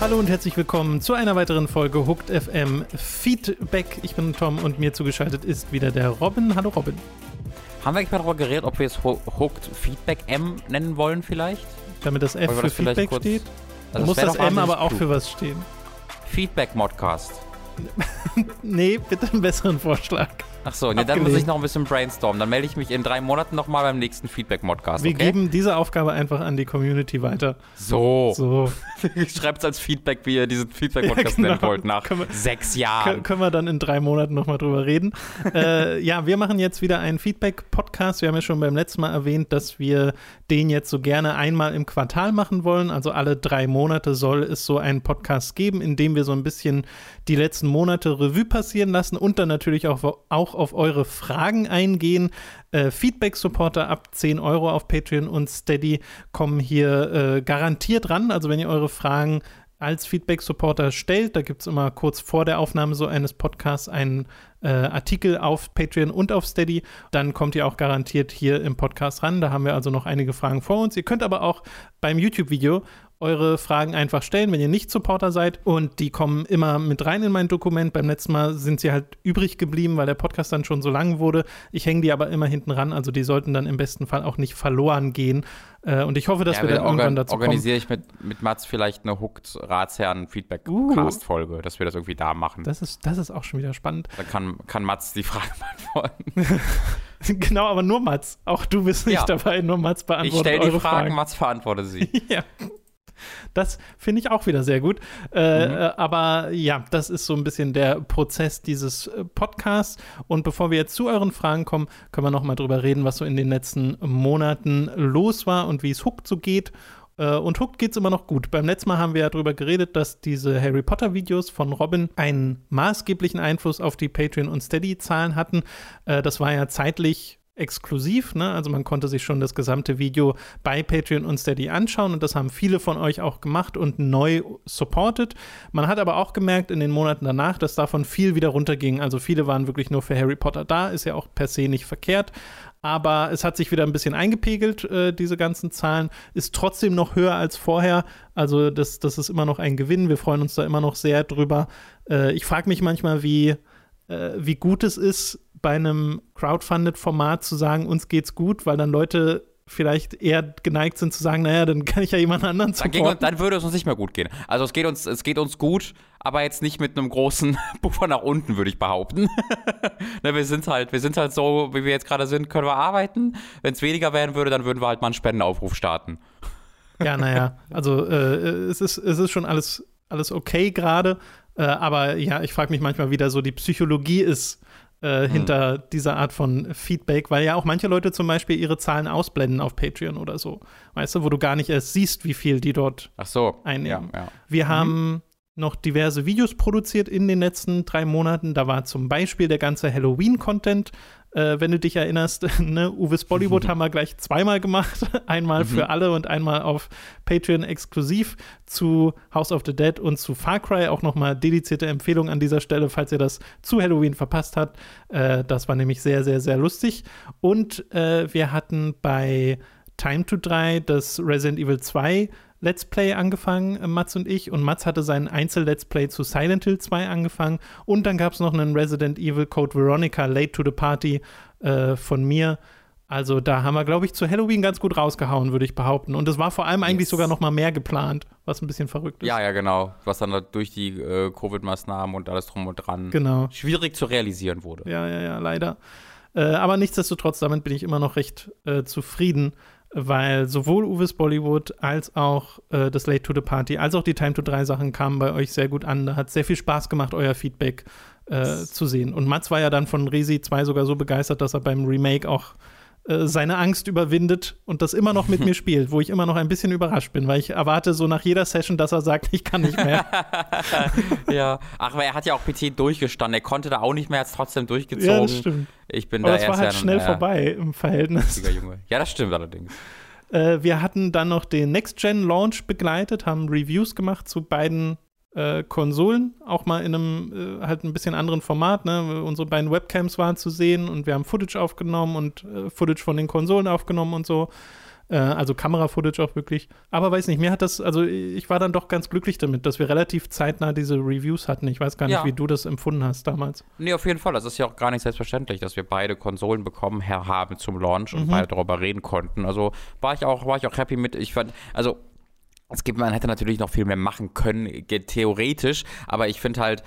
Hallo und herzlich willkommen zu einer weiteren Folge Hooked FM Feedback. Ich bin Tom und mir zugeschaltet ist wieder der Robin. Hallo Robin. Haben wir eigentlich mal darüber geredet, ob wir es Ho- Hooked Feedback M nennen wollen vielleicht? Damit das F für das Feedback steht, Also muss das doch M aber auch für was stehen. Feedback Modcast. Nee, bitte einen besseren Vorschlag. Ach so, nee, dann muss ich noch ein bisschen brainstormen. Dann melde ich mich in drei Monaten nochmal beim nächsten Feedback Modcast. Wir okay? geben diese Aufgabe einfach an die Community weiter. so. So, Schreibt als Feedback, wie ihr diesen Feedback Ja, genau. nennen wollt nach wir- sechs Jahren. können wir dann in drei Monaten nochmal drüber reden. äh, ja, wir machen jetzt wieder einen Feedback-Podcast. Wir haben ja schon beim letzten Mal erwähnt, dass wir den jetzt so gerne einmal im Quartal machen wollen. Also alle drei Monate soll es so einen Podcast geben, in dem wir so ein bisschen die letzten Monate Revue passieren lassen und dann natürlich auch, auch auf eure Fragen eingehen. Äh, Feedback-Supporter ab 10 Euro auf Patreon und Steady kommen hier äh, garantiert ran. Also wenn ihr eure Fragen als Feedback-Supporter stellt. Da gibt es immer kurz vor der Aufnahme so eines Podcasts einen äh, Artikel auf Patreon und auf Steady. Dann kommt ihr auch garantiert hier im Podcast ran. Da haben wir also noch einige Fragen vor uns. Ihr könnt aber auch beim YouTube-Video eure Fragen einfach stellen, wenn ihr nicht Supporter seid. Und die kommen immer mit rein in mein Dokument. Beim letzten Mal sind sie halt übrig geblieben, weil der Podcast dann schon so lang wurde. Ich hänge die aber immer hinten ran. Also die sollten dann im besten Fall auch nicht verloren gehen. Äh, und ich hoffe, dass Ja, wir dann irgendwann dazu kommen. organisiere ich mit, mit Mats vielleicht eine Hooked Ratsherren Feedback Uh. Cast Folge, dass wir das irgendwie da machen. Das ist, das ist auch schon wieder spannend. Dann kann, kann Mats die Frage beantworten. Genau, aber nur Mats. Auch du bist nicht Ja. dabei, nur Mats Ich beantwortet stelle die Fragen, Fragen. Mats beantwortet sie. ja. Das finde ich auch wieder sehr gut. Äh, Mhm. äh, aber ja, das ist so ein bisschen der Prozess dieses äh, Podcasts. Und bevor wir jetzt zu euren Fragen kommen, können wir noch mal drüber reden, was so in den letzten Monaten los war und wie es Hooked so geht. Äh, Und Hooked geht es immer noch gut. Beim letzten Mal haben wir ja darüber geredet, dass diese Harry Potter-Videos von Robin einen maßgeblichen Einfluss auf die Patreon- und Steady-Zahlen hatten. Äh, Das war ja zeitlich exklusiv, ne? Also man konnte sich schon das gesamte Video bei Patreon und Steady anschauen und das haben viele von euch auch gemacht und neu supported. Man hat aber auch gemerkt in den Monaten danach, dass davon viel wieder runterging. Also viele waren wirklich nur für Harry Potter da, ist ja auch per se nicht verkehrt. Aber es hat sich wieder ein bisschen eingepegelt, äh, diese ganzen Zahlen. Ist trotzdem noch höher als vorher. Also, das, das ist immer noch ein Gewinn. Wir freuen uns da immer noch sehr drüber. Äh, ich frage mich manchmal, wie, äh, wie gut es ist, bei einem Crowdfunded-Format zu sagen, uns geht's gut, weil dann Leute vielleicht eher geneigt sind zu sagen, naja, dann kann ich ja jemand anderen Dann, uns- supporten. dann würde es uns nicht mehr gut gehen. Also es geht uns, es geht uns gut, aber jetzt nicht mit einem großen Puffer nach unten, würde ich behaupten. ne, wir sind halt, wir sind halt so, wie wir jetzt gerade sind, können wir arbeiten. Wenn es weniger werden würde, dann würden wir halt mal einen Spendenaufruf starten. Ja, naja, also äh, es, ist, es ist schon alles, alles okay gerade, äh, aber ja, ich frage mich manchmal, wie da so die Psychologie ist äh, Hm. hinter dieser Art von Feedback, weil ja auch manche Leute zum Beispiel ihre Zahlen ausblenden auf Patreon oder so, weißt du, wo du gar nicht erst siehst, wie viel die dort Ach so. Einnehmen. Ja, ja. Wir haben noch diverse Videos produziert in den letzten drei Monaten. Da war zum Beispiel der ganze Halloween-Content. Äh, wenn du dich erinnerst, ne, Uwe's Bollywood haben wir gleich zweimal gemacht. Einmal für alle und einmal auf Patreon exklusiv zu House of the Dead und zu Far Cry. Auch nochmal dedizierte Empfehlung an dieser Stelle, falls ihr das zu Halloween verpasst habt. Äh, das war nämlich sehr, sehr, sehr lustig. Und äh, wir hatten bei Time to 3 das Resident Evil 2 Let's Play angefangen, äh, Mats und ich. Und Mats hatte seinen Einzel-Let's Play zu Silent Hill 2 angefangen. Und dann gab es noch einen Resident Evil Code Veronica Late to the Party äh, von mir. Also da haben wir, glaube ich, zu Halloween ganz gut rausgehauen, würde ich behaupten. Und es war vor allem eigentlich Yes. sogar noch mal mehr geplant, was ein bisschen verrückt ist. ja, ja, genau. Was dann da durch die äh, Covid-Maßnahmen und alles drum und dran Genau. schwierig zu realisieren wurde. Ja, ja, ja, leider. Äh, aber nichtsdestotrotz, damit bin ich immer noch recht äh, zufrieden, weil sowohl Uwe's Bollywood als auch äh, das Late to the Party, als auch die Time to 3 Sachen kamen bei euch sehr gut an. Da hat sehr viel Spaß gemacht, euer Feedback äh, zu sehen. Und Mats war ja dann von Resi 2 sogar so begeistert, dass er beim Remake auch äh, seine Angst überwindet und das immer noch mit mir spielt, wo ich immer noch ein bisschen überrascht bin, weil ich erwarte so nach jeder Session, dass er sagt, ich kann nicht mehr. ja. Ach, aber er hat ja auch PT durchgestanden. Er konnte da auch nicht mehr, hat es trotzdem durchgezogen. ja, das stimmt. Ich bin Aber da es war halt ja ein, schnell äh, vorbei im Verhältnis. Ja, das stimmt allerdings. Äh, wir hatten dann noch den Next-Gen-Launch begleitet, haben Reviews gemacht zu beiden äh, Konsolen, auch mal in einem äh, halt ein bisschen anderen Format. Ne? Unsere beiden Webcams waren zu sehen und wir haben Footage aufgenommen und äh, Footage von den Konsolen aufgenommen und so. Äh, also Kamera-Footage auch wirklich. Aber weiß nicht, mir hat das, also ich war dann doch ganz glücklich damit, dass wir relativ zeitnah diese Reviews hatten. Ich weiß gar nicht, Ja. wie du das empfunden hast damals. Nee, auf jeden Fall. Das ist ja auch gar nicht selbstverständlich, dass wir beide Konsolen bekommen her- haben zum Launch und Mhm. beide darüber reden konnten. Also war ich auch, war ich auch happy mit. Ich fand, also es gibt, man hätte natürlich noch viel mehr machen können, theoretisch, aber ich finde halt,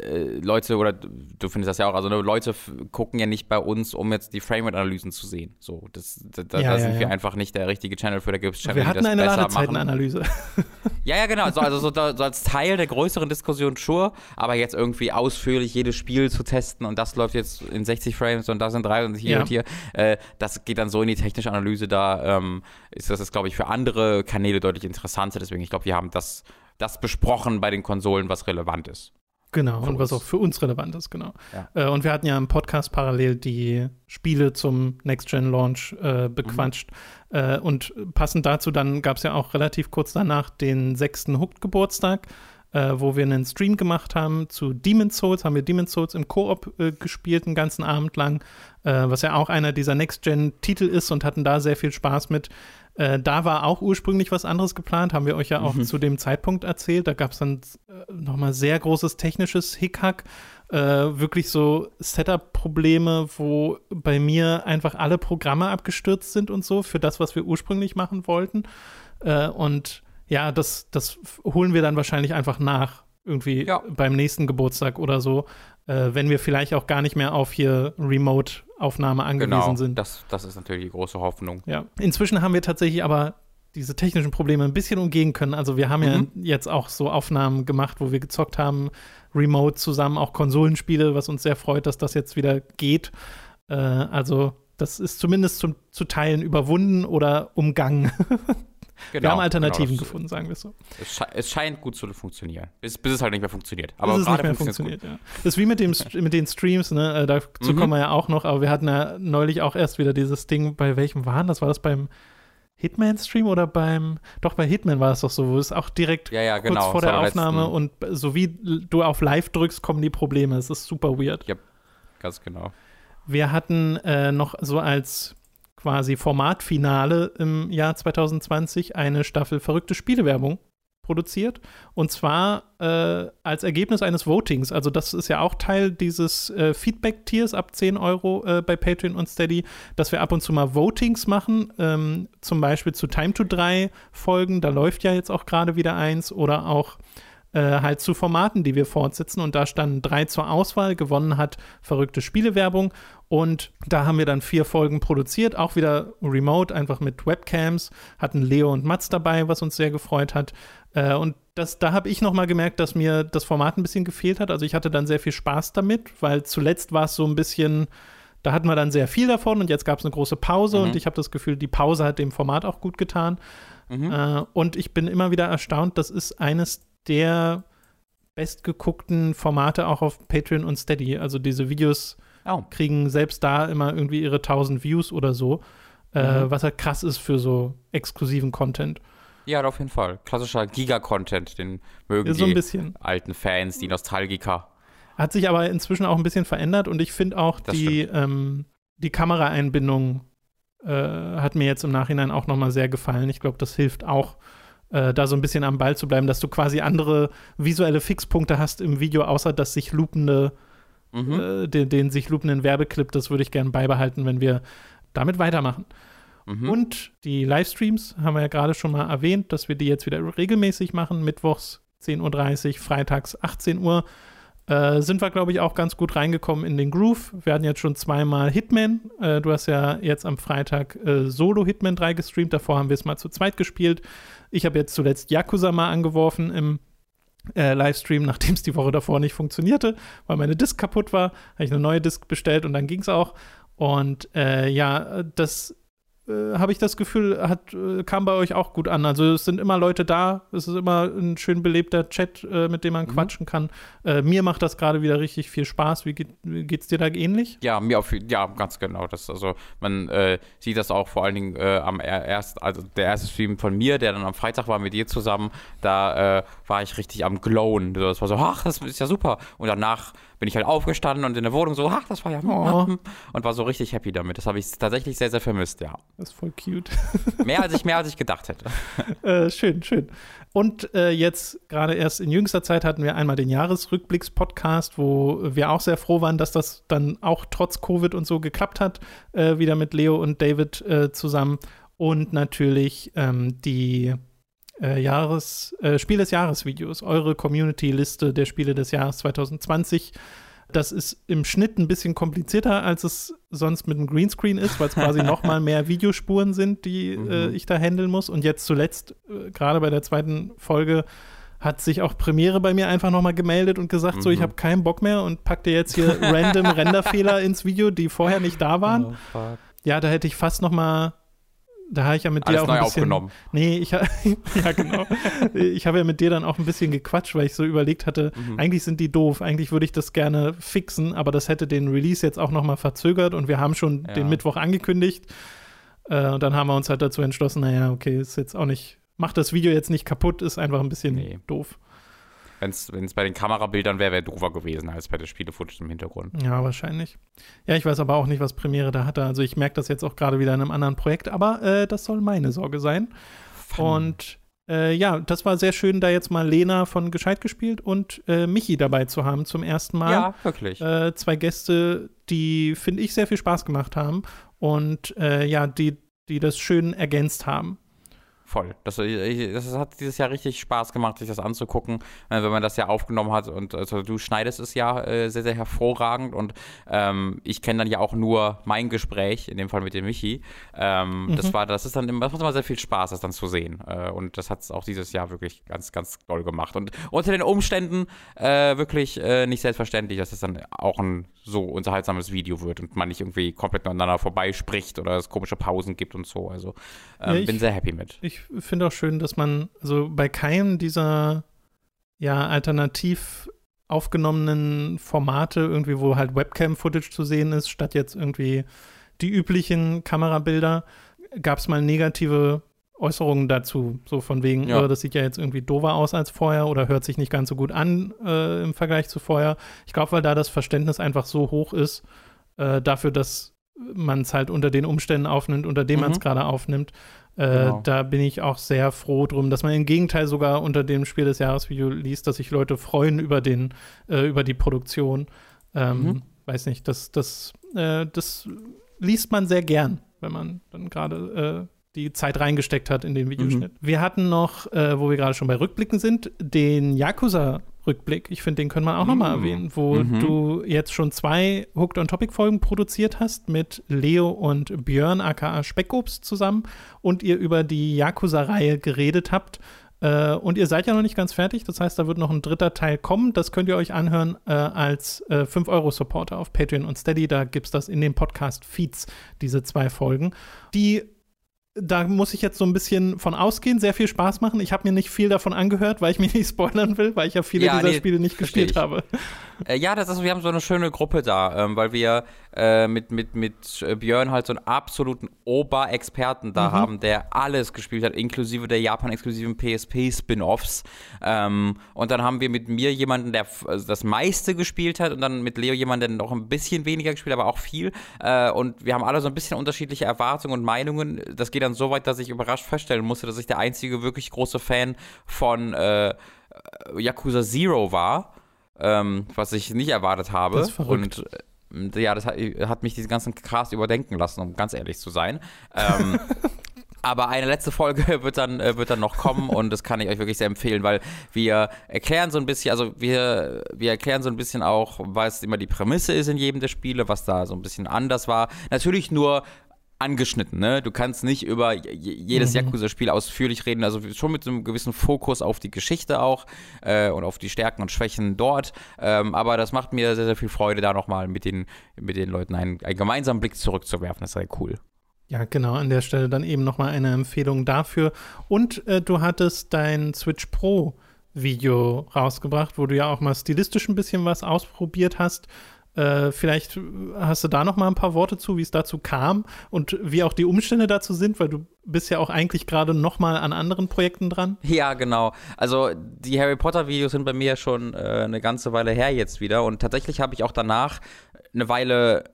äh, Leute, oder du findest das ja auch, also ne, Leute gucken ja nicht bei uns, um jetzt die Frame-Analysen zu sehen. So, das, da, Ja, da ja, sind wir ja. einfach nicht der richtige Channel für, da gibt es Channel, wir die hatten das eine besser machen. Ladezeitenanalyse. Ja, ja, genau. So, also so, so als Teil der größeren Diskussion sure, aber jetzt irgendwie ausführlich jedes Spiel zu testen und das läuft jetzt in 60 Frames und das in 3 und hier Ja. und hier, äh, das geht dann so in die technische Analyse. Da ähm, ist das, glaube ich, für andere Kanäle deutlich interessanter. Deswegen, ich glaube, wir haben das, das besprochen bei den Konsolen, was relevant ist. Genau, und was auch für uns relevant ist, genau. Ja. Äh, und wir hatten ja im Podcast parallel die Spiele zum Next-Gen-Launch äh, bequatscht. Äh, und passend dazu dann gab es ja auch relativ kurz danach den sechsten Hooked-Geburtstag, äh, wo wir einen Stream gemacht haben zu Demon's Souls. Haben wir Demon's Souls im Koop äh, gespielt, einen ganzen Abend lang, äh, was ja auch einer dieser Next-Gen-Titel ist und hatten da sehr viel Spaß mit. Äh, da war auch ursprünglich was anderes geplant, haben wir euch ja auch Mhm. zu dem Zeitpunkt erzählt. Da gab es dann äh, nochmal sehr großes technisches Hickhack, äh, wirklich so Setup-Probleme, wo bei mir einfach alle Programme abgestürzt sind und so für das, was wir ursprünglich machen wollten. Äh, und ja, das, das holen wir dann wahrscheinlich einfach nach, irgendwie Ja. beim nächsten Geburtstag oder so, äh, wenn wir vielleicht auch gar nicht mehr auf hier Remote-Aufnahme angewiesen Genau, sind. das, das ist natürlich die große Hoffnung. Ja, inzwischen haben wir tatsächlich aber diese technischen Probleme ein bisschen umgehen können. Also wir haben Mhm. ja jetzt auch so Aufnahmen gemacht, wo wir gezockt haben, remote zusammen, auch Konsolenspiele, was uns sehr freut, dass das jetzt wieder geht. Äh, also das ist zumindest zum, zu Teilen überwunden oder umgangen. Genau, wir haben Alternativen genau, gefunden, sagen wir es so. Es, sche es scheint gut zu funktionieren, bis, bis es halt nicht mehr funktioniert. Aber Bis es nicht mehr funktioniert ja. Das ist wie mit, dem, mit den Streams, ne? Äh, Dazu Mhm. kommen wir ja auch noch, aber wir hatten ja neulich auch erst wieder dieses Ding, bei welchem waren das? War das beim Hitman-Stream oder beim, doch bei Hitman war es doch so, wo es auch direkt. Ja, ja, kurz genau. vor der Aufnahme letzten- und so wie du auf Live drückst, kommen die Probleme. Es ist super weird. Ganz genau. Wir hatten äh, noch so als quasi Formatfinale im Jahr 2020 eine Staffel verrückte Spielewerbung produziert. Und zwar äh, als Ergebnis eines Votings. Also das ist ja auch Teil dieses äh, Feedback-Tiers ab 10 Euro äh, bei Patreon und Steady, dass wir ab und zu mal Votings machen. Ähm, zum Beispiel zu Time to 3 Folgen. Da läuft ja jetzt auch gerade wieder eins. Oder auch äh, halt zu Formaten, die wir fortsetzen. Und da standen drei zur Auswahl. Gewonnen hat verrückte Spielewerbung. Und da haben wir dann vier Folgen produziert, auch wieder remote, einfach mit Webcams. Hatten Leo und Mats dabei, was uns sehr gefreut hat. Äh, und das, da habe ich nochmal gemerkt, dass mir das Format ein bisschen gefehlt hat. Also ich hatte dann sehr viel Spaß damit, weil zuletzt war es so ein bisschen, da hatten wir dann sehr viel davon und jetzt gab es eine große Pause Mhm. und ich habe das Gefühl, die Pause hat dem Format auch gut getan. Mhm. Äh, und ich bin immer wieder erstaunt, das ist eines der bestgeguckten Formate auch auf Patreon und Steady. Also diese Videos Oh. kriegen selbst da immer irgendwie ihre 1000 Views oder so, äh, Mhm. was halt krass ist für so exklusiven Content. Ja, auf jeden Fall. Klassischer Giga-Content, den mögen So ein die alten Fans, die Nostalgiker. Hat sich aber inzwischen auch ein bisschen verändert und ich finde auch Das die, ähm, die Kameraeinbindung äh, hat mir jetzt im Nachhinein auch nochmal sehr gefallen. Ich glaube, das hilft auch, äh, da so ein bisschen am Ball zu bleiben, dass du quasi andere visuelle Fixpunkte hast im Video, außer das sich loopende, Mhm. äh, den, den sich loopenden Werbeclip. Das würde ich gerne beibehalten, wenn wir damit weitermachen. Mhm. Und die Livestreams haben wir ja gerade schon mal erwähnt, dass wir die jetzt wieder regelmäßig machen. Mittwochs 10.30 Uhr, freitags 18 Uhr. Äh, sind wir, glaube ich, auch ganz gut reingekommen in den Groove. Wir hatten jetzt schon zweimal Hitman. Äh, du hast ja jetzt am Freitag äh, Solo Hitman 3 gestreamt. Davor haben wir es mal zu zweit gespielt. Ich habe jetzt zuletzt Yakuza mal angeworfen im äh, Livestream, nachdem es die Woche davor nicht funktionierte, weil meine Disk kaputt war. Habe ich eine neue Disk bestellt und dann ging es auch. Und äh, ja, das habe ich das Gefühl, hat, äh, kam bei euch auch gut an. Also es sind immer Leute da, es ist immer ein schön belebter Chat, äh, mit dem man Mhm. quatschen kann. Äh, mir macht das gerade wieder richtig viel Spaß. Wie, geht, geht's dir da ähnlich? Ja, mir auf, ja, ganz genau. Das, also man äh, sieht das auch vor allen Dingen äh, am er- erst, also der erste Stream von mir, der dann am Freitag war mit dir zusammen, da äh, war ich richtig am Glowen. Das war so, ach, das ist ja super. Und danach bin ich halt aufgestanden und in der Wohnung so, ach, das war ja Oh. und war so richtig happy damit. Das habe ich tatsächlich sehr, sehr vermisst, ja. Das ist voll cute. Mehr als ich, mehr als ich gedacht hätte. äh, schön, schön. Und äh, jetzt gerade erst in jüngster Zeit hatten wir einmal den Jahresrückblicks-Podcast, wo wir auch sehr froh waren, dass das dann auch trotz Covid und so geklappt hat, äh, wieder mit Leo und David äh, zusammen. Und natürlich ähm, die äh, Jahres, äh, Spiel des Jahres-Videos, eure Community-Liste der Spiele des Jahres 2020 das ist im Schnitt ein bisschen komplizierter, als es sonst mit dem Greenscreen ist, weil es quasi noch mal mehr Videospuren sind, die mhm. äh, ich da handeln muss. Und jetzt zuletzt, äh, gerade bei der zweiten Folge, hat sich auch Premiere bei mir einfach noch mal gemeldet und gesagt, mhm. so, ich mhm. habe keinen Bock mehr und packte jetzt hier random Renderfehler ins Video, die vorher nicht da waren. Oh, ja, da hätte ich fast noch mal da habe ich ja mit Alles dir auch ein bisschen. Aufgenommen. Nee, ich ja genau. ich habe ja mit dir dann auch ein bisschen gequatscht, weil ich so überlegt hatte, mhm. eigentlich sind die doof, eigentlich würde ich das gerne fixen, aber das hätte den Release jetzt auch noch mal verzögert und wir haben schon ja. den Mittwoch angekündigt. Äh, und dann haben wir uns halt dazu entschlossen, naja, okay, ist jetzt auch nicht, macht das Video jetzt nicht kaputt, ist einfach ein bisschen nee. doof. Wenn es bei den Kamerabildern wäre, wäre doofer gewesen als bei der Spielefootage im Hintergrund. Ja, wahrscheinlich. Ja, ich weiß aber auch nicht, was Premiere da hatte. Also ich merke das jetzt auch gerade wieder in einem anderen Projekt, aber äh, das soll meine Sorge sein. Fun. Und äh, ja, das war sehr schön, da jetzt mal Lena von Gescheit gespielt und äh, Michi dabei zu haben zum ersten Mal. Ja, wirklich. Äh, zwei Gäste, die, finde ich, sehr viel Spaß gemacht haben und äh, ja, die, die das schön ergänzt haben voll. Das, das, hat dieses Jahr richtig Spaß gemacht, sich das anzugucken, äh, wenn man das ja aufgenommen hat. Und also du schneidest es ja äh, sehr, sehr hervorragend. Und ähm, ich kenne dann ja auch nur mein Gespräch, in dem Fall mit dem Michi. Ähm, mhm. Das war, das ist dann immer, das macht immer sehr viel Spaß, das dann zu sehen. Äh, und das hat es auch dieses Jahr wirklich ganz, ganz toll gemacht. Und unter den Umständen äh, wirklich äh, nicht selbstverständlich, dass es dann auch ein so unterhaltsames Video wird und man nicht irgendwie komplett aneinander vorbeispricht oder es komische Pausen gibt und so. Also ähm, ja, ich, bin sehr happy mit. Ich finde auch schön, dass man also bei keinem dieser ja alternativ aufgenommenen Formate irgendwie, wo halt Webcam-Footage zu sehen ist, statt jetzt irgendwie die üblichen Kamerabilder, gab es mal negative Äußerungen dazu, so von wegen, ja. oh, das sieht ja jetzt irgendwie dover aus als vorher oder hört sich nicht ganz so gut an äh, im Vergleich zu vorher. Ich glaube, weil da das Verständnis einfach so hoch ist, äh, dafür, dass man es halt unter den Umständen aufnimmt, unter denen mhm. man es gerade aufnimmt. Äh, genau. Da bin ich auch sehr froh drum, dass man im Gegenteil sogar unter dem Spiel des Jahresvideo liest, dass sich Leute freuen über den, äh, über die Produktion. Ähm, mhm. Weiß nicht, das, das, äh, das liest man sehr gern, wenn man dann gerade äh, die Zeit reingesteckt hat in den Videoschnitt. Mhm. Wir hatten noch, äh, wo wir gerade schon bei Rückblicken sind, den Yakuza-Rückblick. Ich finde, den können wir auch mhm. nochmal erwähnen, wo mhm. du jetzt schon zwei Hooked on Topic-Folgen produziert hast mit Leo und Björn, aka Speckobst, zusammen und ihr über die Yakuza-Reihe geredet habt. Äh, und ihr seid ja noch nicht ganz fertig, das heißt, da wird noch ein dritter Teil kommen. Das könnt ihr euch anhören äh, als äh, 5-Euro-Supporter auf Patreon und Steady. Da gibt es das in den Podcast-Feeds, diese zwei Folgen. Die da muss ich jetzt so ein bisschen von ausgehen, sehr viel Spaß machen. Ich habe mir nicht viel davon angehört, weil ich mich nicht spoilern will, weil ich ja viele ja, dieser nee, Spiele nicht gespielt ich. habe. Äh, ja, das ist, wir haben so eine schöne Gruppe da, ähm, weil wir äh, mit, mit, mit Björn halt so einen absoluten Oberexperten da mhm. haben, der alles gespielt hat, inklusive der Japan-exklusiven PSP-Spin-Offs. Ähm, und dann haben wir mit mir jemanden, der also das meiste gespielt hat und dann mit Leo jemanden, der noch ein bisschen weniger gespielt hat, aber auch viel. Äh, und wir haben alle so ein bisschen unterschiedliche Erwartungen und Meinungen. Das geht dann so weit, dass ich überrascht feststellen musste, dass ich der einzige wirklich große Fan von äh, Yakuza Zero war. Ähm, was ich nicht erwartet habe. Das ist verrückt. Und äh, ja, das hat, hat, mich diesen ganzen Cast überdenken lassen, um ganz ehrlich zu sein. Ähm, aber eine letzte Folge wird dann, äh, wird dann noch kommen und das kann ich euch wirklich sehr empfehlen, weil wir erklären so ein bisschen, also wir, wir erklären so ein bisschen auch, was immer die Prämisse ist in jedem der Spiele, was da so ein bisschen anders war. Natürlich nur angeschnitten, ne? Du kannst nicht über jedes mhm. Yakuza-Spiel ausführlich reden, also schon mit einem gewissen Fokus auf die Geschichte auch äh, und auf die Stärken und Schwächen dort. Ähm, aber das macht mir sehr, sehr viel Freude, da nochmal mit den, mit den Leuten einen, einen gemeinsamen Blick zurückzuwerfen. Das sei cool. Ja, genau, an der Stelle dann eben nochmal eine Empfehlung dafür. Und äh, du hattest dein Switch Pro Video rausgebracht, wo du ja auch mal stilistisch ein bisschen was ausprobiert hast. Äh, vielleicht hast du da noch mal ein paar Worte zu, wie es dazu kam und wie auch die Umstände dazu sind, weil du bist ja auch eigentlich gerade noch mal an anderen Projekten dran. Ja, genau. Also die Harry Potter Videos sind bei mir schon äh, eine ganze Weile her jetzt wieder und tatsächlich habe ich auch danach eine Weile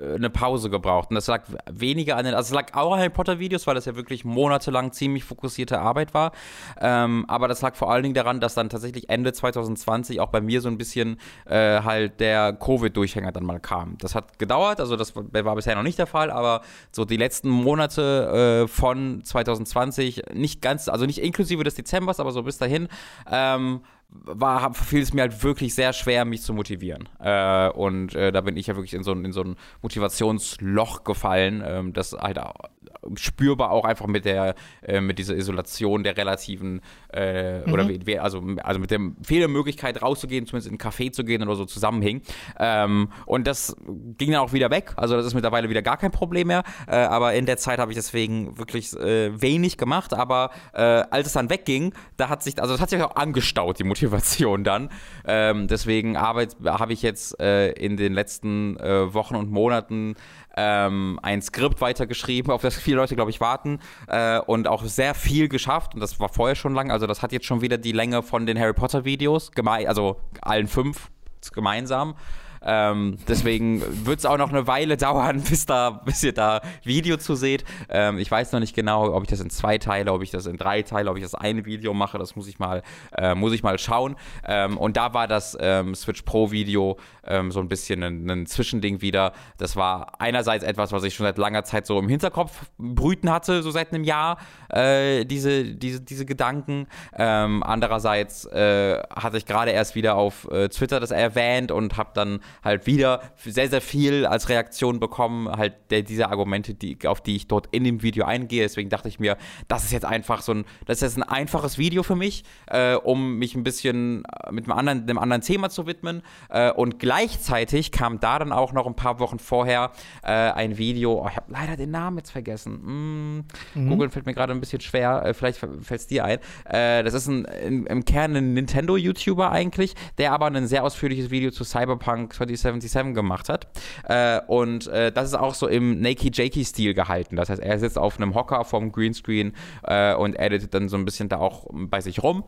eine Pause gebraucht. Und das lag weniger an den, also es lag auch an Harry Potter Videos, weil das ja wirklich monatelang ziemlich fokussierte Arbeit war. Ähm, aber das lag vor allen Dingen daran, dass dann tatsächlich Ende 2020 auch bei mir so ein bisschen äh, halt der Covid-Durchhänger dann mal kam. Das hat gedauert, also das war bisher noch nicht der Fall, aber so die letzten Monate äh, von 2020, nicht ganz, also nicht inklusive des Dezembers, aber so bis dahin, ähm, war, fiel es mir halt wirklich sehr schwer, mich zu motivieren. Äh, und äh, da bin ich ja wirklich in so, in so ein Motivationsloch gefallen, ähm, das halt spürbar auch einfach mit der, äh, mit dieser Isolation der relativen, äh, mhm. oder wie, also, also mit der fehlenden Möglichkeit rauszugehen, zumindest in ein Café zu gehen oder so zusammenhing. Ähm, und das ging dann auch wieder weg. Also das ist mittlerweile wieder gar kein Problem mehr. Äh, aber in der Zeit habe ich deswegen wirklich äh, wenig gemacht. Aber als es dann wegging, da hat sich, also das hat sich auch angestaut, die Motivation Motivation dann. Ähm, deswegen habe ich jetzt äh, in den letzten äh, Wochen und Monaten ähm, ein Skript weitergeschrieben, auf das viele Leute, glaube ich, warten äh, und auch sehr viel geschafft. Und das war vorher schon lang. Also das hat jetzt schon wieder die Länge von den Harry Potter Videos, also allen fünf gemeinsam. Ähm, deswegen wird es auch noch eine Weile dauern, bis, da, bis ihr da Video zu seht. Ähm, ich weiß noch nicht genau, ob ich das in zwei Teile, ob ich das in drei Teile, ob ich das eine Video mache. Das muss ich mal, äh, muss ich mal schauen. Ähm, und da war das ähm, Switch Pro Video ähm, so ein bisschen ein, ein, Zwischending wieder. Das war einerseits etwas, was ich schon seit langer Zeit so im Hinterkopf brüten hatte, so seit einem Jahr, äh, diese, diese, diese Gedanken. Ähm, andererseits äh, hatte ich gerade erst wieder auf äh, Twitter das erwähnt und habe dann halt wieder sehr, sehr viel als Reaktion bekommen, halt der, diese Argumente, die, auf die ich dort in dem Video eingehe. Deswegen dachte ich mir, das ist jetzt einfach so ein, das ist jetzt ein einfaches Video für mich, äh, um mich ein bisschen äh, mit einem anderen, einem anderen Thema zu widmen. Äh, und gleichzeitig kam da dann auch noch ein paar Wochen vorher äh, ein Video, oh, ich habe leider den Namen jetzt vergessen. Mm, mhm. Google fällt mir gerade ein bisschen schwer, äh, vielleicht fällt es dir ein. Äh, das ist ein, in, im Kern ein Nintendo-YouTuber eigentlich, der aber ein sehr ausführliches Video zu Cyberpunk 2077 gemacht hat. Äh, und äh, das ist auch so im Nakey Jakey-Stil gehalten. Das heißt, er sitzt auf einem Hocker vorm Greenscreen äh, und editet dann so ein bisschen da auch bei sich rum.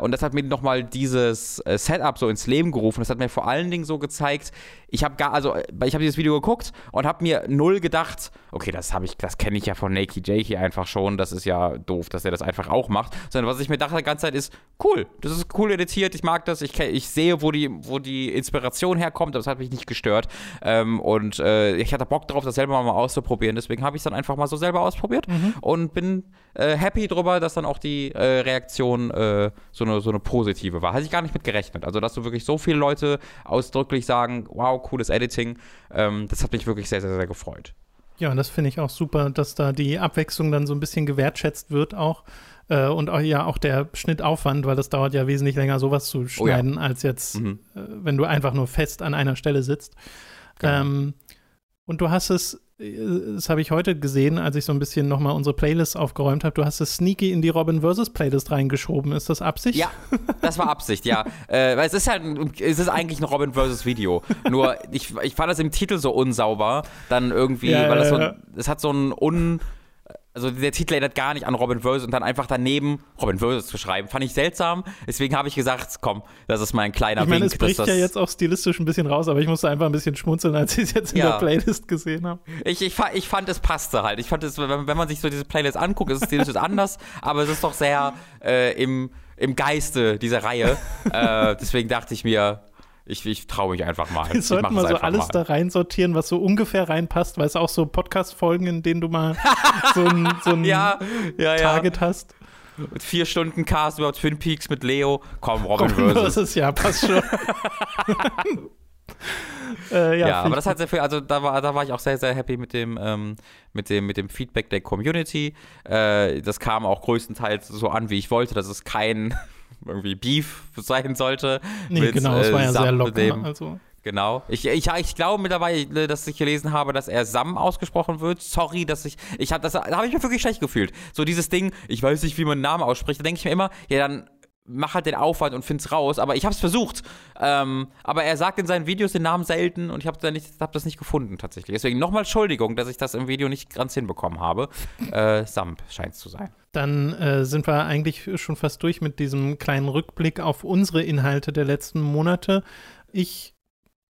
Und das hat mir nochmal dieses Setup so ins Leben gerufen. Das hat mir vor allen Dingen so gezeigt, ich habe gar, also ich habe dieses Video geguckt und habe mir null gedacht, okay, das habe ich, das kenne ich ja von Nakey Jakey einfach schon, das ist ja doof, dass er das einfach auch macht. Sondern was ich mir dachte die ganze Zeit ist, cool, das ist cool editiert, ich mag das, ich, ich sehe, wo die, wo die Inspiration herkommt, aber das hat mich nicht gestört. Ähm, und äh, ich hatte Bock drauf, das selber mal auszuprobieren. Deswegen habe ich es dann einfach mal so selber ausprobiert mhm. und bin äh, happy drüber, dass dann auch die äh, Reaktion äh, so, eine, so eine positive war. Hatte ich gar nicht mit gerechnet. Also, dass du wirklich so viele Leute ausdrücklich sagen, wow, cooles Editing, ähm, das hat mich wirklich sehr, sehr, sehr gefreut. Ja, und das finde ich auch super, dass da die Abwechslung dann so ein bisschen gewertschätzt wird auch. Äh, und auch, ja, auch der Schnittaufwand, weil das dauert ja wesentlich länger, sowas zu schneiden, oh ja. als jetzt, mhm. äh, wenn du einfach nur fest an einer Stelle sitzt. Genau. Ähm, und du hast es das habe ich heute gesehen, als ich so ein bisschen nochmal unsere Playlist aufgeräumt habe. Du hast es sneaky in die Robin vs. Playlist reingeschoben. Ist das Absicht? Ja, das war Absicht, ja. äh, weil es ist halt, es ist eigentlich ein Robin vs. Video. Nur, ich, ich fand das im Titel so unsauber. Dann irgendwie, ja, weil das so, es hat so ein un also der Titel erinnert gar nicht an Robin Versus und dann einfach daneben Robin Versus zu schreiben, fand ich seltsam. Deswegen habe ich gesagt, komm, das ist mein kleiner ich meine, Wink. Es bricht ja jetzt auch stilistisch ein bisschen raus, aber ich musste einfach ein bisschen schmunzeln, als ich es jetzt in ja. der Playlist gesehen habe. Ich, ich, ich fand, es passte halt. Ich fand es, wenn, wenn man sich so diese Playlist anguckt, ist es stilistisch anders, aber es ist doch sehr äh, im, im Geiste dieser Reihe. äh, deswegen dachte ich mir, ich, ich traue mich einfach mal. Wir sollten mal so alles mal. da reinsortieren, was so ungefähr reinpasst, weil es auch so Podcast-Folgen, in denen du mal so ein, so ein ja, ja, Target ja. hast. Mit vier Stunden Cast über Twin Peaks mit Leo. Komm, Robin Robin versus. ja, passt schon. äh, ja, ja aber das hat sehr viel, also da war, da war ich auch sehr, sehr happy mit dem, ähm, mit dem, mit dem Feedback der Community. Äh, das kam auch größtenteils so an, wie ich wollte. Das ist kein irgendwie Beef sein sollte. Nee, mit, genau, es war ja äh, sehr locker. Dem, also. Genau. Ich, ich, ich glaube mittlerweile, dass ich gelesen habe, dass er Sam ausgesprochen wird. Sorry, dass ich. Ich habe das da habe ich mir wirklich schlecht gefühlt. So dieses Ding, ich weiß nicht, wie man einen Namen ausspricht. Da denke ich mir immer, ja, dann mach halt den Aufwand und find's raus. Aber ich habe es versucht. Ähm, aber er sagt in seinen Videos den Namen selten und ich habe da hab das nicht gefunden tatsächlich. Deswegen nochmal Entschuldigung, dass ich das im Video nicht ganz hinbekommen habe. Äh, Samp scheint es zu sein. Dann äh, sind wir eigentlich schon fast durch mit diesem kleinen Rückblick auf unsere Inhalte der letzten Monate. Ich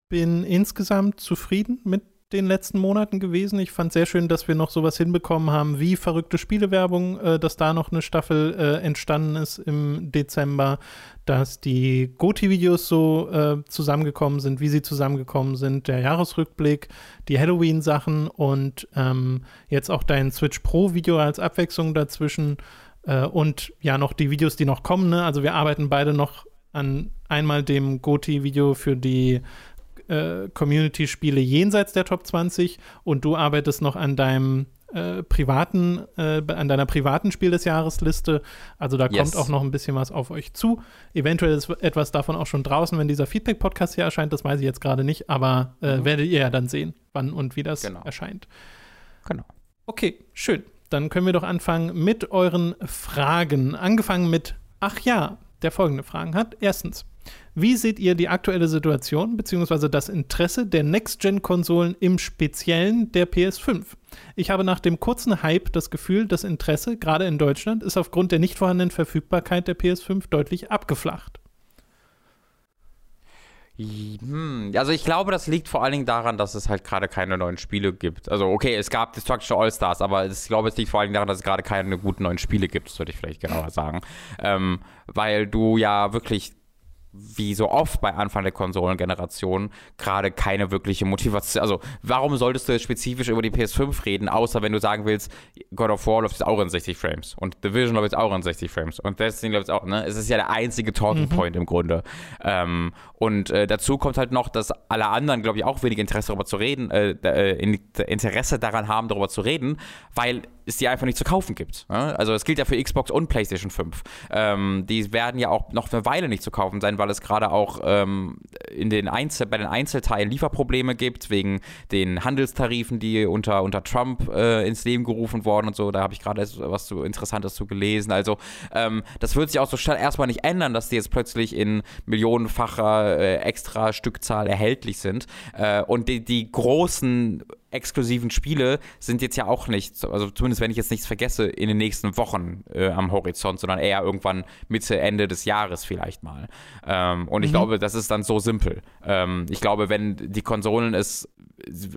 bin insgesamt zufrieden mit den letzten Monaten gewesen. Ich fand sehr schön, dass wir noch sowas hinbekommen haben wie verrückte Spielewerbung, äh, dass da noch eine Staffel äh, entstanden ist im Dezember, dass die Goti-Videos so äh, zusammengekommen sind, wie sie zusammengekommen sind, der Jahresrückblick, die Halloween-Sachen und ähm, jetzt auch dein Switch Pro-Video als Abwechslung dazwischen äh, und ja noch die Videos, die noch kommen. Ne? Also wir arbeiten beide noch an einmal dem Goti-Video für die äh, Community-Spiele jenseits der Top 20 und du arbeitest noch an deinem äh, privaten, äh, an deiner privaten Spiel des Jahresliste. Also da yes. kommt auch noch ein bisschen was auf euch zu. Eventuell ist etwas davon auch schon draußen, wenn dieser Feedback-Podcast hier erscheint. Das weiß ich jetzt gerade nicht, aber äh, mhm. werdet ihr ja dann sehen, wann und wie das genau. erscheint. Genau. Okay, schön. Dann können wir doch anfangen mit euren Fragen. Angefangen mit, ach ja, der folgende Fragen hat. Erstens, wie seht ihr die aktuelle Situation bzw. das Interesse der Next-Gen-Konsolen im Speziellen der PS5? Ich habe nach dem kurzen Hype das Gefühl, das Interesse, gerade in Deutschland, ist aufgrund der nicht vorhandenen Verfügbarkeit der PS5 deutlich abgeflacht. Hm, also ich glaube, das liegt vor allen Dingen daran, dass es halt gerade keine neuen Spiele gibt. Also okay, es gab Destruction All-Stars, aber ich glaube, es liegt vor allen Dingen daran, dass es gerade keine guten neuen Spiele gibt, das würde ich vielleicht genauer sagen. Ähm, weil du ja wirklich wie so oft bei Anfang der Konsolengeneration gerade keine wirkliche Motivation. Also, warum solltest du jetzt spezifisch über die PS5 reden, außer wenn du sagen willst, God of War läuft jetzt auch in 60 Frames und Division läuft jetzt auch in 60 Frames und Destiny läuft jetzt auch, ne? Es ist ja der einzige Talking mhm. Point im Grunde. Ähm, und äh, dazu kommt halt noch, dass alle anderen, glaube ich, auch wenig Interesse darüber zu reden, äh, äh, Interesse daran haben, darüber zu reden, weil es die einfach nicht zu kaufen gibt. Ne? Also es gilt ja für Xbox und PlayStation 5. Ähm, die werden ja auch noch eine Weile nicht zu kaufen sein, weil es gerade auch ähm, in den Einzel bei den Einzelteilen Lieferprobleme gibt, wegen den Handelstarifen, die unter, unter Trump äh, ins Leben gerufen wurden und so. Da habe ich gerade was so Interessantes zu gelesen. Also ähm, das wird sich auch so erstmal nicht ändern, dass die jetzt plötzlich in millionenfacher äh, extra Stückzahl erhältlich sind. Äh, und die, die großen exklusiven Spiele sind jetzt ja auch nicht, also zumindest wenn ich jetzt nichts vergesse, in den nächsten Wochen äh, am Horizont, sondern eher irgendwann Mitte, Ende des Jahres vielleicht mal. Ähm, und ich mhm. glaube, das ist dann so simpel. Ähm, ich glaube, wenn die Konsolen es,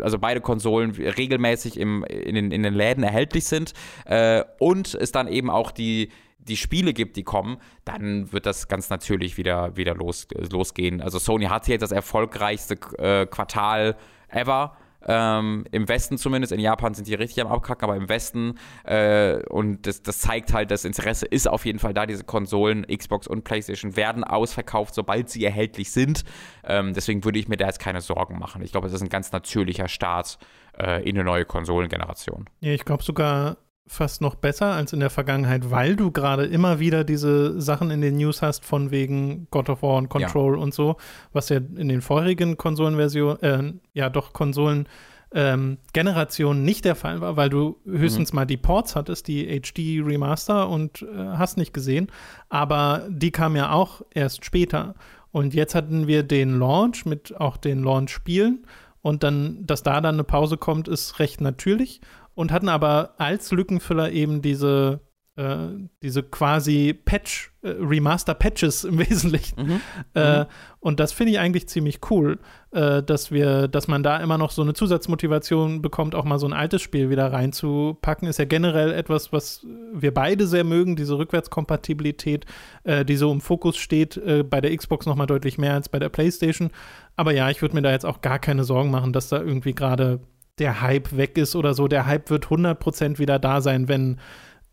also beide Konsolen regelmäßig im, in, den, in den Läden erhältlich sind äh, und es dann eben auch die die Spiele gibt, die kommen, dann wird das ganz natürlich wieder, wieder los, losgehen. Also Sony hat jetzt das erfolgreichste äh, Quartal ever ähm, Im Westen zumindest, in Japan sind die richtig am Abkacken, aber im Westen äh, und das, das zeigt halt, das Interesse ist auf jeden Fall da. Diese Konsolen, Xbox und PlayStation, werden ausverkauft, sobald sie erhältlich sind. Ähm, deswegen würde ich mir da jetzt keine Sorgen machen. Ich glaube, das ist ein ganz natürlicher Start äh, in eine neue Konsolengeneration. Ja, ich glaube sogar, fast noch besser als in der Vergangenheit, weil du gerade immer wieder diese Sachen in den News hast, von wegen God of War und Control ja. und so, was ja in den vorherigen Konsolenversionen, äh, ja doch Konsolen ähm, Generation nicht der Fall war, weil du höchstens mhm. mal die Ports hattest, die HD Remaster und äh, hast nicht gesehen, aber die kamen ja auch erst später. Und jetzt hatten wir den Launch mit auch den Launch-Spielen und dann, dass da dann eine Pause kommt, ist recht natürlich und hatten aber als Lückenfüller eben diese, äh, diese quasi Patch, äh, Remaster-Patches im Wesentlichen. Mhm. Äh, mhm. Und das finde ich eigentlich ziemlich cool, äh, dass wir, dass man da immer noch so eine Zusatzmotivation bekommt, auch mal so ein altes Spiel wieder reinzupacken. Ist ja generell etwas, was wir beide sehr mögen, diese Rückwärtskompatibilität, äh, die so im Fokus steht, äh, bei der Xbox noch mal deutlich mehr als bei der PlayStation. Aber ja, ich würde mir da jetzt auch gar keine Sorgen machen, dass da irgendwie gerade der Hype weg ist oder so. Der Hype wird 100% wieder da sein, wenn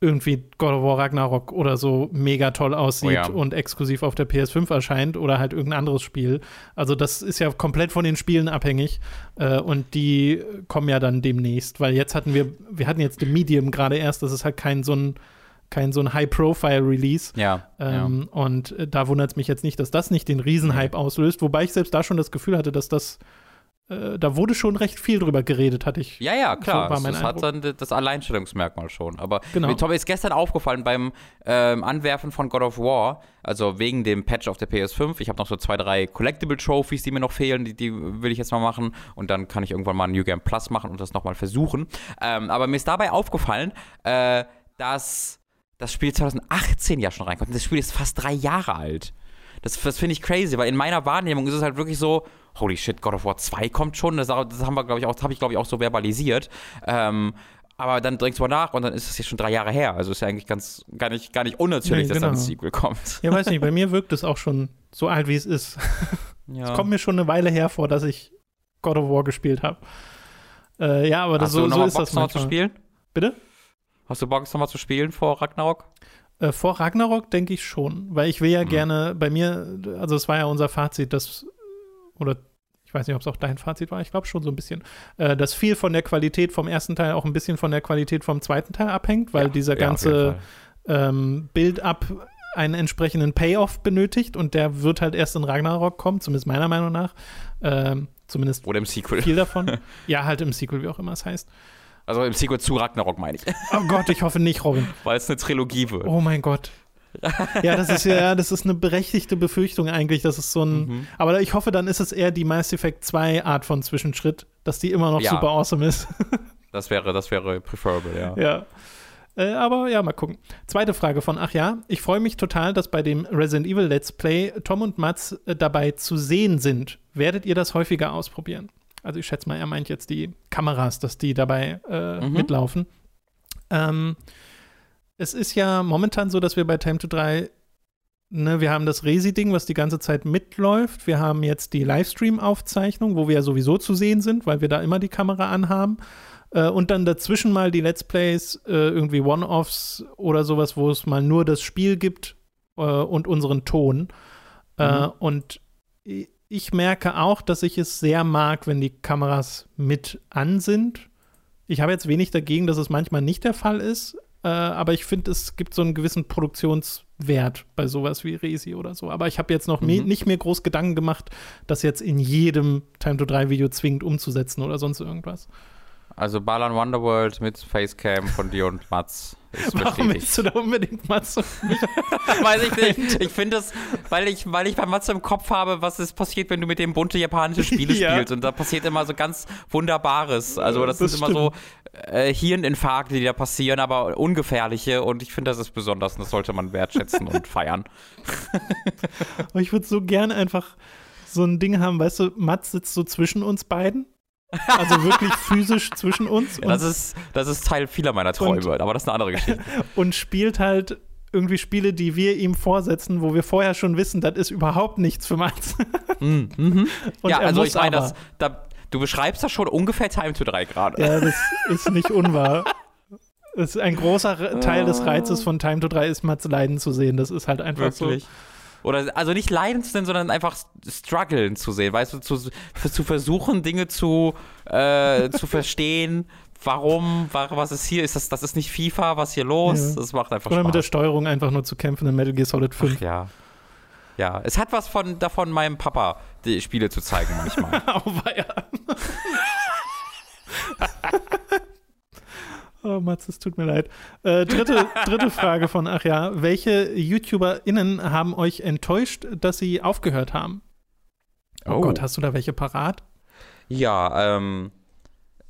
irgendwie God of War Ragnarok oder so mega toll aussieht oh ja. und exklusiv auf der PS5 erscheint oder halt irgendein anderes Spiel. Also das ist ja komplett von den Spielen abhängig äh, und die kommen ja dann demnächst, weil jetzt hatten wir, wir hatten jetzt den Medium gerade erst, das ist halt kein so ein kein so ein High-Profile-Release. Ja, ähm, ja. Und äh, da wundert es mich jetzt nicht, dass das nicht den Riesenhype auslöst, wobei ich selbst da schon das Gefühl hatte, dass das da wurde schon recht viel drüber geredet, hatte ich. Ja, ja, klar. So das hat dann das Alleinstellungsmerkmal schon. Aber genau. mir ist gestern aufgefallen beim ähm, Anwerfen von God of War, also wegen dem Patch auf der PS5. Ich habe noch so zwei, drei Collectible Trophies, die mir noch fehlen, die, die will ich jetzt mal machen. Und dann kann ich irgendwann mal ein New Game Plus machen und das nochmal versuchen. Ähm, aber mir ist dabei aufgefallen, äh, dass das Spiel 2018 ja schon reinkommt. Das Spiel ist fast drei Jahre alt. Das, das finde ich crazy, weil in meiner Wahrnehmung ist es halt wirklich so, holy shit, God of War 2 kommt schon. Das, das haben wir, glaube ich, auch, habe ich, glaube ich, auch so verbalisiert. Ähm, aber dann denkst du mal nach und dann ist es ja schon drei Jahre her. Also ist ja eigentlich ganz, gar nicht, gar nicht unnatürlich, nee, genau. dass dann ein Sequel kommt. Ja, weiß nicht, bei mir wirkt es auch schon so alt, wie es ist. Ja. Es kommt mir schon eine Weile her vor, dass ich God of War gespielt habe. Äh, ja, aber das, so, so ist Bock, das manchmal. zu spielen? Bitte? Hast du Bock, es nochmal zu spielen vor Ragnarok? Äh, vor Ragnarok denke ich schon, weil ich will ja mhm. gerne bei mir, also es war ja unser Fazit, dass, oder ich weiß nicht, ob es auch dein Fazit war, ich glaube schon so ein bisschen, äh, dass viel von der Qualität vom ersten Teil auch ein bisschen von der Qualität vom zweiten Teil abhängt, weil ja, dieser ganze ja, ähm, Build-up einen entsprechenden Payoff benötigt und der wird halt erst in Ragnarok kommen, zumindest meiner Meinung nach. Ähm, zumindest Oder im Sequel. Viel davon. ja, halt im Sequel, wie auch immer es heißt. Also im Sequel zu Ragnarok meine ich. Oh Gott, ich hoffe nicht, Robin. Weil es eine Trilogie wird. Oh mein Gott. ja, das ist ja, das ist eine berechtigte Befürchtung eigentlich. Das ist so ein. Mhm. Aber ich hoffe, dann ist es eher die Mass Effect 2 Art von Zwischenschritt, dass die immer noch ja. super awesome ist. das wäre, das wäre preferable, ja. Ja. Äh, aber ja, mal gucken. Zweite Frage von Ach ja, ich freue mich total, dass bei dem Resident Evil Let's Play Tom und Mats äh, dabei zu sehen sind. Werdet ihr das häufiger ausprobieren? Also ich schätze mal, er meint jetzt die Kameras, dass die dabei äh, mhm. mitlaufen. Ähm, es ist ja momentan so, dass wir bei Time to 3, ne, wir haben das Resi-Ding, was die ganze Zeit mitläuft. Wir haben jetzt die Livestream-Aufzeichnung, wo wir ja sowieso zu sehen sind, weil wir da immer die Kamera anhaben. Äh, und dann dazwischen mal die Let's Plays, äh, irgendwie One-Offs oder sowas, wo es mal nur das Spiel gibt äh, und unseren Ton. Äh, mhm. und ich merke auch, dass ich es sehr mag, wenn die Kameras mit an sind. Ich habe jetzt wenig dagegen, dass es manchmal nicht der Fall ist, äh, aber ich finde, es gibt so einen gewissen Produktionswert bei sowas wie Resi oder so. Aber ich habe jetzt noch mhm. nicht mehr groß Gedanken gemacht, das jetzt in jedem Time-to-3-Video zwingend umzusetzen oder sonst irgendwas. Also Balan Wonderworld mit Facecam von dir und Mats. Warum willst du da unbedingt mich? Weiß ich nicht. Ich finde das, weil ich, weil ich bei Mats im Kopf habe, was ist passiert, wenn du mit dem bunte japanische Spiele ja. spielst. Und da passiert immer so ganz Wunderbares. Also das, das sind stimmt. immer so äh, Hirninfarkte, die da passieren, aber ungefährliche. Und ich finde, das ist besonders und das sollte man wertschätzen und feiern. ich würde so gern einfach so ein Ding haben, weißt du, Mats sitzt so zwischen uns beiden also wirklich physisch zwischen uns. Das, ist, das ist Teil vieler meiner Träume, und, aber das ist eine andere Geschichte. Und spielt halt irgendwie Spiele, die wir ihm vorsetzen, wo wir vorher schon wissen, das ist überhaupt nichts für Mats. Mm, mhm. ja, also ich meine, das, da, du beschreibst das schon ungefähr Time to 3 gerade. Ja, das ist nicht unwahr. Das ist ein großer Teil des Reizes von Time to 3 ist Mats Leiden zu sehen. Das ist halt einfach Wirklich? so. Oder also nicht leiden zu sehen, sondern einfach strugglen zu sehen, weißt du, zu, zu versuchen, Dinge zu, äh, zu verstehen. Warum, was ist hier? Ist das, das ist nicht FIFA, was hier los? Ja. Das macht einfach Oder Spaß. mit der Steuerung einfach nur zu kämpfen in Metal Gear Solid 5. Ach, ja. Ja, es hat was von davon, meinem Papa die Spiele zu zeigen manchmal. oh, Oh, Mats, es tut mir leid. Äh, dritte, dritte Frage von Ach ja. Welche YouTuberInnen haben euch enttäuscht, dass sie aufgehört haben? Oh, oh. Gott, hast du da welche parat? Ja, ähm,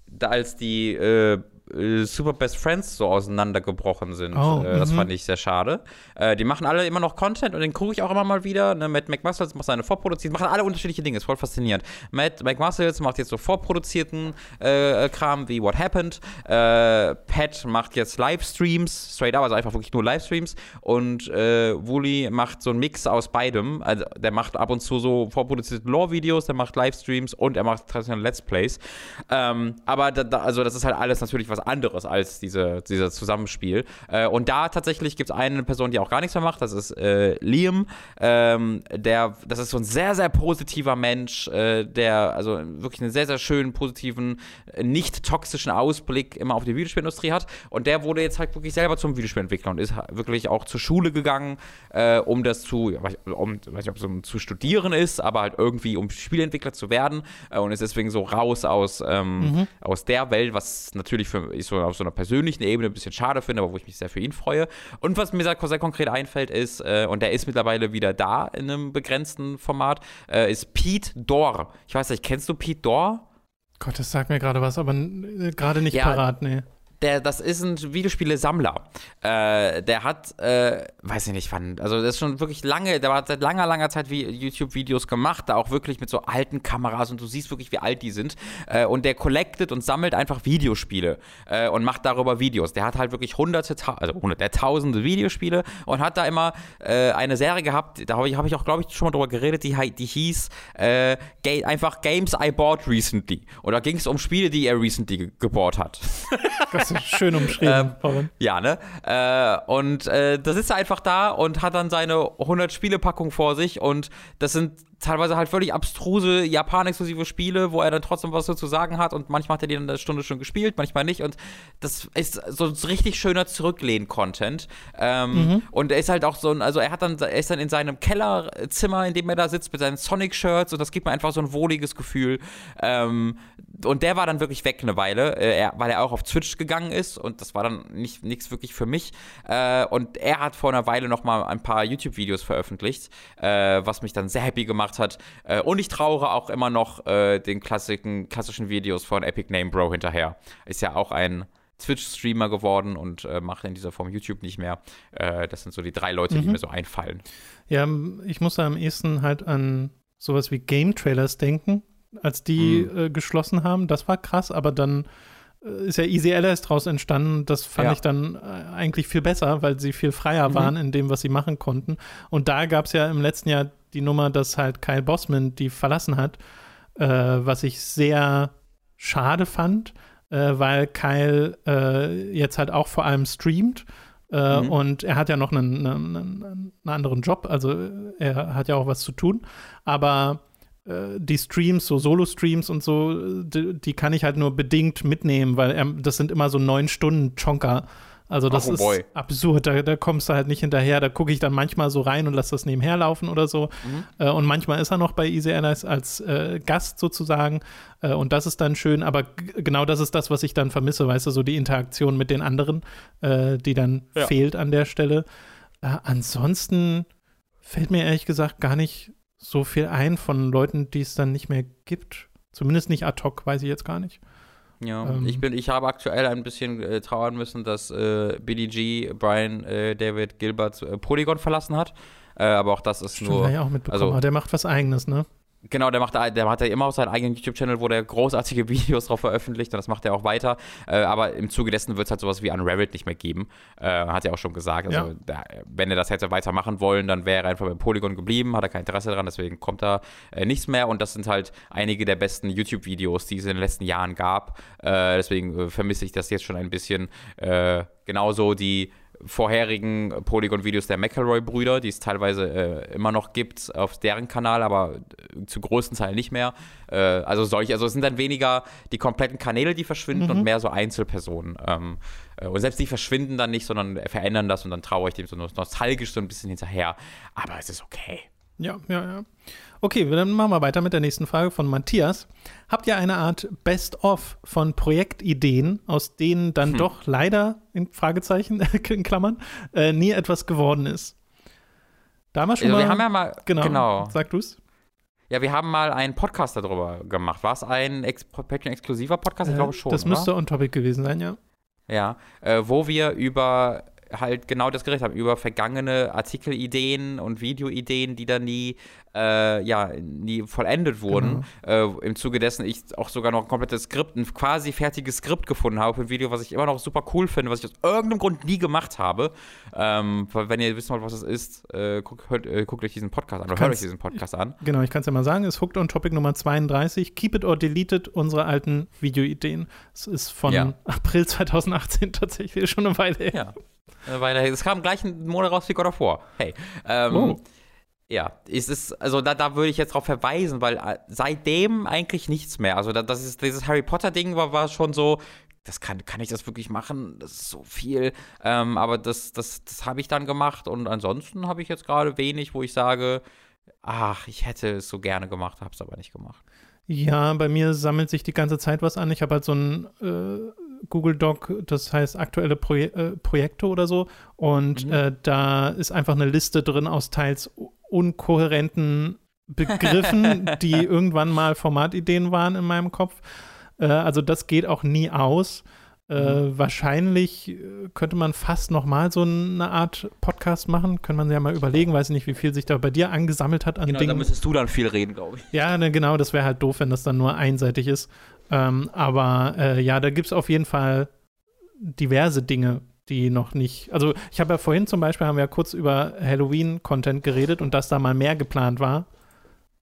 da als die äh, äh, Super Best Friends so auseinandergebrochen sind. Oh, äh, das mhm. fand ich sehr schade. Äh, die machen alle immer noch Content und den gucke ich auch immer mal wieder. Ne? Matt McMuscles macht seine vorproduzierten, machen alle unterschiedliche Dinge, ist voll faszinierend. Matt McMuscles macht jetzt so vorproduzierten äh, Kram wie What Happened. Äh, Pat macht jetzt Livestreams, straight up, also einfach wirklich nur Livestreams. Und Wooly macht so einen Mix aus beidem. Also der macht ab und zu so vorproduzierte Lore-Videos, der macht Livestreams und er macht traditionelle Let's Plays. Ähm, aber da, da, also das ist halt alles natürlich was was anderes als diese, dieser Zusammenspiel. Äh, und da tatsächlich gibt es eine Person, die auch gar nichts mehr macht, das ist äh, Liam. Ähm, der, das ist so ein sehr, sehr positiver Mensch, äh, der also wirklich einen sehr, sehr schönen, positiven, nicht toxischen Ausblick immer auf die Videospielindustrie hat. Und der wurde jetzt halt wirklich selber zum Videospielentwickler und ist wirklich auch zur Schule gegangen, äh, um das zu, um, weiß nicht, ob es um zu studieren ist, aber halt irgendwie um Spielentwickler zu werden äh, und ist deswegen so raus aus, ähm, mhm. aus der Welt, was natürlich für ich so auf so einer persönlichen Ebene ein bisschen schade finde, aber wo ich mich sehr für ihn freue. Und was mir sehr, konkret einfällt, ist, äh, und der ist mittlerweile wieder da in einem begrenzten Format, äh, ist Pete Dor. Ich weiß nicht, kennst du Pete Dor? Gott, das sagt mir gerade was, aber äh, gerade nicht ja, parat, nee. Der, das ist ein Videospiele-Sammler. Äh, der hat, äh, weiß ich nicht wann, also das ist schon wirklich lange, der hat seit langer, langer Zeit YouTube-Videos gemacht, da auch wirklich mit so alten Kameras und du siehst wirklich, wie alt die sind. Äh, und der collectet und sammelt einfach Videospiele äh, und macht darüber Videos. Der hat halt wirklich hunderte, also hunderte, tausende Videospiele und hat da immer äh, eine Serie gehabt, da habe ich, hab ich auch, glaube ich, schon mal drüber geredet, die, die hieß äh, einfach Games I Bought Recently. Und da ging es um Spiele, die er recently gebaut hat. Das schön umschrieben. ähm, ja, ne? Äh, und äh, da sitzt er einfach da und hat dann seine 100 Spielepackung vor sich und das sind teilweise halt völlig abstruse Japan-exklusive Spiele, wo er dann trotzdem was dazu sagen hat und manchmal hat er die dann eine Stunde schon gespielt, manchmal nicht und das ist so ein richtig schöner Zurücklehn-Content ähm, mhm. und er ist halt auch so ein, also er hat dann, er ist dann in seinem Kellerzimmer, in dem er da sitzt mit seinen Sonic-Shirts und das gibt mir einfach so ein wohliges Gefühl ähm, und der war dann wirklich weg eine Weile, äh, er, weil er auch auf Twitch gegangen ist und das war dann nicht nichts wirklich für mich. Äh, und er hat vor einer Weile noch mal ein paar YouTube-Videos veröffentlicht, äh, was mich dann sehr happy gemacht hat. Äh, und ich trauere auch immer noch äh, den klassischen, klassischen Videos von Epic Name Bro hinterher. Ist ja auch ein Twitch-Streamer geworden und äh, macht in dieser Form YouTube nicht mehr. Äh, das sind so die drei Leute, mhm. die mir so einfallen. Ja, ich muss da am ehesten halt an sowas wie Game-Trailers denken als die mhm. äh, geschlossen haben. Das war krass, aber dann äh, ist ja Easy Allies draus entstanden. Das fand ja. ich dann eigentlich viel besser, weil sie viel freier mhm. waren in dem, was sie machen konnten. Und da gab es ja im letzten Jahr die Nummer, dass halt Kyle Bossman die verlassen hat, äh, was ich sehr schade fand, äh, weil Kyle äh, jetzt halt auch vor allem streamt. Mhm. Und er hat ja noch einen, einen, einen, anderen Job, also er hat ja auch was zu tun. Aber äh, die Streams, so Solo-Streams und so, die, die, kann ich halt nur bedingt mitnehmen, weil er, das sind immer so neun Stunden Chonka. Also das oh ist absurd, da, da, kommst du halt nicht hinterher. Da gucke ich dann manchmal so rein und lasse das nebenher laufen oder so. Mhm. Äh, und manchmal ist er noch bei Easy Allies als äh, Gast sozusagen. Äh, und das ist dann schön, aber genau das ist das, was ich dann vermisse, weißt du, so die Interaktion mit den anderen, äh, die dann ja. fehlt an der Stelle. Ansonsten fällt mir ehrlich gesagt gar nicht so viel ein von Leuten, die es dann nicht mehr gibt. Zumindest nicht ad hoc, weiß ich jetzt gar nicht. Ja, ähm, ich bin, ich habe aktuell ein bisschen äh, trauern müssen, dass äh, BDG Brian äh, David Gilbert äh, Polygon verlassen hat. Äh, aber auch das ist Stimmt, nur. Ja, auch mitbekommen. Also, der macht was Eigenes, ne? Genau, der macht, der hat ja immer auf seinem eigenen YouTube-Channel, wo der großartige Videos drauf veröffentlicht und das macht er auch weiter. Äh, aber im Zuge dessen wird es halt sowas wie Unraveled nicht mehr geben. Äh, hat er auch schon gesagt. Also, ja. da, wenn er das hätte weitermachen wollen, dann wäre er einfach beim Polygon geblieben, hat er kein Interesse daran, deswegen kommt da äh, nichts mehr. Und das sind halt einige der besten YouTube-Videos, die es in den letzten Jahren gab. Äh, deswegen äh, vermisse ich das jetzt schon ein bisschen. Äh, genauso die vorherigen Polygon-Videos der McElroy-Brüder, die es teilweise äh, immer noch gibt auf deren Kanal, aber äh, zu größten Teil nicht mehr. Äh, also solche, also es sind dann weniger die kompletten Kanäle, die verschwinden mhm. und mehr so Einzelpersonen. Ähm, äh, und selbst die verschwinden dann nicht, sondern verändern das und dann traue ich dem so nostalgisch so ein bisschen hinterher. Aber es ist okay. Ja, ja, ja. Okay, dann machen wir weiter mit der nächsten Frage von Matthias. Habt ihr eine Art Best-of von Projektideen, aus denen dann hm. doch leider, in Fragezeichen, in Klammern, äh, nie etwas geworden ist? Da haben wir schon also, mal. Wir haben ja mal. Genau. genau. Sag du's. Ja, wir haben mal einen Podcast darüber gemacht. War es ein Ex exklusiver Podcast? Ich äh, glaube schon. Das müsste on topic gewesen sein, ja. Ja, äh, wo wir über halt genau das geredet haben, über vergangene Artikelideen und Videoideen, die dann nie, äh, ja, nie vollendet wurden. Genau. Äh, Im Zuge dessen ich auch sogar noch ein komplettes Skript, ein quasi fertiges Skript gefunden habe für ein Video, was ich immer noch super cool finde, was ich aus irgendeinem Grund nie gemacht habe. Ähm, wenn ihr wissen wollt, was es ist, äh, guckt, hört, äh, guckt euch diesen Podcast an oder hört euch diesen Podcast an. Genau, ich kann es ja mal sagen, ist Hooked on Topic Nummer 32, Keep It or Delete It, unsere alten Videoideen. Es ist von ja. April 2018 tatsächlich schon eine Weile her. Ja. Äh, weil es kam gleich ein Monat raus wie God of War. Hey. Ähm, oh. Ja, es ist, also da, da würde ich jetzt drauf verweisen, weil äh, seitdem eigentlich nichts mehr. Also da, das ist, dieses Harry Potter-Ding war, war schon so, das kann, kann ich das wirklich machen? Das ist so viel. Ähm, aber das, das, das habe ich dann gemacht und ansonsten habe ich jetzt gerade wenig, wo ich sage, ach, ich hätte es so gerne gemacht, habe es aber nicht gemacht. Ja, bei mir sammelt sich die ganze Zeit was an. Ich habe halt so ein äh, Google Doc, das heißt aktuelle Proje äh, Projekte oder so. Und mhm. äh, da ist einfach eine Liste drin aus teils unkohärenten Begriffen, die irgendwann mal Formatideen waren in meinem Kopf. Äh, also das geht auch nie aus. Äh, mhm. Wahrscheinlich äh, könnte man fast nochmal so eine Art Podcast machen. Könnte man ja mal überlegen. Weiß ich nicht, wie viel sich da bei dir angesammelt hat an genau, Dingen. da müsstest du dann viel reden, glaube ich. Ja, ne, genau. Das wäre halt doof, wenn das dann nur einseitig ist. Ähm, aber äh, ja, da gibt es auf jeden Fall diverse Dinge, die noch nicht. Also, ich habe ja vorhin zum Beispiel, haben wir ja kurz über Halloween-Content geredet und dass da mal mehr geplant war.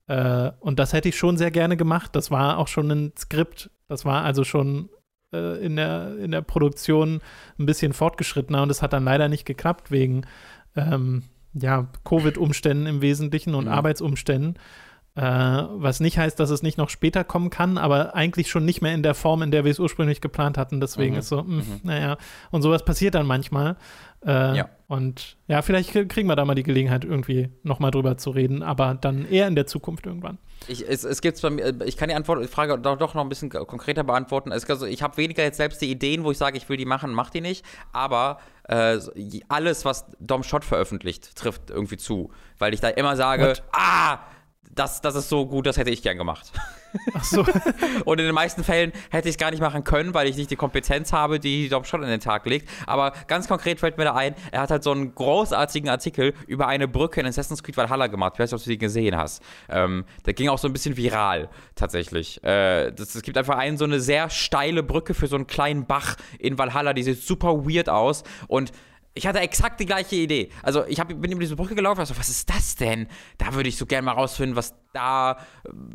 Äh, und das hätte ich schon sehr gerne gemacht. Das war auch schon ein Skript. Das war also schon äh, in, der, in der Produktion ein bisschen fortgeschrittener und es hat dann leider nicht geklappt wegen ähm, ja, Covid-Umständen im Wesentlichen und mhm. Arbeitsumständen. Äh, was nicht heißt, dass es nicht noch später kommen kann, aber eigentlich schon nicht mehr in der Form, in der wir es ursprünglich geplant hatten. Deswegen mhm. ist so, mh, mhm. naja, und sowas passiert dann manchmal. Äh, ja. Und ja, vielleicht kriegen wir da mal die Gelegenheit, irgendwie nochmal drüber zu reden, aber dann eher in der Zukunft irgendwann. Ich, es, es gibt's bei mir, ich kann die Antwort, die Frage doch, doch noch ein bisschen konkreter beantworten. Es, also ich habe weniger jetzt selbst die Ideen, wo ich sage, ich will die machen, mach die nicht, aber äh, alles, was Dom Schott veröffentlicht, trifft irgendwie zu. Weil ich da immer sage, What? ah, das, das ist so gut, das hätte ich gern gemacht. Ach so. und in den meisten Fällen hätte ich es gar nicht machen können, weil ich nicht die Kompetenz habe, die Dom schon in den Tag legt. Aber ganz konkret fällt mir da ein, er hat halt so einen großartigen Artikel über eine Brücke in Assassin's Creed Valhalla gemacht. Ich weiß nicht, ob du die gesehen hast. Ähm, der ging auch so ein bisschen viral, tatsächlich. Äh, das, es gibt einfach einen, so eine sehr steile Brücke für so einen kleinen Bach in Valhalla, die sieht super weird aus. Und ich hatte exakt die gleiche Idee. Also ich hab, bin über diese Brücke gelaufen, also was ist das denn? Da würde ich so gerne mal rausfinden, was da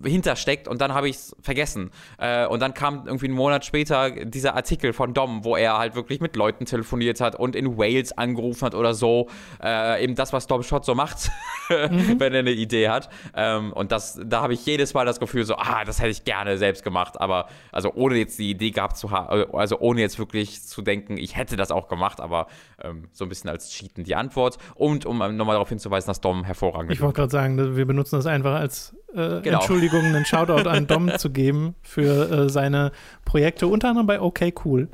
äh, hintersteckt und dann habe ich es vergessen. Äh, und dann kam irgendwie einen Monat später dieser Artikel von Dom, wo er halt wirklich mit Leuten telefoniert hat und in Wales angerufen hat oder so. Äh, eben das, was Dom Schott so macht, mhm. wenn er eine Idee hat. Ähm, und das, da habe ich jedes Mal das Gefühl so, ah, das hätte ich gerne selbst gemacht, aber also ohne jetzt die Idee gehabt zu haben, also ohne jetzt wirklich zu denken, ich hätte das auch gemacht, aber ähm, so ein bisschen als Cheaten die Antwort. Und um nochmal darauf hinzuweisen, dass Dom hervorragend ist. Ich wollte gerade sagen, wir benutzen das einfach als äh, genau. Entschuldigung, einen Shoutout an Dom zu geben für äh, seine Projekte, unter anderem bei OK Cool.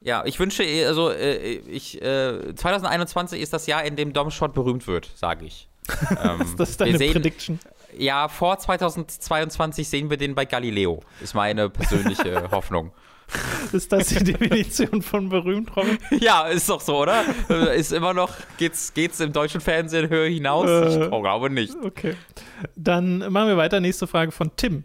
Ja, ich wünsche, also äh, ich, 2021 äh, ist das Jahr, in dem Dom Shot berühmt wird, sage ich. ähm, das ist deine sehen, Prediction. Ja, vor 2022 sehen wir den bei Galileo, ist meine persönliche Hoffnung. Ist das die Definition von berühmt, Robin? Ja, ist doch so, oder? Ist immer noch, geht's, geht's im deutschen Fernsehen höher hinaus? Äh, ich glaube nicht. Okay. Dann machen wir weiter. Nächste Frage von Tim.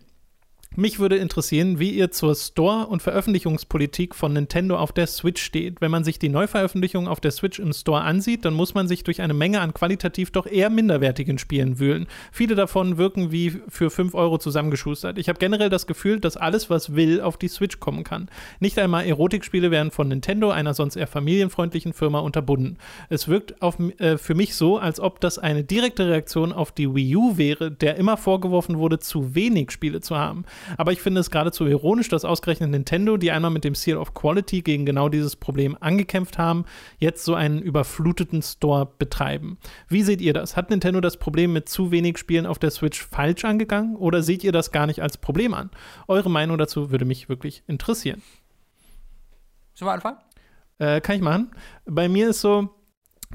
Mich würde interessieren, wie ihr zur Store- und Veröffentlichungspolitik von Nintendo auf der Switch steht. Wenn man sich die Neuveröffentlichung auf der Switch im Store ansieht, dann muss man sich durch eine Menge an qualitativ doch eher minderwertigen Spielen wühlen. Viele davon wirken wie für 5 Euro zusammengeschustert. Ich habe generell das Gefühl, dass alles, was will, auf die Switch kommen kann. Nicht einmal Erotikspiele werden von Nintendo, einer sonst eher familienfreundlichen Firma, unterbunden. Es wirkt auf, äh, für mich so, als ob das eine direkte Reaktion auf die Wii U wäre, der immer vorgeworfen wurde, zu wenig Spiele zu haben. Aber ich finde es geradezu ironisch, dass ausgerechnet Nintendo, die einmal mit dem Seal of Quality gegen genau dieses Problem angekämpft haben, jetzt so einen überfluteten Store betreiben. Wie seht ihr das? Hat Nintendo das Problem mit zu wenig Spielen auf der Switch falsch angegangen oder seht ihr das gar nicht als Problem an? Eure Meinung dazu würde mich wirklich interessieren. Sollen wir anfangen? Äh, kann ich machen. Bei mir ist so,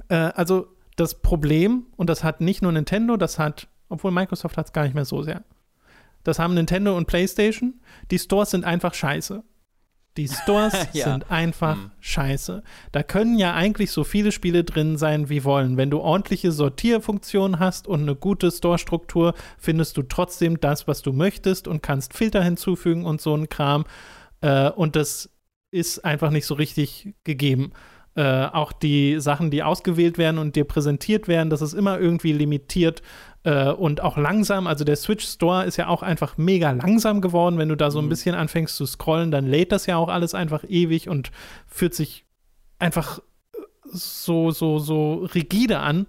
äh, also das Problem, und das hat nicht nur Nintendo, das hat, obwohl Microsoft hat es gar nicht mehr so sehr. Das haben Nintendo und PlayStation. Die Stores sind einfach scheiße. Die Stores ja. sind einfach hm. scheiße. Da können ja eigentlich so viele Spiele drin sein, wie wollen. Wenn du ordentliche Sortierfunktionen hast und eine gute Store-Struktur, findest du trotzdem das, was du möchtest und kannst Filter hinzufügen und so ein Kram. Äh, und das ist einfach nicht so richtig gegeben. Äh, auch die Sachen, die ausgewählt werden und dir präsentiert werden, das ist immer irgendwie limitiert äh, und auch langsam. Also der Switch Store ist ja auch einfach mega langsam geworden. Wenn du da so ein mhm. bisschen anfängst zu scrollen, dann lädt das ja auch alles einfach ewig und fühlt sich einfach so, so, so rigide an.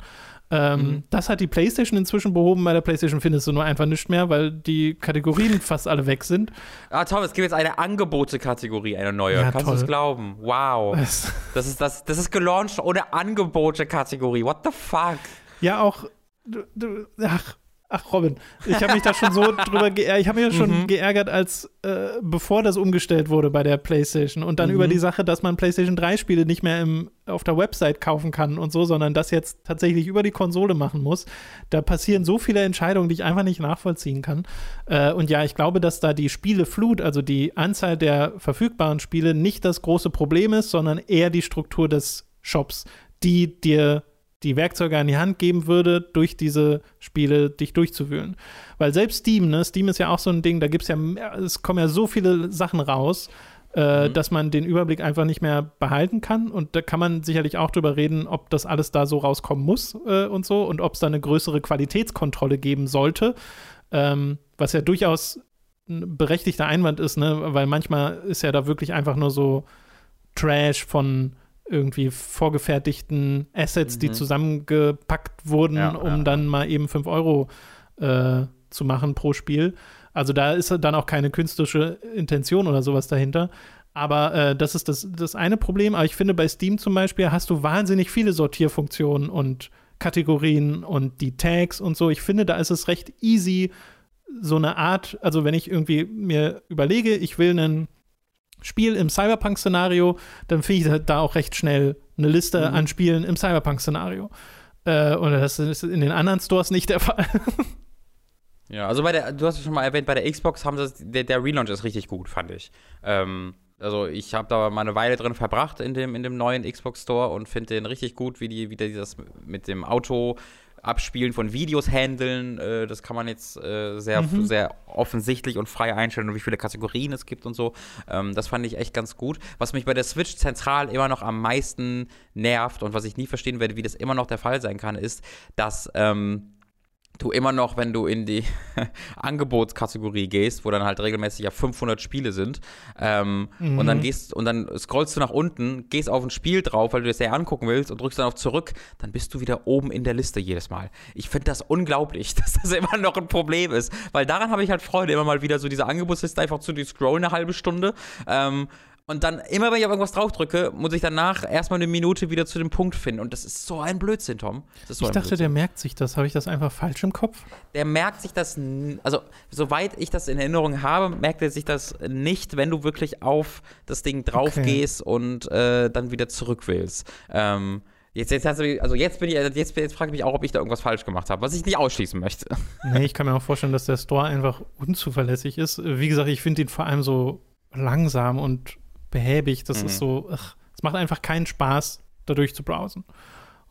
Ähm, mhm. Das hat die PlayStation inzwischen behoben. Bei der PlayStation findest du nur einfach nichts mehr, weil die Kategorien fast alle weg sind. Ah, Tom, es gibt jetzt eine Angebote-Kategorie, eine neue. Ja, Kannst du es glauben? Wow. Das ist, das, das ist gelauncht ohne Angebote-Kategorie. What the fuck? Ja, auch ach, Ach, Robin, ich habe mich da schon so drüber geärgert. Ich habe mich ja schon mhm. geärgert, als äh, bevor das umgestellt wurde bei der PlayStation und dann mhm. über die Sache, dass man PlayStation 3 Spiele nicht mehr im, auf der Website kaufen kann und so, sondern das jetzt tatsächlich über die Konsole machen muss. Da passieren so viele Entscheidungen, die ich einfach nicht nachvollziehen kann. Äh, und ja, ich glaube, dass da die Spieleflut, also die Anzahl der verfügbaren Spiele, nicht das große Problem ist, sondern eher die Struktur des Shops, die dir die Werkzeuge an die Hand geben würde, durch diese Spiele dich durchzuwühlen. Weil selbst Steam, ne, Steam ist ja auch so ein Ding, da gibt es ja, es kommen ja so viele Sachen raus, äh, mhm. dass man den Überblick einfach nicht mehr behalten kann. Und da kann man sicherlich auch drüber reden, ob das alles da so rauskommen muss äh, und so und ob es da eine größere Qualitätskontrolle geben sollte. Ähm, was ja durchaus ein berechtigter Einwand ist, ne? weil manchmal ist ja da wirklich einfach nur so Trash von irgendwie vorgefertigten Assets, mhm. die zusammengepackt wurden, ja, um ja. dann mal eben 5 Euro äh, zu machen pro Spiel. Also da ist dann auch keine künstlerische Intention oder sowas dahinter. Aber äh, das ist das, das eine Problem. Aber ich finde, bei Steam zum Beispiel hast du wahnsinnig viele Sortierfunktionen und Kategorien und die Tags und so. Ich finde, da ist es recht easy, so eine Art, also wenn ich irgendwie mir überlege, ich will einen Spiel im Cyberpunk-Szenario, dann finde ich da auch recht schnell eine Liste mhm. an Spielen im Cyberpunk-Szenario. Äh, und das ist in den anderen Stores nicht der Fall. ja, also bei der, du hast es schon mal erwähnt, bei der Xbox haben sie der, der Relaunch ist richtig gut, fand ich. Ähm, also ich habe da mal eine Weile drin verbracht in dem, in dem neuen Xbox Store und finde den richtig gut, wie die, wie die das mit dem Auto Abspielen von Videos handeln. Äh, das kann man jetzt äh, sehr, mhm. sehr offensichtlich und frei einstellen und wie viele Kategorien es gibt und so. Ähm, das fand ich echt ganz gut. Was mich bei der Switch zentral immer noch am meisten nervt und was ich nie verstehen werde, wie das immer noch der Fall sein kann, ist, dass ähm, du immer noch, wenn du in die Angebotskategorie gehst, wo dann halt regelmäßig ja 500 Spiele sind, ähm, mhm. und dann gehst und dann scrollst du nach unten, gehst auf ein Spiel drauf, weil du das ja angucken willst und drückst dann auf zurück, dann bist du wieder oben in der Liste jedes Mal. Ich finde das unglaublich, dass das immer noch ein Problem ist, weil daran habe ich halt Freude, immer mal wieder so diese Angebotsliste einfach zu scrollen eine halbe Stunde. Ähm, und dann, immer wenn ich auf irgendwas draufdrücke, muss ich danach erstmal eine Minute wieder zu dem Punkt finden. Und das ist so ein Blödsinn, Tom. So ich dachte, Blödsinn. der merkt sich das. Habe ich das einfach falsch im Kopf? Der merkt sich das, also soweit ich das in Erinnerung habe, merkt er sich das nicht, wenn du wirklich auf das Ding drauf okay. gehst und äh, dann wieder zurück willst. Ähm, Jetzt, jetzt, also jetzt bin ich, jetzt, jetzt frage ich mich auch, ob ich da irgendwas falsch gemacht habe, was ich nicht ausschließen möchte. Nee, ich kann mir auch vorstellen, dass der Store einfach unzuverlässig ist. Wie gesagt, ich finde ihn vor allem so langsam und behäbig. Das mhm. ist so, es macht einfach keinen Spaß, da durch zu browsen.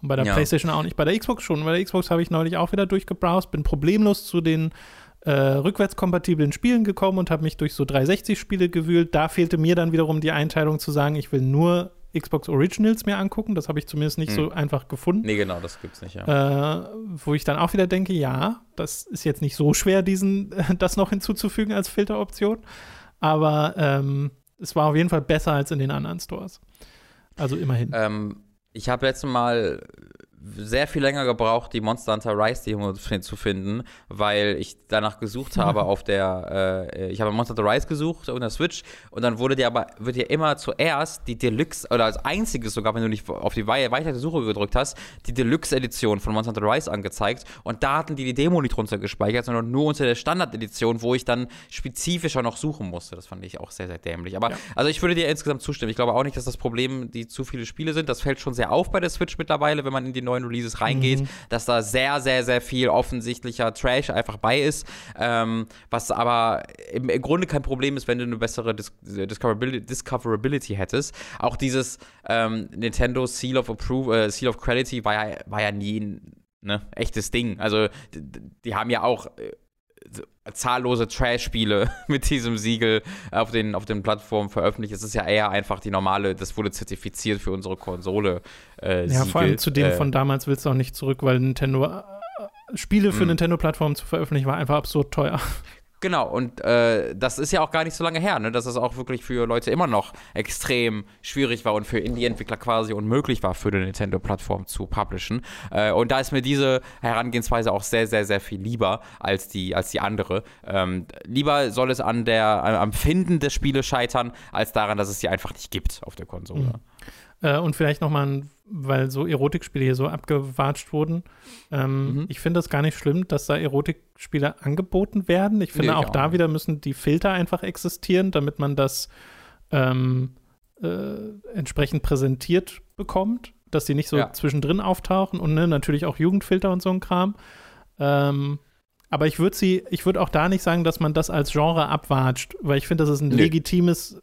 Und bei der ja. PlayStation auch nicht. Bei der Xbox schon. Bei der Xbox habe ich neulich auch wieder durchgebrowst, bin problemlos zu den äh, rückwärtskompatiblen Spielen gekommen und habe mich durch so 360-Spiele gewühlt. Da fehlte mir dann wiederum die Einteilung zu sagen, ich will nur Xbox Originals mir angucken. Das habe ich zumindest nicht hm. so einfach gefunden. Nee, genau, das gibt's nicht, ja. Äh, wo ich dann auch wieder denke, ja, das ist jetzt nicht so schwer, diesen, das noch hinzuzufügen als Filteroption. Aber ähm, es war auf jeden Fall besser als in den anderen Stores. Also immerhin. Ähm, ich habe letztes Mal sehr viel länger gebraucht, die Monster Hunter Rise Demo zu finden, weil ich danach gesucht habe auf der, äh, ich habe Monster Hunter Rise gesucht auf der Switch und dann wurde dir aber, wird dir immer zuerst die Deluxe, oder als einziges sogar, wenn du nicht auf die weitere Suche gedrückt hast, die Deluxe-Edition von Monster Hunter Rise angezeigt und da hatten die die Demo nicht runter gespeichert, sondern nur unter der Standard-Edition, wo ich dann spezifischer noch suchen musste. Das fand ich auch sehr, sehr dämlich. Aber, ja. also ich würde dir insgesamt zustimmen. Ich glaube auch nicht, dass das Problem die zu viele Spiele sind. Das fällt schon sehr auf bei der Switch mittlerweile, wenn man in die neue neuen Releases reingeht, mhm. dass da sehr, sehr, sehr viel offensichtlicher Trash einfach bei ist. Ähm, was aber im, im, Grunde kein Problem ist, wenn du eine bessere Dis Discoverability, Discoverability hättest. Auch dieses ähm, Nintendo Seal of Approval, äh, Seal of Quality war ja, war ja nie ein ne, echtes Ding. Also die, die haben ja auch äh, zahllose Trash-Spiele mit diesem Siegel auf den, auf den Plattformen veröffentlicht. Es ist ja eher einfach die normale, das wurde zertifiziert für unsere Konsole. Äh, ja, Siegel. vor allem zu dem äh, von damals willst du auch nicht zurück, weil Nintendo äh, Spiele für hm. Nintendo-Plattformen zu veröffentlichen war einfach absurd teuer. Genau, und äh, das ist ja auch gar nicht so lange her, ne? dass es auch wirklich für Leute immer noch extrem schwierig war und für Indie-Entwickler quasi unmöglich war, für eine Nintendo-Plattform zu publishen. Äh, und da ist mir diese Herangehensweise auch sehr, sehr, sehr viel lieber als die, als die andere. Ähm, lieber soll es an der, am Finden des Spieles scheitern, als daran, dass es sie einfach nicht gibt auf der Konsole. Mhm. Äh, und vielleicht nochmal weil so Erotikspiele hier so abgewatscht wurden. Ähm, mhm. Ich finde das gar nicht schlimm, dass da Erotikspiele angeboten werden. Ich finde nee, auch, auch da wieder müssen die Filter einfach existieren, damit man das ähm, äh, entsprechend präsentiert bekommt, dass die nicht so ja. zwischendrin auftauchen und ne, natürlich auch Jugendfilter und so ein Kram. Ähm, aber ich würde sie, ich würde auch da nicht sagen, dass man das als Genre abwatscht, weil ich finde, das ist ein nee. legitimes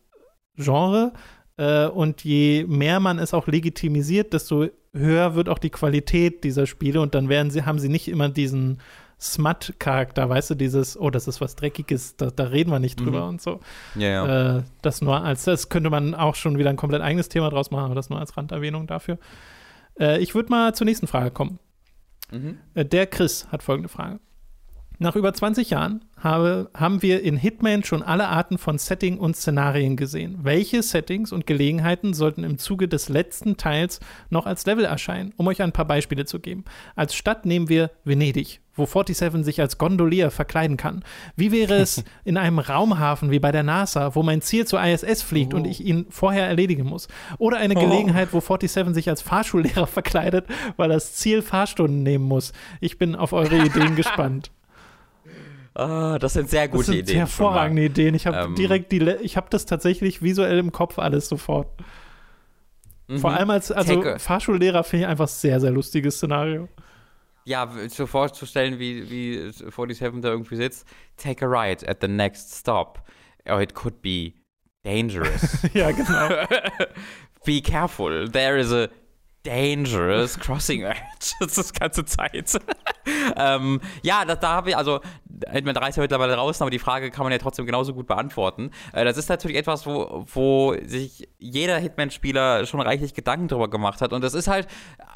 Genre. Äh, und je mehr man es auch legitimisiert, desto höher wird auch die Qualität dieser Spiele und dann werden sie, haben sie nicht immer diesen Smut-Charakter, weißt du, dieses, oh, das ist was Dreckiges, da, da reden wir nicht drüber mhm. und so. Ja, ja. Äh, das nur als, das könnte man auch schon wieder ein komplett eigenes Thema draus machen, aber das nur als Randerwähnung dafür. Äh, ich würde mal zur nächsten Frage kommen. Mhm. Äh, der Chris hat folgende Frage. Nach über 20 Jahren habe, haben wir in Hitman schon alle Arten von Setting und Szenarien gesehen. Welche Settings und Gelegenheiten sollten im Zuge des letzten Teils noch als Level erscheinen? Um euch ein paar Beispiele zu geben. Als Stadt nehmen wir Venedig, wo 47 sich als Gondolier verkleiden kann. Wie wäre es in einem Raumhafen wie bei der NASA, wo mein Ziel zur ISS fliegt oh. und ich ihn vorher erledigen muss? Oder eine oh. Gelegenheit, wo 47 sich als Fahrschullehrer verkleidet, weil das Ziel Fahrstunden nehmen muss. Ich bin auf eure Ideen gespannt. Ah, das sind sehr gute das sind Ideen. Hervorragende Ideen. Ich habe ähm, direkt die, ich habe das tatsächlich visuell im Kopf alles sofort. Vor mhm. allem als also Fahrschullehrer finde ich einfach sehr, sehr lustiges Szenario. Ja, so vorzustellen, wie, wie 47 da irgendwie sitzt. Take a ride at the next stop. Or it could be dangerous. ja, genau. be careful. There is a dangerous crossing edge. das ist die ganze Zeit. ähm, ja, da, da habe ich, also Hitman 3 ist ja mittlerweile draußen, aber die Frage kann man ja trotzdem genauso gut beantworten. Äh, das ist natürlich etwas, wo, wo sich jeder Hitman-Spieler schon reichlich Gedanken drüber gemacht hat. Und das ist halt,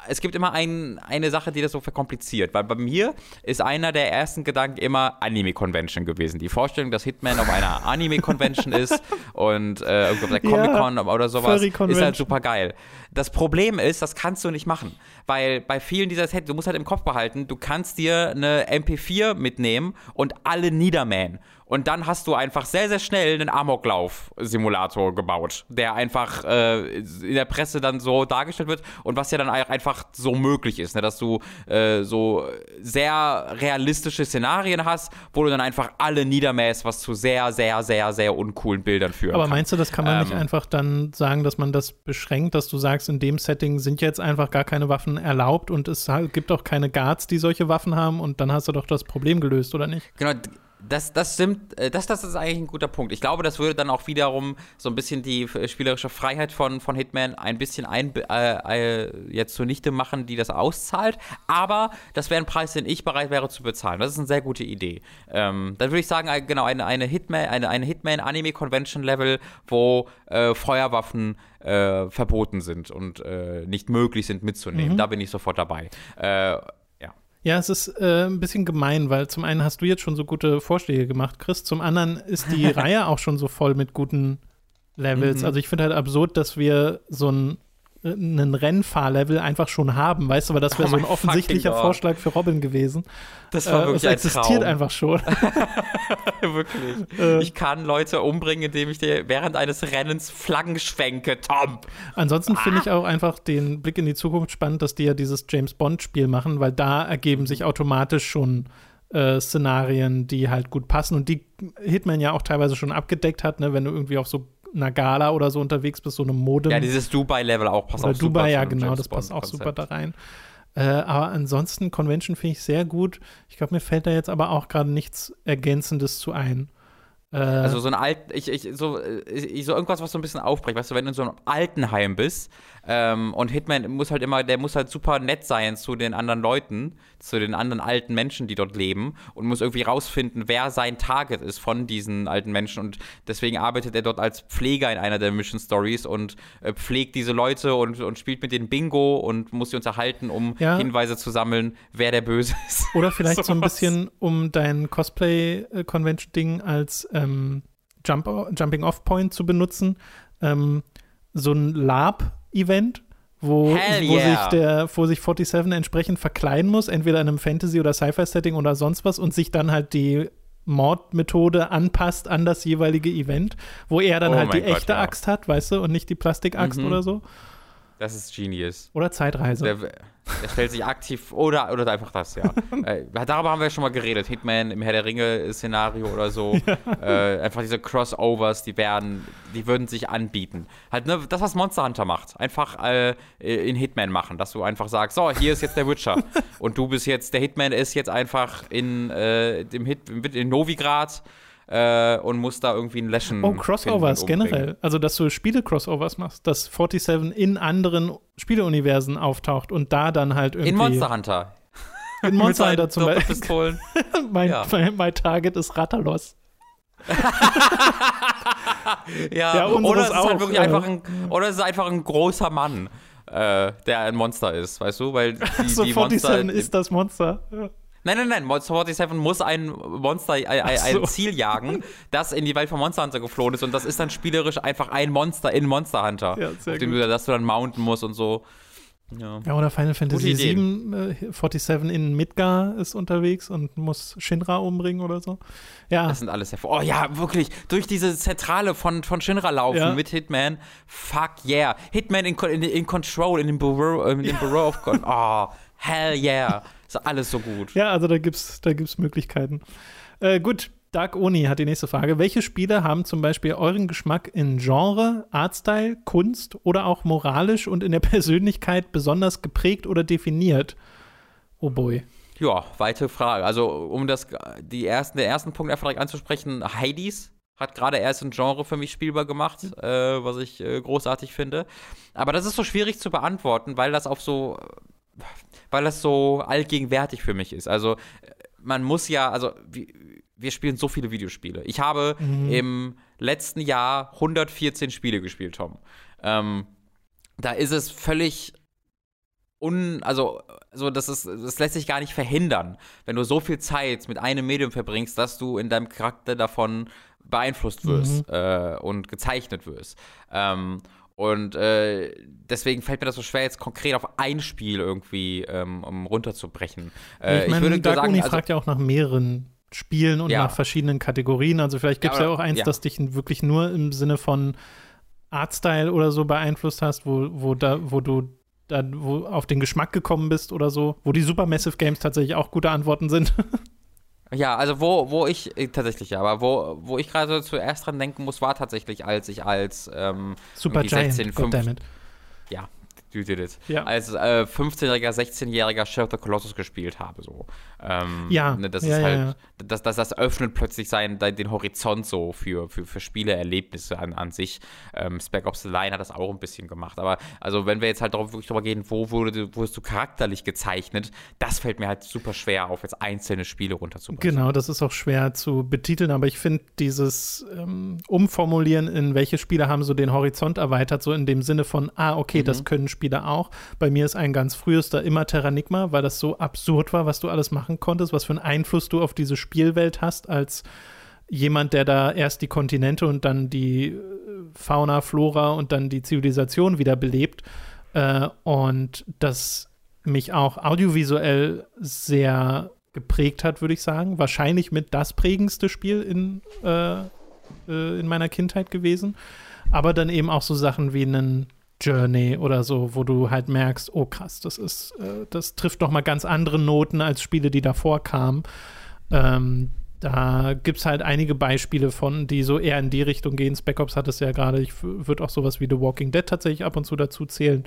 es gibt immer ein, eine Sache, die das so verkompliziert. Weil bei mir ist einer der ersten Gedanken immer Anime-Convention gewesen. Die Vorstellung, dass Hitman auf einer Anime-Convention ist und äh, auf der Comic-Con ja, oder sowas, ist halt super geil. Das Problem ist, das kannst du nicht machen. Weil bei vielen dieser Sets, du musst halt im Kopf behalten, du kannst dir eine MP4 mitnehmen und alle niedermähen. Und dann hast du einfach sehr, sehr schnell einen Amoklauf-Simulator gebaut, der einfach äh, in der Presse dann so dargestellt wird und was ja dann einfach so möglich ist, ne? dass du äh, so sehr realistische Szenarien hast, wo du dann einfach alle niedermäßt, was zu sehr, sehr, sehr, sehr uncoolen Bildern führt. Aber meinst du, das kann man ähm, nicht einfach dann sagen, dass man das beschränkt, dass du sagst, in dem Setting sind jetzt einfach gar keine Waffen erlaubt und es gibt auch keine Guards, die solche Waffen haben und dann hast du doch das Problem gelöst, oder nicht? Genau, das, das stimmt, äh, das, das ist eigentlich ein guter Punkt. Ich glaube, das würde dann auch wiederum so ein bisschen die spielerische Freiheit von, von Hitman ein bisschen ein, äh, äh, jetzt zunichte machen, die das auszahlt. Aber das wäre ein Preis, den ich bereit wäre zu bezahlen. Das ist eine sehr gute Idee. Ähm, dann würde ich sagen, äh, genau, eine, eine Hitman, eine, eine Hitman-Anime-Convention-Level, wo äh, Feuerwaffen äh, verboten sind und nicht möglich sind mitzunehmen. Mhm. Da bin ich sofort dabei. Ja, es ist äh, ein bisschen gemein, weil zum einen hast du jetzt schon so gute Vorschläge gemacht, Chris. Zum anderen ist die Reihe auch schon so voll mit guten Levels. Mhm. Also ich finde halt absurd, dass wir so ein einen Rennfahrlevel einfach schon haben, weißt du, weil das wäre oh so ein offensichtlicher Vorschlag für Robin gewesen. Das war wirklich äh, es existiert einfach schon. wirklich. Äh, ich kann Leute umbringen, indem ich dir während eines Rennens Flaggen schwenke, Tom. Ansonsten ah. finde ich auch einfach den Blick in die Zukunft spannend, dass die ja dieses James Bond Spiel machen, weil da ergeben sich automatisch schon äh, Szenarien, die halt gut passen und die Hitman ja auch teilweise schon abgedeckt hat, ne, wenn du irgendwie auf so einer Gala oder so unterwegs bist, so einem Modem. Ja, dieses Dubai-Level auch passt oder auch Dubai, super. ja, genau, das passt auch super da rein. Äh, aber ansonsten, Convention finde ich sehr gut. Ich glaube, mir fällt da jetzt aber auch gerade nichts Ergänzendes zu ein. Äh, also so ein alt, ich, ich, so, ich, so irgendwas, was so ein bisschen aufbricht. Weißt du, wenn du in so einem Altenheim bist ähm, und Hitman muss halt immer, der muss halt super nett sein zu den anderen Leuten, zu den anderen alten Menschen, die dort leben und muss irgendwie rausfinden, wer sein Target ist von diesen alten Menschen und deswegen arbeitet er dort als Pfleger in einer der Mission Stories und äh, pflegt diese Leute und, und spielt mit denen Bingo und muss sie unterhalten, um ja. Hinweise zu sammeln, wer der Böse ist. Oder vielleicht so, so ein bisschen um dein Cosplay-Convention-Ding als ähm, Jump Jumping-Off-Point zu benutzen. Ähm, so ein Lab-Event, wo, wo sich der, wo sich 47 entsprechend verkleiden muss, entweder in einem Fantasy- oder Sci-Fi-Setting oder sonst was und sich dann halt die Mordmethode anpasst an das jeweilige Event, wo er dann oh halt die Gott, echte ja. Axt hat, weißt du, und nicht die Plastikaxt mhm. oder so. Das ist Genius. Oder Zeitreise. Der, der stellt sich aktiv oder, oder einfach das, ja. äh, darüber haben wir schon mal geredet. Hitman im Herr der Ringe-Szenario oder so. Ja. Äh, einfach diese Crossovers, die werden, die würden sich anbieten. Halt, ne, das, was Monster Hunter macht. Einfach äh, in Hitman machen, dass du einfach sagst, so, hier ist jetzt der Witcher. und du bist jetzt, der Hitman ist jetzt einfach in, äh, dem Hit, in Novigrad äh, und muss da irgendwie ein Läschen. Oh, Crossovers generell. Also, dass du Spiele-Crossovers machst, dass 47 in anderen Spieleuniversen auftaucht und da dann halt irgendwie. In Monster Hunter. In Monster Hunter zum Beispiel. mein, ja. mein, mein Target ist Rattalos. ja, ja oder es ist halt wirklich äh, einfach ein, oder es ist einfach ein großer Mann, äh, der ein Monster ist, weißt du? Weil die, so, die 47 Monster, ist das Monster. Ja. Nein, nein, nein. Monster 47 muss ein Monster, ein, ein, so. Ziel jagen, das in die Welt von Monster Hunter geflohen ist. Und das ist dann spielerisch einfach ein Monster in Monster Hunter. Ja, sehr auf dem gut. Du, das du dann mounten musst und so. Ja. ja, oder Final Fantasy VII, äh, 47 in Midgar ist unterwegs und muss Shinra umbringen oder so. Ja. Das sind alles hervor. Oh ja, wirklich. Durch diese Zentrale von, von Shinra laufen ja. mit Hitman. Fuck yeah. Hitman in, in, in Control, in dem Bureau, in dem Bureau of God. Oh, hell yeah. Ist alles so gut. Ja, also da gibt's, da gibt's Möglichkeiten. Äh, gut, Dark Oni hat die nächste Frage. Welche Spiele haben zum Beispiel euren Geschmack in Genre, Artstyle, Kunst oder auch moralisch und in der Persönlichkeit besonders geprägt oder definiert? Oh boy. Ja, weite Frage. Also, um das, die ersten, den ersten Punkt einfach direkt anzusprechen, Heidis hat gerade erst ein Genre für mich spielbar gemacht, äh, was ich äh, großartig finde. Aber das ist so schwierig zu beantworten, weil das auf so weil das so allgegenwärtig für mich ist. Also man muss ja, also wir, wir spielen so viele Videospiele. Ich habe mhm. im letzten Jahr 114 Spiele gespielt, Tom. Ähm, da ist es völlig un, also, also das ist, das lässt sich gar nicht verhindern, wenn du so viel Zeit mit einem Medium verbringst, dass du in deinem Charakter davon beeinflusst wirst mhm. äh, und gezeichnet wirst. Ähm, und äh, deswegen fällt mir das so schwer, jetzt konkret auf ein Spiel irgendwie ähm, um runterzubrechen. Äh, ich, mein, ich würde Dark sagen, Uni also, fragt ja auch nach mehreren Spielen und ja. nach verschiedenen Kategorien. Also vielleicht gibt es ja, ja, auch eins, ja. das dich wirklich nur im Sinne von Artstyle oder so beeinflusst hast, wo, wo, da, wo du da, wo auf den Geschmack gekommen bist oder so, wo die Supermassive Games tatsächlich auch gute Antworten sind. Ja, also wo, wo ich, äh, tatsächlich ja, aber wo, wo ich gerade zuerst dran denken muss, war tatsächlich, als ich als ähm, Super Giant, 16, 15, ja, You Did It. Ja. Als äh, 15-jähriger, 16-jähriger Shadow of the Colossus gespielt habe. So. Ähm, ja. Ne, das ja, ist halt, ja, ja. Das, das, das öffnet plötzlich sein, den Horizont so für, für, für Spieleerlebnisse an, an sich. Ähm, Spec Ops The Line hat das auch ein bisschen gemacht. Aber also wenn wir jetzt halt darauf, wirklich drüber gehen, wo wurde, wurdest du charakterlich gezeichnet, das fällt mir halt super schwer auf, jetzt einzelne Spiele runterzubringen. Genau, das ist auch schwer zu betiteln, aber ich finde dieses ähm, Umformulieren, in welche Spiele haben so den Horizont erweitert, so in dem Sinne von, ah, okay, mhm. das können Spiele auch. Bei mir ist ein ganz frühester immer Terranigma, weil das so absurd war, was du alles machen machen konntest, was für einen Einfluss du auf diese Spielwelt hast, als jemand, der da erst die Kontinente und dann die äh, Fauna, Flora und dann die Zivilisation wieder belebt. Äh, und das mich auch audiovisuell sehr geprägt hat, würde ich sagen. Wahrscheinlich mit das prägendste Spiel in, äh, äh, in meiner Kindheit gewesen. Aber dann eben auch so Sachen wie einen Journey oder so, wo du halt merkst, oh krass, das ist, äh, das trifft noch mal ganz andere Noten als Spiele, die davor kamen. Ähm, da gibt es halt einige Beispiele von, die so eher in die Richtung gehen. Spec Ops hat es ja gerade, ich würde auch sowas wie The Walking Dead tatsächlich ab und zu dazu zählen.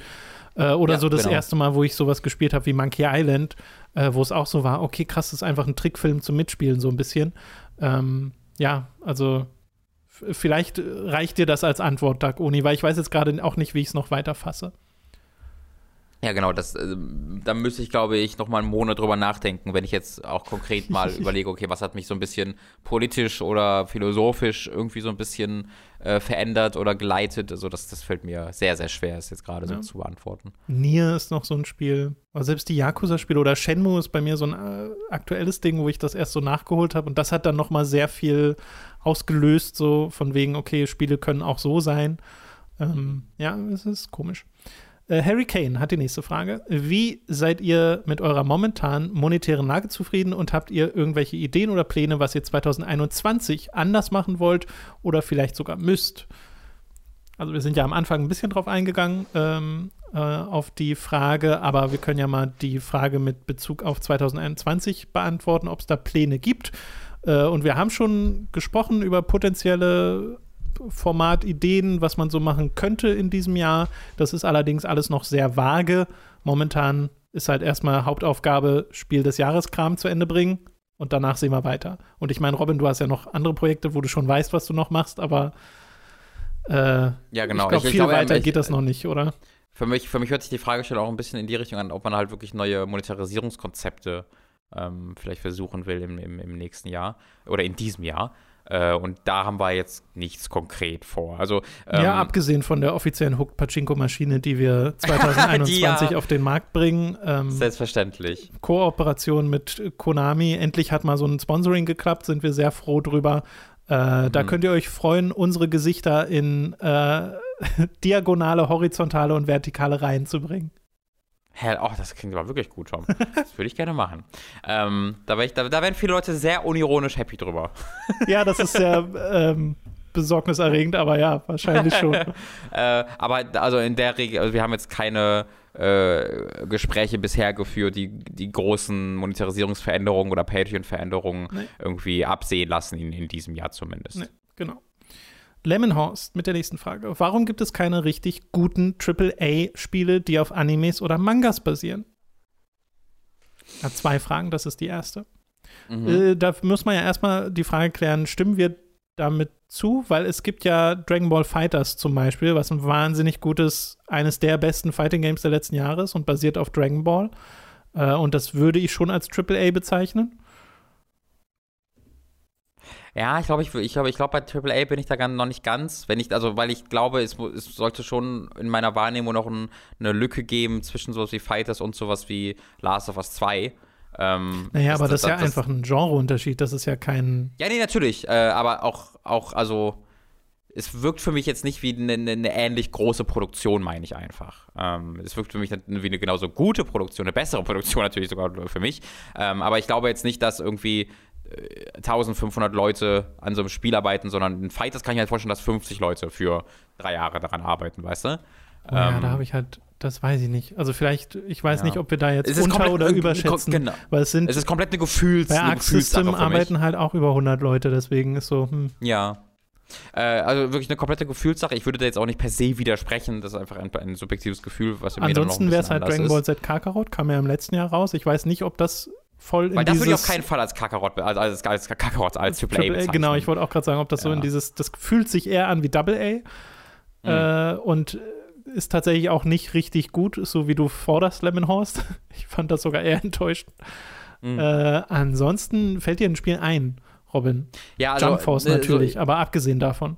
Äh, oder ja, so das genau. erste Mal, wo ich sowas gespielt habe wie Monkey Island, äh, wo es auch so war, okay, krass, das ist einfach ein Trickfilm zum Mitspielen, so ein bisschen. Ähm, ja, also vielleicht reicht dir das als Antwort, Doug Oni, weil ich weiß jetzt gerade auch nicht, wie ich es noch weiter fasse. Ja, genau, das, äh, da müsste ich, glaube ich, noch mal einen Monat drüber nachdenken, wenn ich jetzt auch konkret mal überlege, okay, was hat mich so ein bisschen politisch oder philosophisch irgendwie so ein bisschen äh, verändert oder geleitet. Also das, das fällt mir sehr, sehr schwer, es jetzt gerade ja. so zu beantworten. Nier ist noch so ein Spiel. Aber selbst die Yakuza-Spiele oder Shenmue ist bei mir so ein äh, aktuelles Ding, wo ich das erst so nachgeholt habe. Und das hat dann noch mal sehr viel ausgelöst, so von wegen, okay, Spiele können auch so sein. Ähm, ja, es ist komisch. Äh, Harry Kane hat die nächste Frage. Wie seid ihr mit eurer momentanen monetären Lage zufrieden und habt ihr irgendwelche Ideen oder Pläne, was ihr 2021 anders machen wollt oder vielleicht sogar müsst? Also wir sind ja am Anfang ein bisschen drauf eingegangen, ähm, äh, auf die Frage, aber wir können ja mal die Frage mit Bezug auf 2021 beantworten, ob es da Pläne gibt. Äh, und wir haben schon gesprochen über potenzielle Formatideen, was man so machen könnte in diesem Jahr. Das ist allerdings alles noch sehr vage. Momentan ist halt erstmal Hauptaufgabe, Spiel des Jahreskram zu Ende bringen und danach sehen wir weiter. Und ich meine, Robin, du hast ja noch andere Projekte, wo du schon weißt, was du noch machst, aber äh, ja, genau. ich glaube, viel glaub, weiter ich, geht das noch nicht, oder? Für mich, für mich hört sich die Fragestellung auch ein bisschen in die Richtung an, ob man halt wirklich neue Monetarisierungskonzepte ähm, vielleicht versuchen will im, im, im nächsten Jahr oder in diesem Jahr. Äh, und da haben wir jetzt nichts konkret vor. Also, ähm, ja, abgesehen von der offiziellen Hooked Pachinko-Maschine, die wir 2021 die, ja. auf den Markt bringen. Ähm, Selbstverständlich. Kooperation mit Konami. Endlich hat mal so ein Sponsoring geklappt, sind wir sehr froh drüber. Äh, mhm. Da könnt ihr euch freuen, unsere Gesichter in äh, diagonale, horizontale und vertikale Reihen zu bringen. Hä, oh, das klingt aber wirklich gut, Tom. Das würde ich gerne machen. Ähm, da, ich, da, da, werden viele Leute sehr unironisch happy drüber. Ja, das ist sehr ähm, besorgniserregend, aber ja, wahrscheinlich schon. äh, aber also in der Regel, also wir haben jetzt keine äh, Gespräche bisher geführt, die die großen Monetarisierungsveränderungen oder Patreon-Veränderungen nee. irgendwie absehen lassen, in, in diesem Jahr zumindest. Nee, genau. Lemonhorst mit der nächsten Frage. Warum gibt es keine richtig guten AAA-Spiele, die auf Animes oder Mangas basieren? Hat zwei Fragen, das ist die erste. Mhm. Äh, da muss man ja erstmal die Frage klären, stimmen wir damit zu? Weil es gibt ja Dragon Ball Fighters zum Beispiel, was ein wahnsinnig gutes, eines der besten Fighting Games der letzten Jahre ist und basiert auf Dragon Ball. Äh, und das würde ich schon als AAA bezeichnen. Ja, ich glaube, ich, ich, glaub, ich glaub, bei AAA bin ich da noch nicht ganz. Wenn ich, also, weil ich glaube, es, es sollte schon in meiner Wahrnehmung noch ein, eine Lücke geben zwischen sowas wie Fighters und sowas wie Last of Us 2. Ähm, naja, aber das, das ist ja das, einfach ein Genreunterschied. Das ist ja kein. Ja, nee, natürlich. Äh, aber auch, auch, also, es wirkt für mich jetzt nicht wie eine, eine ähnlich große Produktion, meine ich einfach. Ähm, es wirkt für mich wie eine genauso gute Produktion, eine bessere Produktion natürlich sogar für mich. Ähm, aber ich glaube jetzt nicht, dass irgendwie 1500 Leute an so einem Spiel arbeiten, sondern in Fighters kann ich mir halt vorstellen, dass 50 Leute für drei Jahre daran arbeiten, weißt du? Oh ja, ähm, da habe ich halt, das weiß ich nicht. Also vielleicht, ich weiß ja. nicht, ob wir da jetzt unter- oder überschätzen. Genau. Weil es sind. Es ist komplett eine Gefühls. Bei Arc System arbeiten halt auch über 100 Leute, deswegen ist so. Hm. Ja. Äh, also wirklich eine komplette Gefühlssache. Ich würde da jetzt auch nicht per se widersprechen. Das ist einfach ein, ein subjektives Gefühl, was mir Ansonsten wäre es halt Dragon Ball Z Kakarot, kam ja im letzten Jahr raus. Ich weiß nicht, ob das voll in Weil das würde ich auf keinen Fall als Kakarot, also als, als Kakarot, als Triple A bezeichnen. Genau, ich wollte auch gerade sagen, ob das ja. so in dieses, das fühlt sich eher an wie Double A mhm. äh, und ist tatsächlich auch nicht richtig gut, so wie du forderst, Lemonhorst. Ich fand das sogar eher enttäuschend. Mhm. Äh, ansonsten fällt dir ein Spiel ein, Robin. Ja, also, Jump Force natürlich, so, aber abgesehen davon.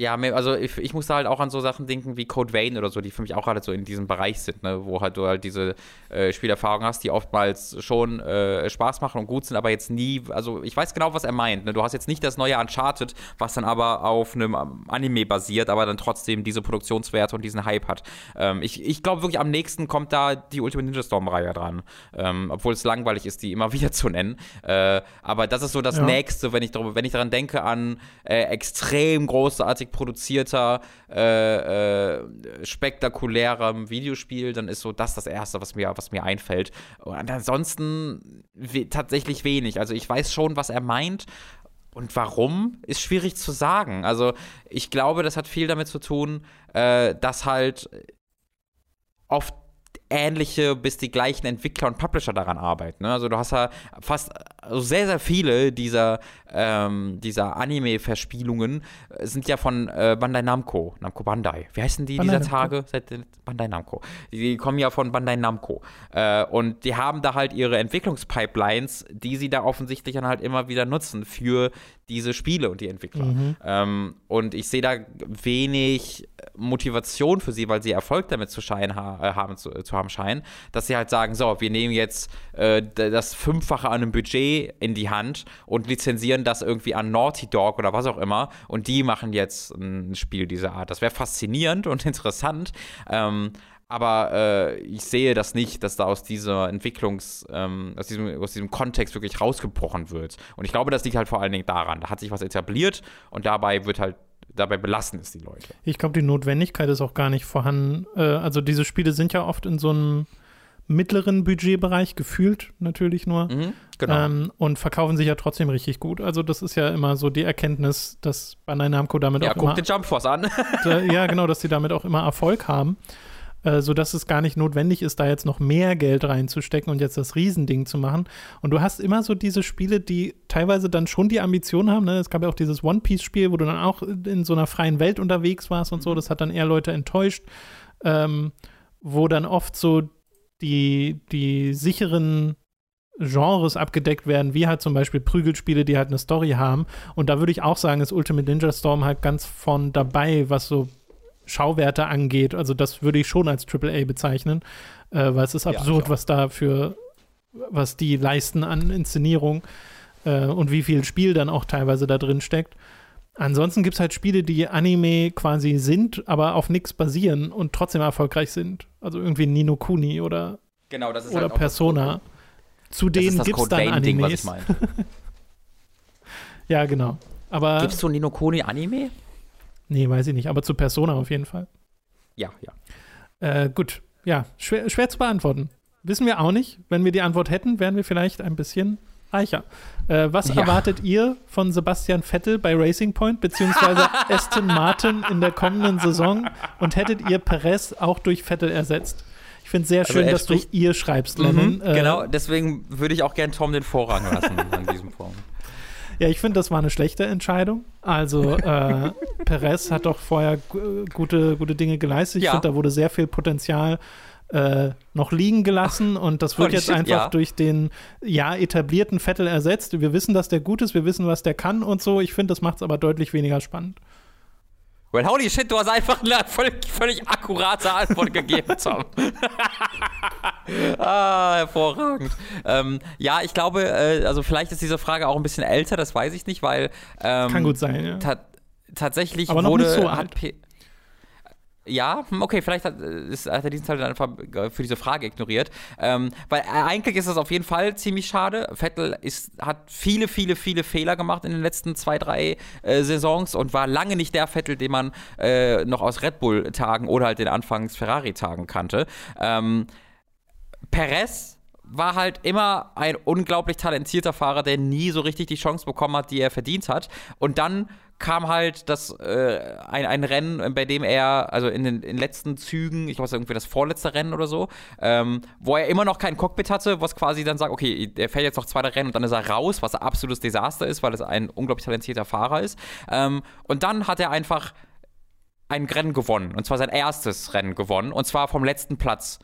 Ja, also ich, ich muss da halt auch an so Sachen denken wie Code Vein oder so, die für mich auch halt so in diesem Bereich sind, ne? wo halt du halt diese äh, Spielerfahrung hast, die oftmals schon äh, Spaß machen und gut sind, aber jetzt nie, also ich weiß genau, was er meint. Ne? Du hast jetzt nicht das neue Uncharted, was dann aber auf einem Anime basiert, aber dann trotzdem diese Produktionswerte und diesen Hype hat. Ähm, ich ich glaube wirklich, am nächsten kommt da die Ultimate Ninja Storm-Reihe dran, ähm, obwohl es langweilig ist, die immer wieder zu nennen. Äh, aber das ist so das ja. Nächste, wenn ich, darüber, wenn ich daran denke, an äh, extrem großartig produzierter, äh, äh, spektakulärem Videospiel, dann ist so das das Erste, was mir, was mir einfällt. Und ansonsten we tatsächlich wenig. Also ich weiß schon, was er meint. Und warum, ist schwierig zu sagen. Also ich glaube, das hat viel damit zu tun, äh, dass halt oft ähnliche bis die gleichen Entwickler und Publisher daran arbeiten. Ne? Also du hast ja fast also sehr, sehr viele dieser, ähm, dieser Anime-Verspielungen sind ja von äh, Bandai Namco, Namco Bandai. Wie heißen die Bandai dieser. Tage? Seit, Bandai Namco. Die kommen ja von Bandai Namco. Äh, und die haben da halt ihre Entwicklungspipelines, die sie da offensichtlich dann halt immer wieder nutzen für diese Spiele und die Entwickler. Mhm. Ähm, und ich sehe da wenig Motivation für sie, weil sie Erfolg damit zu, scheinen, ha äh, haben, zu, zu, haben scheinen, dass sie halt sagen, so, wir nehmen jetzt äh, das Fünffache an einem Budget in die Hand und lizenzieren das irgendwie an Naughty Dog oder was auch immer und die machen jetzt ein Spiel dieser Art. Das wäre faszinierend und interessant, ähm, aber äh, ich sehe das nicht, dass da aus dieser Entwicklungs, ähm, aus, diesem, aus diesem Kontext wirklich rausgebrochen wird. Und ich glaube, das liegt halt vor allen Dingen daran. Da hat sich was etabliert und dabei wird halt dabei belassen es die Leute. Ich glaube, die Notwendigkeit ist auch gar nicht vorhanden. Äh, also diese Spiele sind ja oft in so einem mittleren Budgetbereich, gefühlt natürlich nur. Mhm, genau. Ähm, und verkaufen sich ja trotzdem richtig gut. Also das ist ja immer so die Erkenntnis, dass Bandai Namco damit ja, auch guck immer, den Jump Force an. ja genau, dass sie damit auch immer Erfolg haben, äh, sodass es gar nicht notwendig ist, da jetzt noch mehr Geld reinzustecken und jetzt das Riesending zu machen. Und du hast immer so diese Spiele, die teilweise dann schon die Ambition haben. Ne? Es gab ja auch dieses One Piece Spiel, wo du dann auch in so einer freien Welt unterwegs warst und so. Das hat dann eher Leute enttäuscht, ähm, wo dann oft so die, die sicheren Genres abgedeckt werden, wie halt zum Beispiel Prügelspiele, die halt eine Story haben. Und da würde ich auch sagen, ist Ultimate Ninja Storm halt ganz von dabei, was so Schauwerte angeht. Also das würde ich schon als AAA bezeichnen, äh, weil es ist Ja, absurd, auch. was da für, was die leisten an Inszenierung äh, und wie viel Spiel dann auch teilweise da drin steckt. Ansonsten gibt es halt Spiele, die Anime quasi sind, aber auf nichts basieren und trotzdem erfolgreich sind. Also irgendwie Nino Kuni oder, Genau, das ist oder halt Persona. Zu Das, ist denen gibt es dann Vein Ding, was ich Animes. meine. Ja, genau. Aber Gibst du Nino Kuni Anime? nee, weiß ich nicht, aber zu Persona auf jeden Fall. Ja, ja. Äh, gut, ja, schwer, schwer zu beantworten. Wissen wir auch nicht. Wenn wir die Antwort hätten, wären wir vielleicht ein bisschen reicher. Äh, was Ja. erwartet ihr von Sebastian Vettel bei Racing Point beziehungsweise Aston Martin in der kommenden Saison? Und hättet ihr Perez auch durch Vettel ersetzt? Ich finde es sehr Also schön, er dass du ihr schreibst, Lennon. Mhm, Äh, genau, deswegen würde ich auch gern Tom den Vorrang lassen an diesem Punkt. Ja, ich finde, das war eine schlechte Entscheidung. Also, äh, Perez hat doch vorher gu- gute, gute Dinge geleistet. Ich Ja. finde, da wurde sehr viel Potenzial äh, noch liegen gelassen und das wird Holy jetzt shit, einfach ja. durch den ja etablierten Vettel ersetzt. Wir wissen, dass der gut ist, wir wissen, was der kann und so. Ich finde, das macht es aber deutlich weniger spannend. Well, holy shit, du hast einfach eine völlig, völlig akkurate Antwort gegeben, Tom. ah, hervorragend. Ähm, ja, ich glaube, äh, also vielleicht ist diese Frage auch ein bisschen älter, das weiß ich nicht, weil ähm, Kann gut sein, ja. ta tatsächlich Aber noch wurde nicht so alt. Ja, hm, okay, vielleicht hat, äh, ist, hat er diesen Teil dann einfach äh, für diese Frage ignoriert. Ähm, weil äh, eigentlich ist das auf jeden Fall ziemlich schade. Vettel ist, hat viele, viele, viele Fehler gemacht in den letzten zwei, drei äh, Saisons und war lange nicht der Vettel, den man äh, noch aus Red Bull-Tagen oder halt den Anfangs-Ferrari-Tagen kannte. Ähm, Perez war halt immer ein unglaublich talentierter Fahrer, der nie so richtig die Chance bekommen hat, die er verdient hat. Und dann kam halt das äh, ein, ein Rennen, bei dem er, also in den, in den letzten Zügen, ich glaube, es war irgendwie das vorletzte Rennen oder so, ähm, wo er immer noch kein Cockpit hatte, was quasi dann sagt, okay, er fährt jetzt noch zwei drei Rennen und dann ist er raus, was ein absolutes Desaster ist, weil es ein unglaublich talentierter Fahrer ist. Ähm, und dann hat er einfach ein Rennen gewonnen. Und zwar sein erstes Rennen gewonnen. Und zwar vom letzten Platz.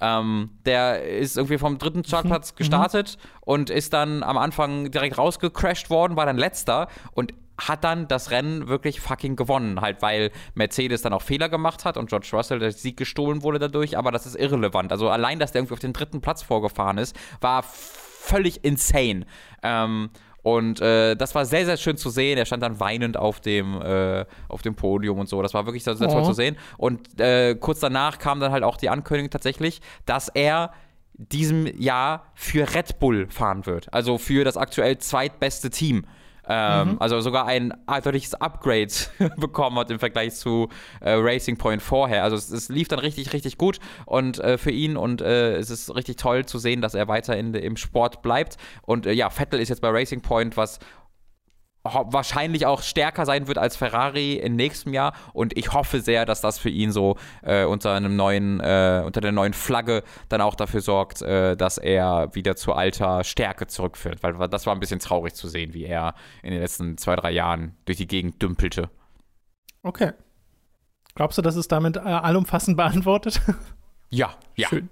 Ähm, der ist irgendwie vom dritten Startplatz gestartet und ist dann am Anfang direkt rausgecrashed worden, war dann letzter und hat dann das Rennen wirklich fucking gewonnen, halt weil Mercedes dann auch Fehler gemacht hat und George Russell der Sieg gestohlen wurde dadurch, aber das ist irrelevant. Also allein, dass der irgendwie auf den dritten Platz vorgefahren ist, war völlig insane. Ähm, und äh, das war sehr, sehr schön zu sehen. Er stand dann weinend auf dem, äh, auf dem Podium und so. Das war wirklich sehr, sehr toll Oh. zu sehen. Und äh, kurz danach kam dann halt auch die Ankündigung tatsächlich, dass er diesem Jahr für Red Bull fahren wird. Also für das aktuell zweitbeste Team. Ähm, Also sogar ein deutliches Upgrade bekommen hat im Vergleich zu äh, Racing Point vorher. Also es, es lief dann richtig, richtig gut und äh, für ihn und äh, es ist richtig toll zu sehen, dass er weiter in, im Sport bleibt. Und äh, ja, Vettel ist jetzt bei Racing Point, was wahrscheinlich auch stärker sein wird als Ferrari im nächsten Jahr und ich hoffe sehr, dass das für ihn so äh, unter einem neuen, äh, unter der neuen Flagge dann auch dafür sorgt, äh, dass er wieder zu alter Stärke zurückführt, weil das war ein bisschen traurig zu sehen, wie er in den letzten zwei, drei Jahren durch die Gegend dümpelte. Okay. Glaubst du, das ist damit äh, allumfassend beantwortet? Ja, ja. Schön.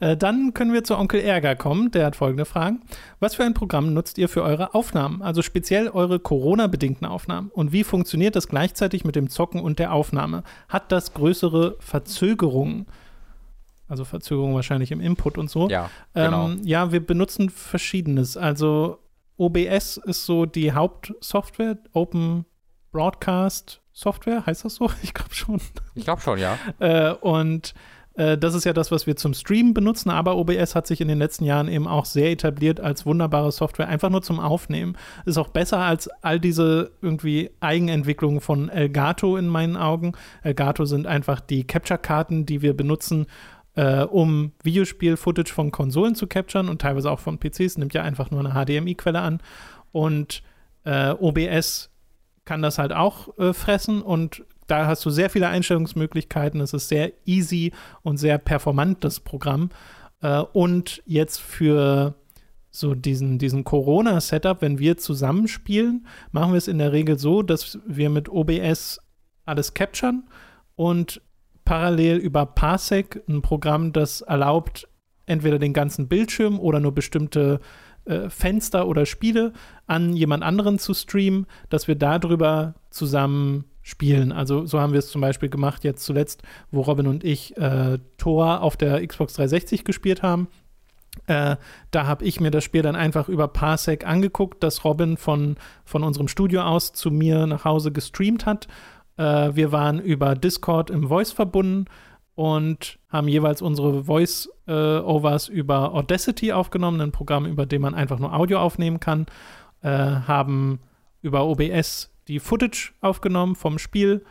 Äh, dann können wir zu Onkel Ärger kommen. Der hat folgende Fragen. Was für ein Programm nutzt ihr für eure Aufnahmen? Also speziell eure Corona-bedingten Aufnahmen. Und wie funktioniert das gleichzeitig mit dem Zocken und der Aufnahme? Hat das größere Verzögerungen? Also Verzögerungen wahrscheinlich im Input und so. Ja, genau. Ähm, ja, wir benutzen verschiedenes. Also OBS ist so die Hauptsoftware, Open Broadcast Software, heißt das so? Ich glaube schon. ich glaube schon, ja. Äh, und Äh, das ist ja das, was wir zum Streamen benutzen, aber OBS hat sich in den letzten Jahren eben auch sehr etabliert als wunderbare Software, einfach nur zum Aufnehmen. Ist auch besser als all diese irgendwie Eigenentwicklungen von Elgato in meinen Augen. Elgato sind einfach die Capture-Karten, die wir benutzen, äh, um Videospiel-Footage von Konsolen zu capturen und teilweise auch von PCs. Nimmt ja einfach nur eine HDMI-Quelle an. Und äh, OBS kann das halt auch äh, fressen und da hast du sehr viele Einstellungsmöglichkeiten. Es ist sehr easy und sehr performant, das Programm. Äh, und jetzt für so diesen, diesen Corona-Setup, wenn wir zusammenspielen, machen wir es in der Regel so, dass wir mit OBS alles capturen und parallel über Parsec ein Programm, das erlaubt, entweder den ganzen Bildschirm oder nur bestimmte äh, Fenster oder Spiele an jemand anderen zu streamen, dass wir darüber zusammen spielen. Also so haben wir es zum Beispiel gemacht jetzt zuletzt, wo Robin und ich äh, Tor auf der Xbox 360 gespielt haben. Äh, da habe ich mir das Spiel dann einfach über Parsec angeguckt, das Robin von, von unserem Studio aus zu mir nach Hause gestreamt hat. Äh, wir waren über Discord im Voice verbunden und haben jeweils unsere Voice-Overs über Audacity aufgenommen, ein Programm, über dem man einfach nur Audio aufnehmen kann, äh, haben über OBS die Footage aufgenommen vom Spiel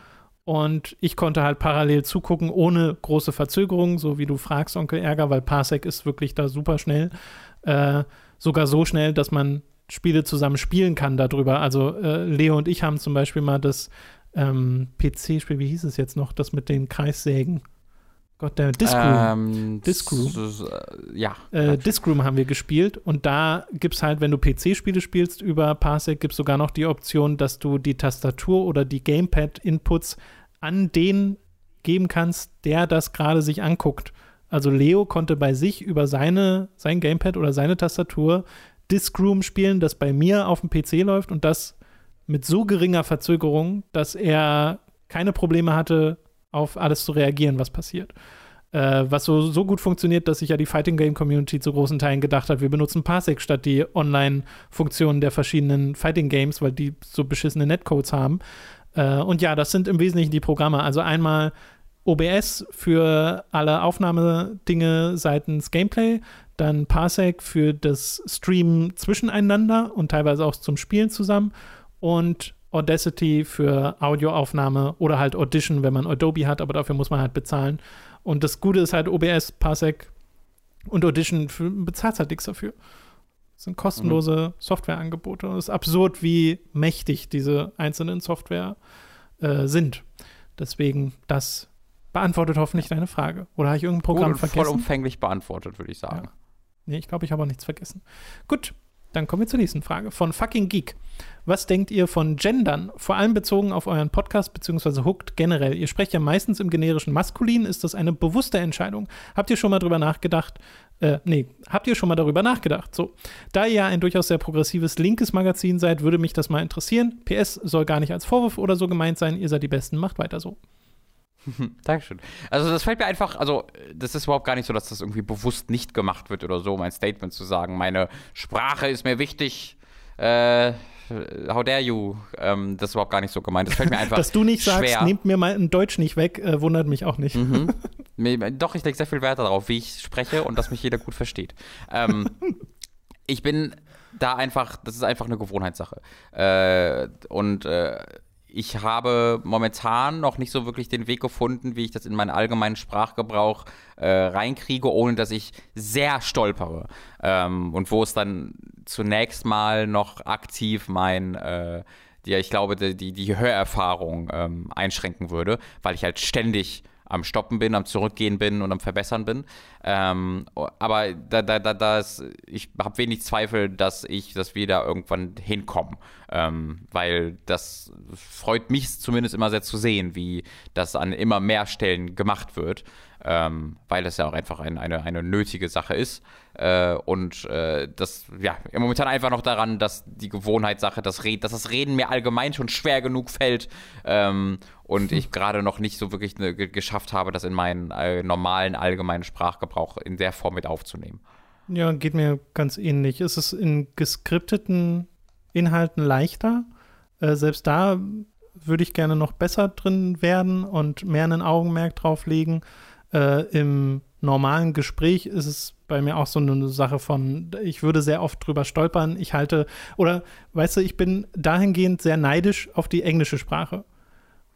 und ich konnte halt parallel zugucken, ohne große Verzögerung, so wie du fragst, Onkel Ärger, weil Parsec ist wirklich da super schnell. Äh, sogar so schnell, dass man Spiele zusammen spielen kann darüber. Also äh, Leo und ich haben zum Beispiel mal das ähm, PC-Spiel, wie hieß es jetzt noch, das mit den Kreissägen? Gott, der Discroom. Ähm, Discroom. Äh, ja. Äh, Discroom haben wir gespielt und da gibt es halt, wenn du PC-Spiele spielst über Parsec, gibt es sogar noch die Option, dass du die Tastatur oder die Gamepad-Inputs an den geben kannst, der das gerade sich anguckt. Also Leo konnte bei sich über seine, sein Gamepad oder seine Tastatur Discroom spielen, das bei mir auf dem PC läuft und das mit so geringer Verzögerung, dass er keine Probleme hatte, auf alles zu reagieren, was passiert. Äh, was so, so gut funktioniert, dass sich ja die Fighting Game Community zu großen Teilen gedacht hat, wir benutzen Parsec statt die Online-Funktionen der verschiedenen Fighting Games, weil die so beschissene Netcodes haben. Äh, und ja, das sind im Wesentlichen die Programme. Also einmal OBS für alle Aufnahmedinge seitens Gameplay, dann Parsec für das Streamen zwischeneinander und teilweise auch zum Spielen zusammen und Audacity für Audioaufnahme oder halt Audition, wenn man Adobe hat, aber dafür muss man halt bezahlen. Und das Gute ist halt OBS, Parsec und Audition für, bezahlt halt nichts dafür. Das sind kostenlose mhm. Softwareangebote. Und es ist absurd, wie mächtig diese einzelnen Software äh, sind. Deswegen, das beantwortet hoffentlich deine Frage. Oder habe ich irgendein Programm Gut vergessen? Vollumfänglich beantwortet, würde ich sagen. Ja. Nee, ich glaube, ich habe auch nichts vergessen. Gut, dann kommen wir zur nächsten Frage von Fucking Geek. Was denkt ihr von Gendern? Vor allem bezogen auf euren Podcast bzw. Hooked generell. Ihr sprecht ja meistens im generischen Maskulin. Ist das eine bewusste Entscheidung? Habt ihr schon mal drüber nachgedacht? Äh, nee, habt ihr schon mal darüber nachgedacht? So, da ihr ja ein durchaus sehr progressives linkes Magazin seid, würde mich das mal interessieren. PS soll gar nicht als Vorwurf oder so gemeint sein. Ihr seid die Besten. Macht weiter so. Dankeschön. Also das fällt mir einfach, also das ist überhaupt gar nicht so, dass das irgendwie bewusst nicht gemacht wird oder so, mein Statement zu sagen, meine Sprache ist mir wichtig. Äh, how dare you? Ähm, das ist überhaupt gar nicht so gemeint. Das fällt mir einfach Dass du nicht schwer. sagst, nehmt mir mal ein Deutsch nicht weg, äh, wundert mich auch nicht. Mhm. Doch, ich lege sehr viel Wert darauf, wie ich spreche und dass mich jeder gut versteht. Ähm, ich bin da einfach, das ist einfach eine Gewohnheitssache. Äh, und äh, ich habe momentan noch nicht so wirklich den Weg gefunden, wie ich das in meinen allgemeinen Sprachgebrauch äh, reinkriege, ohne dass ich sehr stolpere. Ähm, und wo es dann zunächst mal noch aktiv mein, äh, die, ich glaube, die, die Hörerfahrung ähm, einschränken würde, weil ich halt ständig am Stoppen bin, am Zurückgehen bin und am Verbessern bin. Ähm, aber da, da, da, das, ich habe wenig Zweifel, dass ich, dass wir da irgendwann hinkommen. Ähm, weil das freut mich zumindest immer sehr zu sehen, wie das an immer mehr Stellen gemacht wird ähm, weil das ja auch einfach ein, eine, eine nötige Sache ist. Äh, und äh, das, ja, momentan einfach noch daran, dass die Gewohnheitssache, das Red, dass das Reden mir allgemein schon schwer genug fällt ähm, und ich gerade noch nicht so wirklich ne, geschafft habe, das in meinen äh, normalen allgemeinen Sprachgebrauch in der Form mit aufzunehmen. Ja, geht mir ganz ähnlich. Ist es in geskripteten Inhalten leichter? Äh, selbst da würde ich gerne noch besser drin werden und mehr einen Augenmerk drauf legen. Äh, Im normalen Gespräch ist es bei mir auch so eine Sache von, ich würde sehr oft drüber stolpern. Ich halte, oder weißt du, ich bin dahingehend sehr neidisch auf die englische Sprache.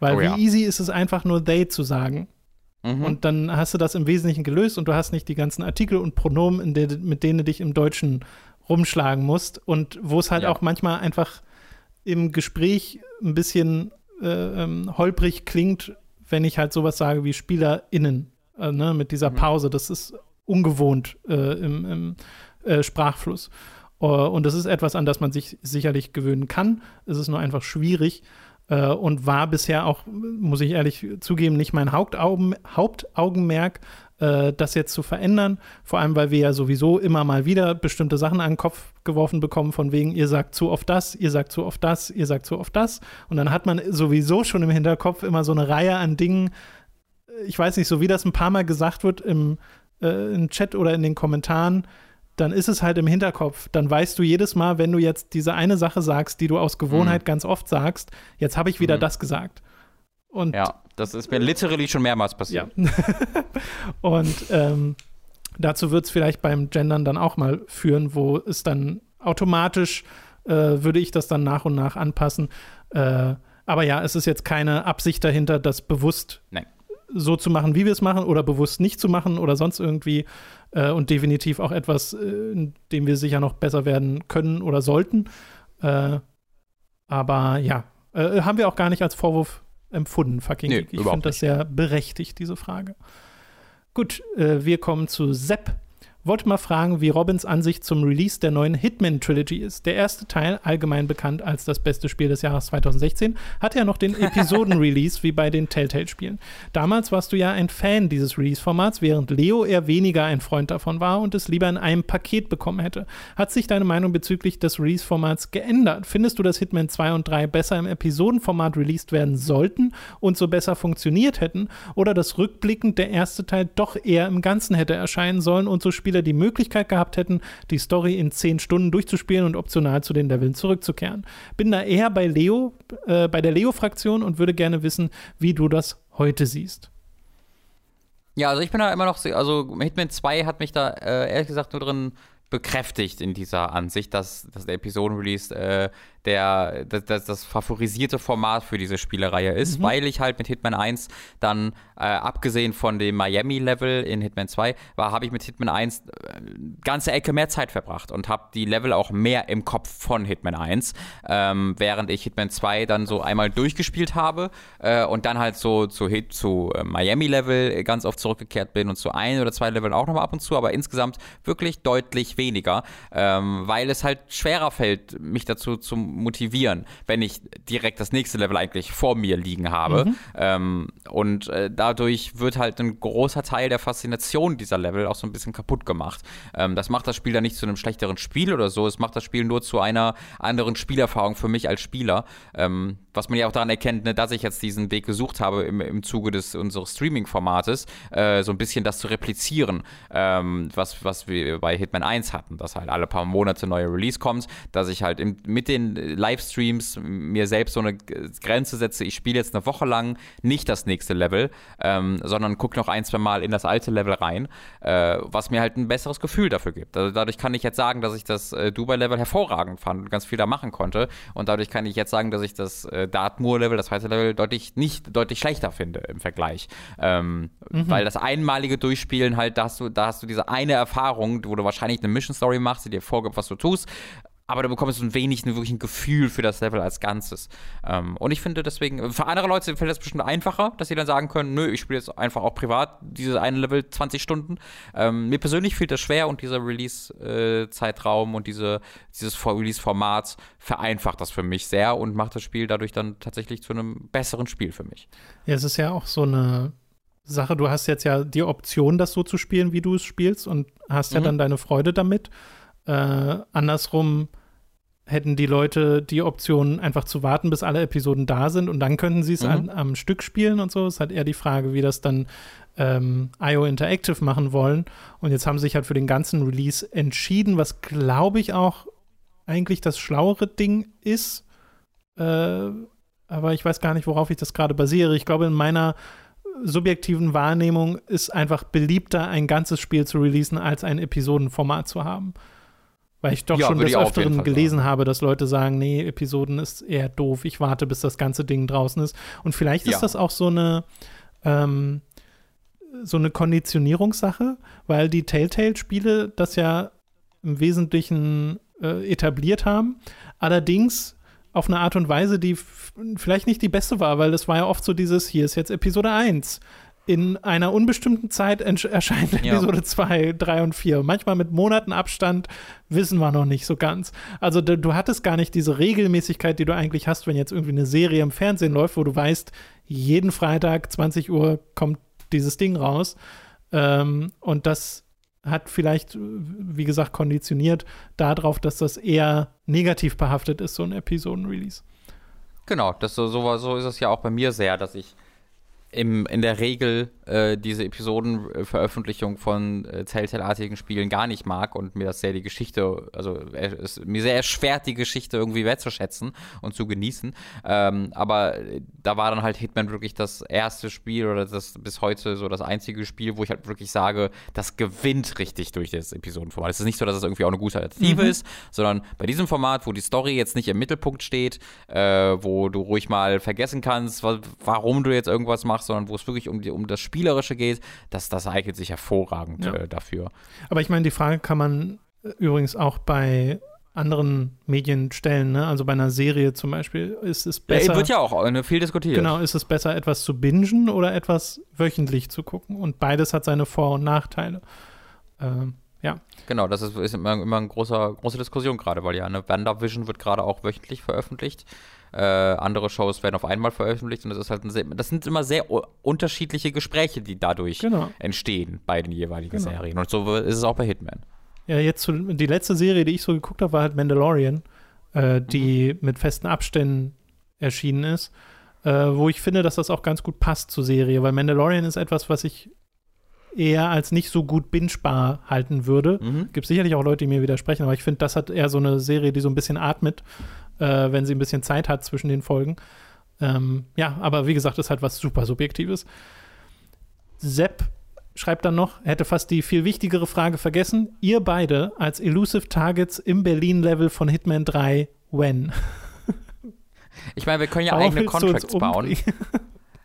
Weil Oh wie ja. easy ist es einfach nur they zu sagen. Mhm. Und dann hast du das im Wesentlichen gelöst und du hast nicht die ganzen Artikel und Pronomen, der, mit denen du dich im Deutschen rumschlagen musst. Und wo es halt Ja. auch manchmal einfach im Gespräch ein bisschen äh, ähm, holprig klingt, wenn ich halt sowas sage wie SpielerInnen, äh, ne, mit dieser Mhm. Pause. Das ist ungewohnt äh, im, im äh, Sprachfluss. Äh, und das ist etwas, an das man sich sicherlich gewöhnen kann. Es ist nur einfach schwierig äh, und war bisher auch, muss ich ehrlich zugeben, nicht mein Hauptaugen, Hauptaugenmerk, äh, das jetzt zu verändern. Vor allem, weil wir ja sowieso immer mal wieder bestimmte Sachen an den Kopf geworfen bekommen, von wegen, ihr sagt zu oft das, ihr sagt zu oft das, ihr sagt zu oft das. Und dann hat man sowieso schon im Hinterkopf immer so eine Reihe an Dingen, ich weiß nicht, so wie das ein paar Mal gesagt wird im, äh, im Chat oder in den Kommentaren, dann ist es halt im Hinterkopf. Dann weißt du jedes Mal, wenn du jetzt diese eine Sache sagst, die du aus Gewohnheit Mhm. ganz oft sagst, jetzt habe ich wieder Mhm. das gesagt. Und Ja, das ist mir literally schon mehrmals ja. passiert. Und ähm, dazu wird es vielleicht beim Gendern dann auch mal führen, wo es dann automatisch äh, würde ich das dann nach und nach anpassen. Äh, aber ja, es ist jetzt keine Absicht dahinter, das bewusst Nein. So zu machen, wie wir es machen, oder bewusst nicht zu machen oder sonst irgendwie. Äh, und definitiv auch etwas, äh, in dem wir sicher noch besser werden können oder sollten. Äh, aber ja, äh, haben wir auch gar nicht als Vorwurf empfunden, fucking Nee. Ich finde das sehr berechtigt, diese Frage. Gut, äh, wir kommen zu Sepp. Wollte mal fragen, wie Robins Ansicht zum Release der neuen Hitman Trilogy ist. Der erste Teil, allgemein bekannt als das beste Spiel des Jahres 2016, hatte ja noch den Episoden-Release wie bei den Telltale-Spielen. Damals warst du ja ein Fan dieses Release-Formats, während Leo eher weniger ein Freund davon war und es lieber in einem Paket bekommen hätte. Hat sich deine Meinung bezüglich des Release-Formats geändert? Findest du, dass Hitman 2 und 3 besser im Episodenformat released werden sollten und so besser funktioniert hätten? Oder dass rückblickend der erste Teil doch eher im Ganzen hätte erscheinen sollen und so Spieler die Möglichkeit gehabt hätten, die Story in 10 Stunden durchzuspielen und optional zu den Leveln zurückzukehren? Bin da eher bei Leo, äh, bei der Leo-Fraktion und würde gerne wissen, wie du das heute siehst. Ja, also ich bin da immer noch, so- also Hitman 2 hat mich da äh, ehrlich gesagt nur drin bekräftigt in dieser Ansicht, dass, dass der Episoden-Release äh, der, das, das, favorisierte Format für diese Spielereihe ist, weil ich halt mit Hitman 1 dann, äh, abgesehen von dem Miami-Level in Hitman 2, war, habe ich mit Hitman 1 äh, ganze Ecke mehr Zeit verbracht und habe die Level auch mehr im Kopf von Hitman 1, ähm, während ich Hitman 2 dann so einmal durchgespielt habe äh, und dann halt so zu, Hit, zu äh, Miami-Level ganz oft zurückgekehrt bin und zu ein oder zwei Leveln auch nochmal ab und zu, aber insgesamt wirklich deutlich weniger, ähm, weil es halt schwerer fällt, mich dazu zu motivieren, wenn ich direkt das nächste Level eigentlich vor mir liegen habe. Ähm, und äh, dadurch wird halt ein großer Teil der Faszination dieser Level auch so ein bisschen kaputt gemacht. Ähm, das macht das Spiel dann nicht zu einem schlechteren Spiel oder so, es macht das Spiel nur zu einer anderen Spielerfahrung für mich als Spieler. Ähm, was man ja auch daran erkennt, ne, dass ich jetzt diesen Weg gesucht habe im, im Zuge des unseres Streaming-Formates, äh, so ein bisschen das zu replizieren, ähm, was, was wir bei Hitman 1 hatten, dass halt alle paar Monate neue Release kommt, dass ich halt im, mit den Livestreams mir selbst so eine Grenze setze, ich spiele jetzt eine Woche lang nicht das nächste Level, ähm, sondern gucke noch ein, zwei Mal in das alte Level rein, äh, was mir halt ein besseres Gefühl dafür gibt. Also dadurch kann ich jetzt sagen, dass ich das äh, Dubai-Level hervorragend fand und ganz viel da machen konnte und dadurch kann ich jetzt sagen, dass ich das äh, Dartmoor-Level, das zweite Level, deutlich nicht deutlich schlechter finde im Vergleich. Ähm, Weil das einmalige Durchspielen halt, da hast du, da hast du diese eine Erfahrung, wo du wahrscheinlich eine Mission Story machst, die dir vorgibt, was du tust. Aber du bekommst ein wenig ein wirklich ein Gefühl für das Level als Ganzes. Ähm, und ich finde deswegen, für andere Leute fällt das bestimmt einfacher, dass sie dann sagen können, nö, ich spiele jetzt einfach auch privat dieses eine Level 20 Stunden. Ähm, mir persönlich fällt das schwer und dieser Release-Zeitraum und diese, dieses Vor- Release-Format vereinfacht das für mich sehr und macht das Spiel dadurch dann tatsächlich zu einem besseren Spiel für mich. Ja, es ist ja auch so eine Sache, du hast jetzt ja die Option, das so zu spielen, wie du es spielst und hast ja Mhm. dann deine Freude damit. Äh, andersrum hätten die Leute die Option, einfach zu warten, bis alle Episoden da sind und dann könnten sie es Mhm. am Stück spielen und so. Es ist halt eher die Frage, wie das dann ähm, IO Interactive machen wollen. Und jetzt haben sie sich halt für den ganzen Release entschieden, was glaube ich auch eigentlich das schlauere Ding ist. Äh, aber ich weiß gar nicht, worauf ich das gerade basiere. Ich glaube, in meiner subjektiven Wahrnehmung ist einfach beliebter, ein ganzes Spiel zu releasen, als ein Episodenformat zu haben. Weil ich doch Ja, schon des Öfteren gelesen habe, dass Leute sagen, nee, Episoden ist eher doof, ich warte, bis das ganze Ding draußen ist. Und vielleicht ist Ja. das auch so eine, ähm, so eine Konditionierungssache, weil die Telltale-Spiele das ja im Wesentlichen äh, etabliert haben. Allerdings auf eine Art und Weise, die vielleicht nicht die beste war, weil es war ja oft so dieses, hier ist jetzt Episode 1. In einer unbestimmten Zeit erscheint. Episode 2, 3 und 4. Manchmal mit Monaten Abstand wissen wir noch nicht so ganz. Also du, du hattest gar nicht diese Regelmäßigkeit, die du eigentlich hast, wenn jetzt irgendwie eine Serie im Fernsehen läuft, wo du weißt, jeden Freitag 20 Uhr kommt dieses Ding raus. Ähm, und das hat vielleicht, wie gesagt, konditioniert darauf, dass das eher negativ behaftet ist, so ein Episoden-Release. Genau, das so, so, so ist es ja auch bei mir sehr, dass ich im, in der Regel äh, diese Episodenveröffentlichung von äh, Telltale-artigen Spielen gar nicht mag und mir das sehr die Geschichte, also äh, es mir sehr erschwert, die Geschichte irgendwie wertzuschätzen und zu genießen. Ähm, aber äh, da war dann halt Hitman wirklich das erste Spiel oder das bis heute so das einzige Spiel, wo ich halt wirklich sage, das gewinnt richtig durch das Episodenformat. Es ist nicht so, dass es irgendwie auch eine gute Alternative Mhm. ist, sondern bei diesem Format, wo die Story jetzt nicht im Mittelpunkt steht, äh, wo du ruhig mal vergessen kannst, wa warum du jetzt irgendwas machst, sondern wo es wirklich um, die, um das Spielerische geht, das, das eignet sich hervorragend Ja. äh, dafür. Aber ich meine, die Frage kann man äh, übrigens auch bei anderen Medien stellen. Ne? Also bei einer Serie zum Beispiel ist es besser. Ja, wird ja auch äh, viel diskutiert. Genau, ist es besser, etwas zu bingen oder etwas wöchentlich zu gucken? Und beides hat seine Vor- und Nachteile. Ähm, ja, Genau, das ist, ist immer, immer eine große Diskussion gerade, weil ja eine WandaVision wird gerade auch wöchentlich veröffentlicht. Äh, andere Shows werden auf einmal veröffentlicht und das ist halt ein sehr, das sind immer sehr unterschiedliche Gespräche, die dadurch genau. entstehen bei den jeweiligen Genau. Serien. Und so ist es auch bei Hitman. Ja, jetzt zu, die letzte Serie, die ich so geguckt habe, war halt Mandalorian, äh, die Mhm. mit festen Abständen erschienen ist. Äh, wo ich finde, dass das auch ganz gut passt zur Serie, weil Mandalorian ist etwas, was ich eher als nicht so gut bingebar halten würde. Mhm. Gibt sicherlich auch Leute, die mir widersprechen, aber ich finde, das hat eher so eine Serie, die so ein bisschen atmet, äh, wenn sie ein bisschen Zeit hat zwischen den Folgen. Ähm, ja, aber wie gesagt, ist halt was super Subjektives. Sepp schreibt dann noch, hätte fast die viel wichtigere Frage vergessen. Ihr beide als Elusive Targets im Berlin-Level von Hitman 3, when? Ich meine, wir können ja Warum eigene Contracts bauen.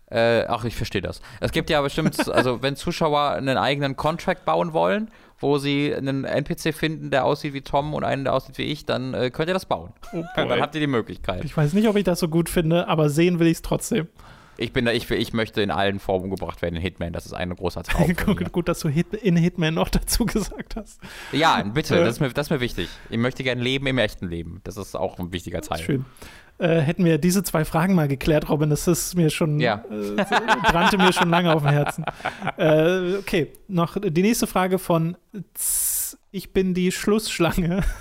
Äh, ach, ich verstehe das. Es gibt ja bestimmt, also wenn Zuschauer einen eigenen Contract bauen wollen, wo sie einen NPC finden, der aussieht wie Tom und einen, der aussieht wie ich, dann äh, könnt ihr das bauen. Oh dann habt ihr die Möglichkeit. Ich weiß nicht, ob ich das so gut finde, aber sehen will ich es trotzdem. Ich bin da, ich, ich möchte in allen Formen umgebracht werden in Hitman. Das ist ein großer Traum. gut, dass du Hit in Hitman noch dazu gesagt hast. ja, bitte, Äh. das ist, mir, das ist mir wichtig. Ich möchte gerne leben im echten Leben. Das ist auch ein wichtiger Teil. Schön. Äh, hätten wir diese zwei Fragen mal geklärt, Robin, das ist mir schon, Ja. äh, brannte mir schon lange auf dem Herzen. Äh, okay, noch die nächste Frage von Z Ich bin die Schlussschlange.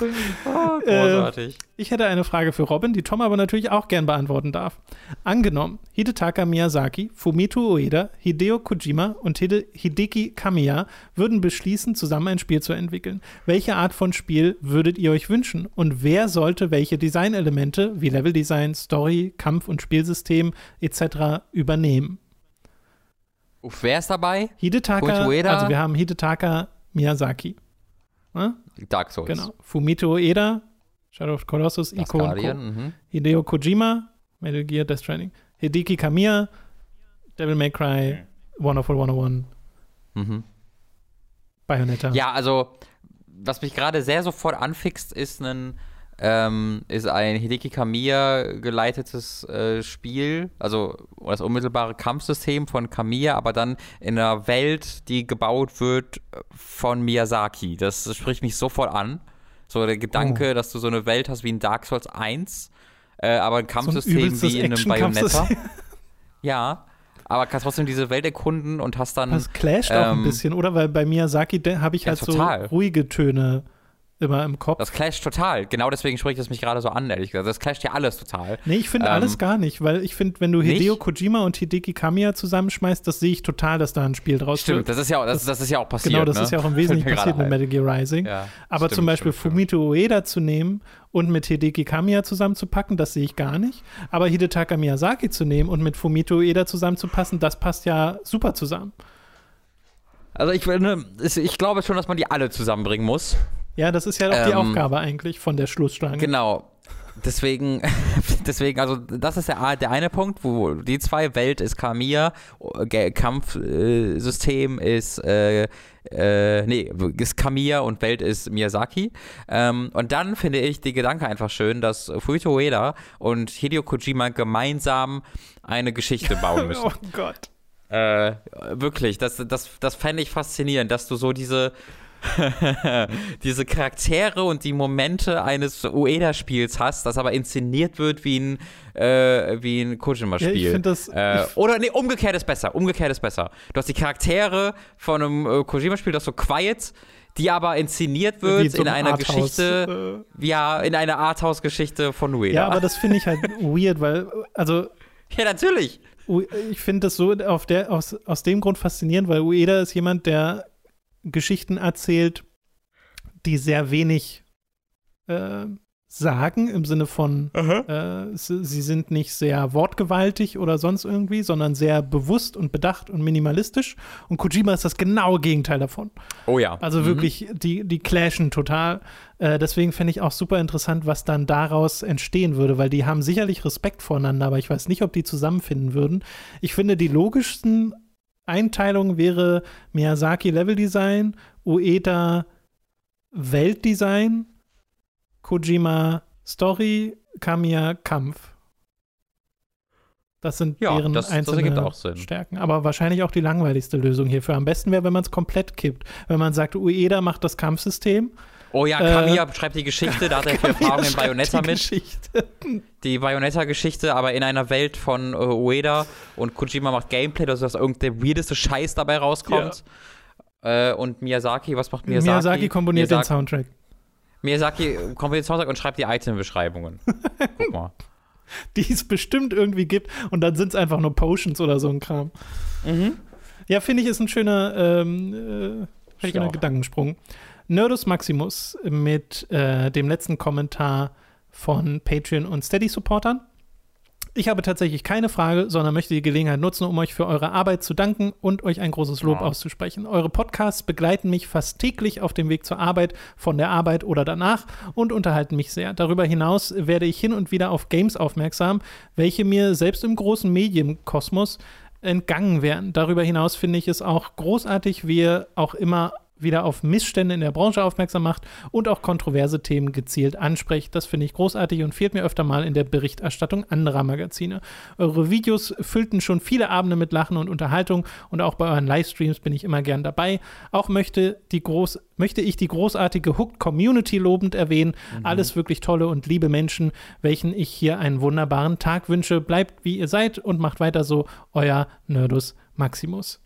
Oh, Äh, großartig. Ich hätte eine Frage für Robin, die Tom aber natürlich auch gern beantworten darf. Angenommen, Hidetaka Miyazaki, Fumito Ueda, Hideo Kojima und Hide Hideki Kamiya würden beschließen, zusammen ein Spiel zu entwickeln. Welche Art von Spiel würdet ihr euch wünschen? Und wer sollte welche Designelemente wie Leveldesign, Story, Kampf- und Spielsystem etc. übernehmen? Uff, wer ist dabei? Hidetaka, also wir haben Hidetaka Miyazaki. Dark Souls. Genau. Fumito Ueda, Shadow of the Colossus, Ico und Co. Mhm. Hideo Kojima, Metal Gear, Death Stranding. Hideki Kamiya, Devil May Cry, Wonderful 101, Mhm. Bayonetta. Ja, also, was mich gerade sehr sofort anfixt, ist ein, ähm, ist ein Hideki Kamiya geleitetes äh, Spiel, also das unmittelbare Kampfsystem von Kamiya, aber dann in einer Welt, die gebaut wird von Miyazaki. Das spricht mich sofort an. So der Gedanke, dass du so eine Welt hast wie in Dark Souls 1, äh, aber ein Kampfsystem übelstes wie in einem Bayonetta. Ja, aber kannst trotzdem diese Welt erkunden und hast dann Das clasht auch ein Ähm, bisschen, oder? Weil bei Miyazaki habe ich ja, halt total. so ruhige Töne immer im Kopf. Das clasht total. Genau deswegen spricht es mich gerade so an, ehrlich gesagt. Das clasht ja alles total. Nee, ich finde Ähm, alles gar nicht, weil ich finde, wenn du nicht? Hideo Kojima und Hideki Kamiya zusammenschmeißt, das sehe ich total, dass da ein Spiel draus Stimmt, wird. das ist ja, auch- das, das ist ja auch passiert. Genau, das ne? ist ja auch im Wesentlichen passiert mit. Metal Gear Rising. Ja, Aber stimmt, zum Beispiel stimmt, stimmt. Fumito Ueda zu nehmen und mit Hideki Kamiya zusammenzupacken, das sehe ich gar nicht. Aber Hidetaka Miyazaki zu nehmen und mit Fumito Ueda zusammenzupassen, das passt ja super zusammen. Also ich, ich glaube schon, dass man die alle zusammenbringen muss. Ja, das ist ja auch die Ähm, aufgabe eigentlich von der Schlussschlange. Genau. Deswegen, deswegen, also das ist der, der eine Punkt, wo die zwei, Welt ist Kamiya, Ge- Kampfsystem ist, äh, äh, nee, ist Kamiya und Welt ist Miyazaki. Ähm, und dann finde ich die Gedanke einfach schön, dass Fumito Ueda und Hideo Kojima gemeinsam eine Geschichte bauen müssen. Oh Gott. Äh, wirklich, das, das, das fände ich faszinierend, dass du so diese, diese Charaktere und die Momente eines Ueda-Spiels hast, das aber inszeniert wird wie ein, äh, wie ein Kojima-Spiel. Ja, ich finde das- Äh, oder nee, umgekehrt ist besser. Umgekehrt ist besser. Du hast die Charaktere von einem äh, Kojima-Spiel, das so quiet, die aber inszeniert wird so in ein einer Arthouse, Geschichte, ja, in einer Arthouse-Geschichte von Ueda. Ja, aber das finde ich halt weird, weil, also ja, natürlich. Ich finde das so auf der, aus, aus dem Grund faszinierend, weil Ueda ist jemand, der Geschichten erzählt, die sehr wenig äh, sagen, im Sinne von, äh, sie, sie sind nicht sehr wortgewaltig oder sonst irgendwie, sondern sehr bewusst und bedacht und minimalistisch. Und Kojima ist das genaue Gegenteil davon. Oh ja. Also Mhm. wirklich, die, die clashen total. Äh, deswegen fände ich auch super interessant, was dann daraus entstehen würde, weil die haben sicherlich Respekt voreinander, aber ich weiß nicht, ob die zusammenfinden würden. Ich finde, die logischsten Einteilungen wäre Miyazaki Leveldesign, Ueda Weltdesign, Kojima Story, Kamiya Kampf. Das sind Ja, deren das- das einzelne ergibt auch Sinn. Stärken. Aber wahrscheinlich auch die langweiligste Lösung hierfür. Am besten wäre, wenn man es komplett kippt. Wenn man sagt, Ueda macht das Kampfsystem. Oh ja, Äh, Kamiya schreibt die Geschichte, da hat er viel Erfahrung in Bayonetta die mit. Die Bayonetta-Geschichte, aber in einer Welt von äh, Ueda und Kojima macht Gameplay, dass dass irgendein weirdeste Scheiß dabei rauskommt. Äh, und Miyazaki, was macht Miyazaki? Miyazaki, komponiert den Miyazaki, Soundtrack. Miyazaki komponiert den Soundtrack und schreibt die Item-Beschreibungen. Guck mal. Die es bestimmt irgendwie gibt. Und dann sind es einfach nur Potions oder so ein Kram. Ja, finde ich, ist ein schöner, ähm, äh, schöner auch. Nerdus Maximus mit äh, dem letzten Kommentar von Patreon und Steady-Supportern. Ich habe tatsächlich keine Frage, sondern möchte die Gelegenheit nutzen, um euch für eure Arbeit zu danken und euch ein großes Lob auszusprechen. Eure Podcasts begleiten mich fast täglich auf dem Weg zur Arbeit, von der Arbeit oder danach und unterhalten mich sehr. Darüber hinaus werde ich hin und wieder auf Games aufmerksam, welche mir selbst im großen Medienkosmos entgangen wären. Darüber hinaus finde ich es auch großartig, wie ihr auch immer wieder auf Missstände in der Branche aufmerksam macht und auch kontroverse Themen gezielt anspricht. Das finde ich großartig und fehlt mir öfter mal in der Berichterstattung anderer Magazine. Eure Videos füllten schon viele Abende mit Lachen und Unterhaltung und auch bei euren Livestreams bin ich immer gern dabei. Auch möchte, die groß, möchte ich die großartige Hooked Community lobend erwähnen. Alles wirklich tolle und liebe Menschen, welchen ich hier einen wunderbaren Tag wünsche. Bleibt wie ihr seid und macht weiter so. Euer Nerdus Maximus.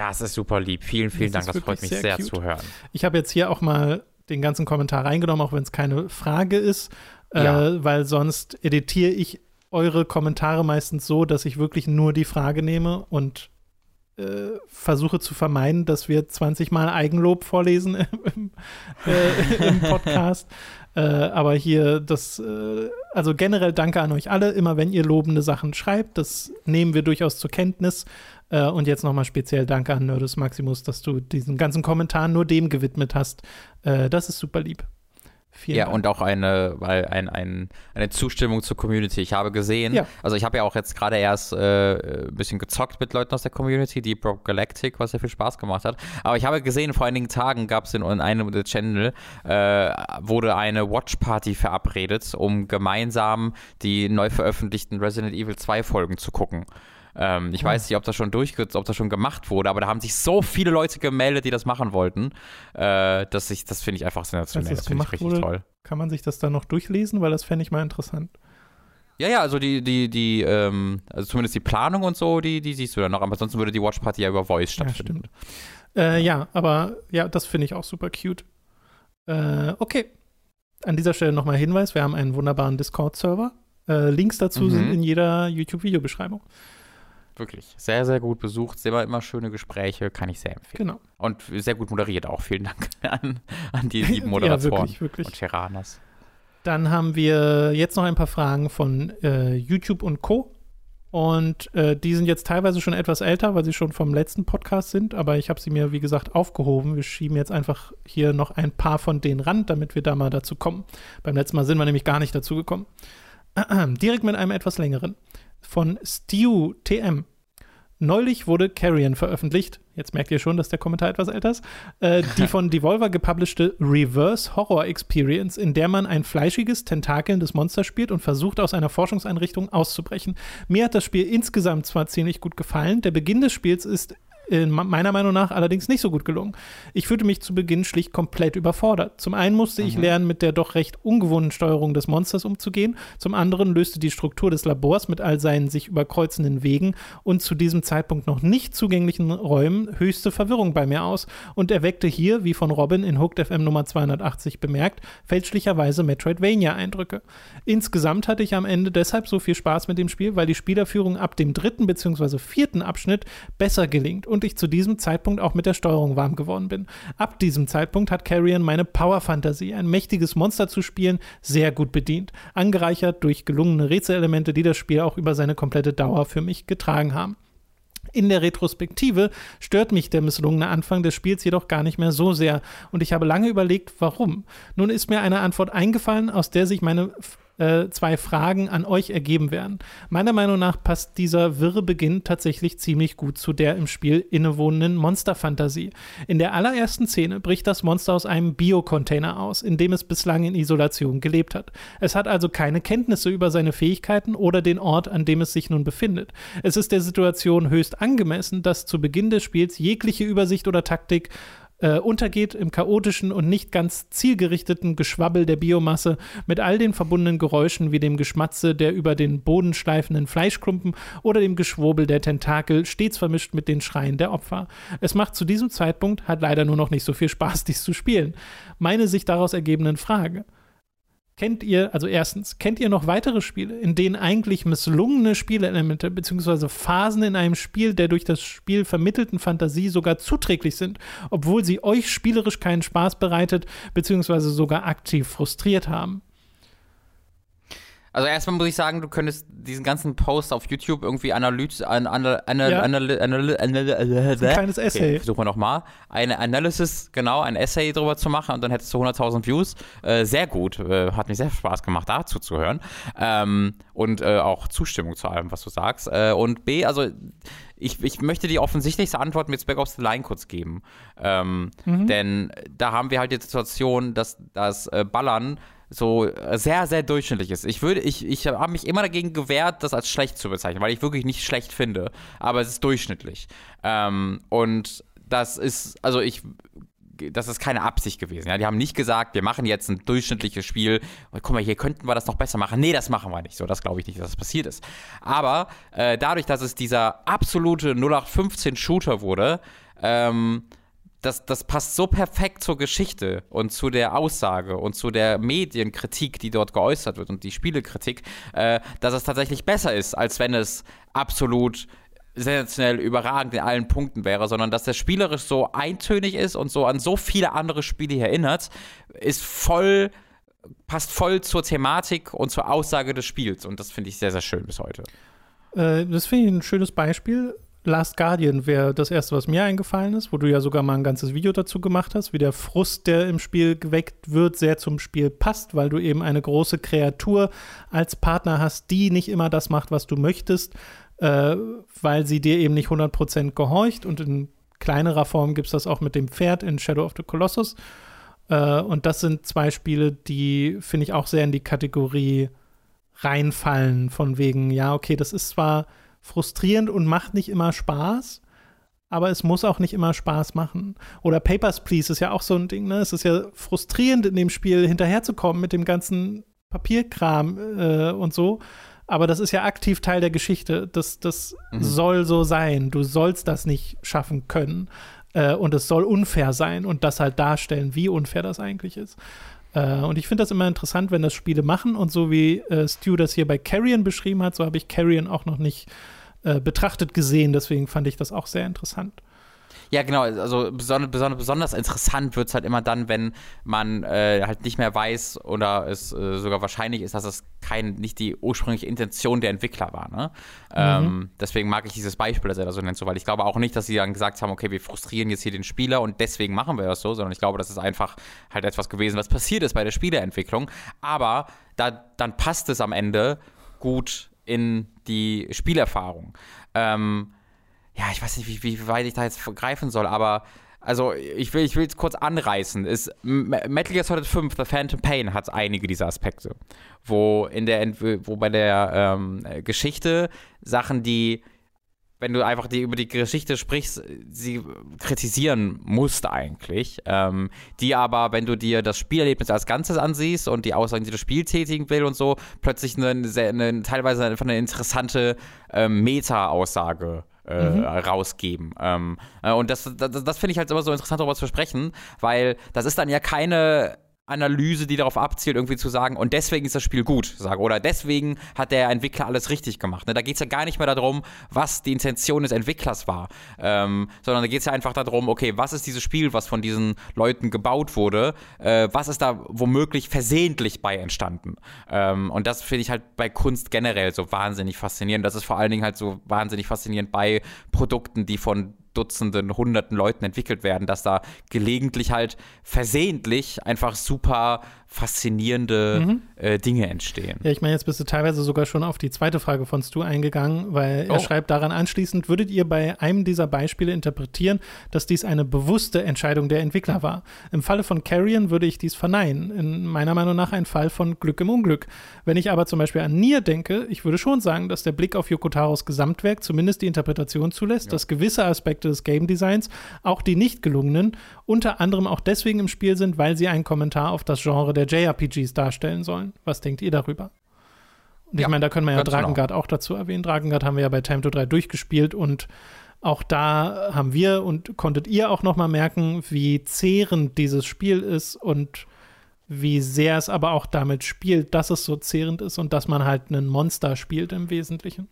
Das ist super lieb. Vielen, vielen Das Dank. Das freut mich sehr sehr zu hören. Ich habe jetzt hier auch mal den ganzen Kommentar reingenommen, auch wenn es keine Frage ist, Ja. äh, weil sonst editiere ich eure Kommentare meistens so, dass ich wirklich nur die Frage nehme und äh, versuche zu vermeiden, dass wir 20 Mal Eigenlob vorlesen im, äh, im Podcast. Äh, aber hier, das, äh, also generell danke an euch alle, immer wenn ihr lobende Sachen schreibt, das nehmen wir durchaus zur Kenntnis. Äh, und jetzt nochmal speziell danke an Nerdus Maximus, dass du diesen ganzen Kommentar nur dem gewidmet hast. Äh, das ist super lieb. Vielen Ja, Dank. und auch eine, weil ein, ein, eine Zustimmung zur Community. Ich habe gesehen, Ja. also ich habe ja auch jetzt gerade erst äh, ein bisschen gezockt mit Leuten aus der Community, Deep Rock Galactic, was sehr viel Spaß gemacht hat. Aber ich habe gesehen, vor einigen Tagen gab es in, in einem der Channel, äh, wurde eine Watch Party verabredet, um gemeinsam die neu veröffentlichten Resident Evil 2 Folgen zu gucken. Ähm, ich weiß nicht, ob das schon durchge ob das schon gemacht wurde, aber da haben sich so viele Leute gemeldet, die das machen wollten, äh, dass ich, das finde ich einfach sensationell. Das das finde ich richtig wurde, toll. Kann man sich das dann noch durchlesen? Weil das fände ich mal interessant. Ja, ja, also die, die, die, ähm, also zumindest die Planung und so, die, die siehst du dann noch, aber ansonsten würde die Watch Party ja über Voice Ja, stattfinden. Äh, ja, aber ja, das finde ich auch super cute. Äh, okay. An dieser Stelle nochmal Hinweis: Wir haben einen wunderbaren Discord-Server. Äh, Links dazu Mhm. sind in jeder YouTube-Videobeschreibung. Wirklich. Sehr, sehr gut besucht. Sehr immer schöne Gespräche. Kann ich sehr empfehlen. Genau. Und sehr gut moderiert auch. Vielen Dank an, an die lieben Ja, Moderatoren wirklich, wirklich. und Cheranas. Dann haben wir jetzt noch ein paar Fragen von äh, YouTube und Co. Und äh, die sind jetzt teilweise schon etwas älter, weil sie schon vom letzten Podcast sind. Aber ich habe sie mir, wie gesagt, aufgehoben. Wir schieben jetzt einfach hier noch ein paar von denen ran, damit wir da mal dazu kommen. Beim letzten Mal sind wir nämlich gar nicht dazu gekommen. Direkt mit einem etwas längeren. Von Stew TM. Neulich wurde Carrion veröffentlicht. Jetzt merkt ihr schon, dass der Kommentar etwas älter ist. Äh, die von Devolver gepublished Reverse Horror Experience, in der man ein fleischiges, tentakelndes Monster spielt und versucht, aus einer Forschungseinrichtung auszubrechen. Mir hat das Spiel insgesamt zwar ziemlich gut gefallen. Der Beginn des Spiels ist meiner Meinung nach allerdings nicht so gut gelungen. Ich fühlte mich zu Beginn schlicht komplett überfordert. Zum einen musste ich lernen, mit der doch recht ungewohnten Steuerung des Monsters umzugehen. Zum anderen löste die Struktur des Labors mit all seinen sich überkreuzenden Wegen und zu diesem Zeitpunkt noch nicht zugänglichen Räumen höchste Verwirrung bei mir aus und erweckte hier, wie von Robin in Hooked FM Nummer 280 bemerkt, fälschlicherweise Metroidvania-Eindrücke. Insgesamt hatte ich am Ende deshalb so viel Spaß mit dem Spiel, weil die Spielerführung ab dem dritten bzw. vierten Abschnitt besser gelingt und ich zu diesem Zeitpunkt auch mit der Steuerung warm geworden bin. Ab diesem Zeitpunkt hat Carrion meine Power-Fantasie, ein mächtiges Monster zu spielen, sehr gut bedient, angereichert durch gelungene Rätselelemente, die das Spiel auch über seine komplette Dauer für mich getragen haben. In der Retrospektive stört mich der misslungene Anfang des Spiels jedoch gar nicht mehr so sehr und ich habe lange überlegt, warum. Nun ist mir eine Antwort eingefallen, aus der sich meine äh, zwei Fragen an euch ergeben werden. Meiner Meinung nach passt dieser wirre Beginn tatsächlich ziemlich gut zu der im Spiel innewohnenden Monsterfantasie. In der allerersten Szene bricht das Monster aus einem Biocontainer aus, in dem es bislang in Isolation gelebt hat. Es hat also keine Kenntnisse über seine Fähigkeiten oder den Ort, an dem es sich nun befindet. Es ist der Situation höchst angemessen, dass zu Beginn des Spiels jegliche Übersicht oder Taktik äh, untergeht im chaotischen und nicht ganz zielgerichteten Geschwabbel der Biomasse mit all den verbundenen Geräuschen wie dem Geschmatze der über den Boden schleifenden Fleischklumpen oder dem Geschwurbel der Tentakel, stets vermischt mit den Schreien der Opfer. Es macht zu diesem Zeitpunkt halt leider nur noch nicht so viel Spaß, dies zu spielen. Meine sich daraus ergebenden Frage. Kennt ihr, also erstens, kennt ihr noch weitere Spiele, in denen eigentlich misslungene Spielelemente bzw. Phasen in einem Spiel der durch das Spiel vermittelten Fantasie sogar zuträglich sind, obwohl sie euch spielerisch keinen Spaß bereitet bzw. sogar aktiv frustriert haben? Also erstmal muss ich sagen, du könntest diesen ganzen Post auf YouTube irgendwie analyse, an, an, an, Ja. anal, anal, anal, Ein kleines Essay. Okay, versuchen wir nochmal. Eine Analysis, genau, ein Essay drüber zu machen und dann hättest du 100.000 Views. Äh, sehr gut. Äh, hat mir sehr Spaß gemacht, dazu zu hören. Ähm, und äh, auch Zustimmung zu allem, was du sagst. Äh, und B, also ich, ich möchte die offensichtlichste Antwort mit Back of the Line kurz geben. Ähm, Denn da haben wir halt die Situation, dass das äh, Ballern so äh, sehr, sehr durchschnittlich ist. Ich würde, ich, ich habe mich immer dagegen gewehrt, das als schlecht zu bezeichnen, weil ich wirklich nicht schlecht finde. Aber es ist durchschnittlich. Ähm, und das ist, also ich, das ist keine Absicht gewesen. Ja? Die haben nicht gesagt, wir machen jetzt ein durchschnittliches Spiel. Guck mal, hier könnten wir das noch besser machen. Nee, das machen wir nicht. So, das glaube ich nicht, dass das passiert ist. Aber äh, dadurch, dass es dieser absolute 0815 Shooter wurde, ähm, das, das passt so perfekt zur Geschichte und zu der Aussage und zu der Medienkritik, die dort geäußert wird und die Spielekritik, äh, dass es tatsächlich besser ist, als wenn es absolut sensationell überragend in allen Punkten wäre, sondern dass der spielerisch so eintönig ist und so an so viele andere Spiele erinnert, ist voll, passt voll zur Thematik und zur Aussage des Spiels und das finde ich sehr, sehr schön bis heute. Äh, das finde ich ein schönes Beispiel. Last Guardian wäre das erste, was mir eingefallen ist, wo du ja sogar mal ein ganzes Video dazu gemacht hast, wie der Frust, der im Spiel geweckt wird, sehr zum Spiel passt, weil du eben eine große Kreatur als Partner hast, die nicht immer das macht, was du möchtest, äh, weil sie dir eben nicht 100% gehorcht. Und in kleinerer Form gibt es das auch mit dem Pferd in Shadow of the Colossus. Äh, und das sind zwei Spiele, die, finde ich, auch sehr in die Kategorie reinfallen, von wegen, ja, okay, das ist zwar frustrierend und macht nicht immer Spaß, aber es muss auch nicht immer Spaß machen. Oder Papers, Please ist ja auch so ein Ding, ne? Es ist ja frustrierend in dem Spiel hinterherzukommen mit dem ganzen Papierkram äh, und so. Aber das ist ja aktiv Teil der Geschichte. Das, das Mhm. soll so sein. Du sollst das nicht schaffen können. äh, und es soll unfair sein und das halt darstellen, wie unfair das eigentlich ist. Äh, und ich finde das immer interessant, wenn das Spiele machen und so wie äh, Stu das hier bei Carrion beschrieben hat, so habe ich Carrion auch noch nicht äh, betrachtet gesehen, deswegen fand ich das auch sehr interessant. Ja, genau. Also besonders, besonders, besonders interessant wird es halt immer dann, wenn man äh, halt nicht mehr weiß oder es äh, sogar wahrscheinlich ist, dass es kein, nicht die ursprüngliche Intention der Entwickler war. Ne? Mhm. Ähm, deswegen mag ich dieses Beispiel, das er da so nennt, so, weil ich glaube auch nicht, dass sie dann gesagt haben, okay, wir frustrieren jetzt hier den Spieler und deswegen machen wir das so, sondern ich glaube, das ist einfach halt etwas gewesen, was passiert ist bei der Spieleentwicklung. Aber da, dann passt es am Ende gut in die Spielerfahrung. Ähm, ja, ich weiß nicht, wie, wie weit ich da jetzt greifen soll, aber also ich will ich will es kurz anreißen. Ist Metal Gear Solid 5 The Phantom Pain hat einige dieser Aspekte, wo in der wo bei der ähm, Geschichte Sachen, die wenn du einfach die, über die Geschichte sprichst, sie kritisieren musst eigentlich. Ähm, die aber, wenn du dir das Spielerlebnis als Ganzes ansiehst und die Aussagen, die das Spiel tätigen will und so, plötzlich eine, eine teilweise einfach eine interessante ähm, Meta-Aussage äh, mhm. rausgeben. Ähm, äh, und das, das, das finde ich halt immer so interessant, darüber zu sprechen, weil das ist dann ja keine Analyse, die darauf abzielt, irgendwie zu sagen, und deswegen ist das Spiel gut, sage, oder deswegen hat der Entwickler alles richtig gemacht. Ne? Da geht es ja gar nicht mehr darum, was die Intention des Entwicklers war, ähm, sondern da geht es ja einfach darum, okay, was ist dieses Spiel, was von diesen Leuten gebaut wurde, äh, was ist da womöglich versehentlich bei entstanden. Ähm, und das finde ich halt bei Kunst generell so wahnsinnig faszinierend. Das ist vor allen Dingen halt so wahnsinnig faszinierend bei Produkten, die von Dutzenden, Hunderten Leuten entwickelt werden, dass da gelegentlich halt versehentlich einfach super faszinierende mhm. äh, Dinge entstehen. Ja, ich meine, jetzt bist du teilweise sogar schon auf die zweite Frage von Stu eingegangen, weil er oh. schreibt daran anschließend, würdet ihr bei einem dieser Beispiele interpretieren, dass dies eine bewusste Entscheidung der Entwickler war? Im Falle von Carrion würde ich dies verneinen. In meiner Meinung nach ein Fall von Glück im Unglück. Wenn ich aber zum Beispiel an Nier denke, ich würde schon sagen, dass der Blick auf Yokotaros Gesamtwerk zumindest die Interpretation zulässt, ja. dass gewisse Aspekte des Game Designs, auch die nicht gelungenen, unter anderem auch deswegen im Spiel sind, weil sie einen Kommentar auf das Genre der der JRPGs darstellen sollen. Was denkt ihr darüber? Und ich ja, meine, da können wir ja Drakengard genau. auch dazu erwähnen. Drakengard haben wir ja bei Time to 3 durchgespielt und auch da haben wir und konntet ihr auch noch mal merken, wie zehrend dieses Spiel ist und wie sehr es aber auch damit spielt, dass es so zehrend ist und dass man halt einen Monster spielt im Wesentlichen.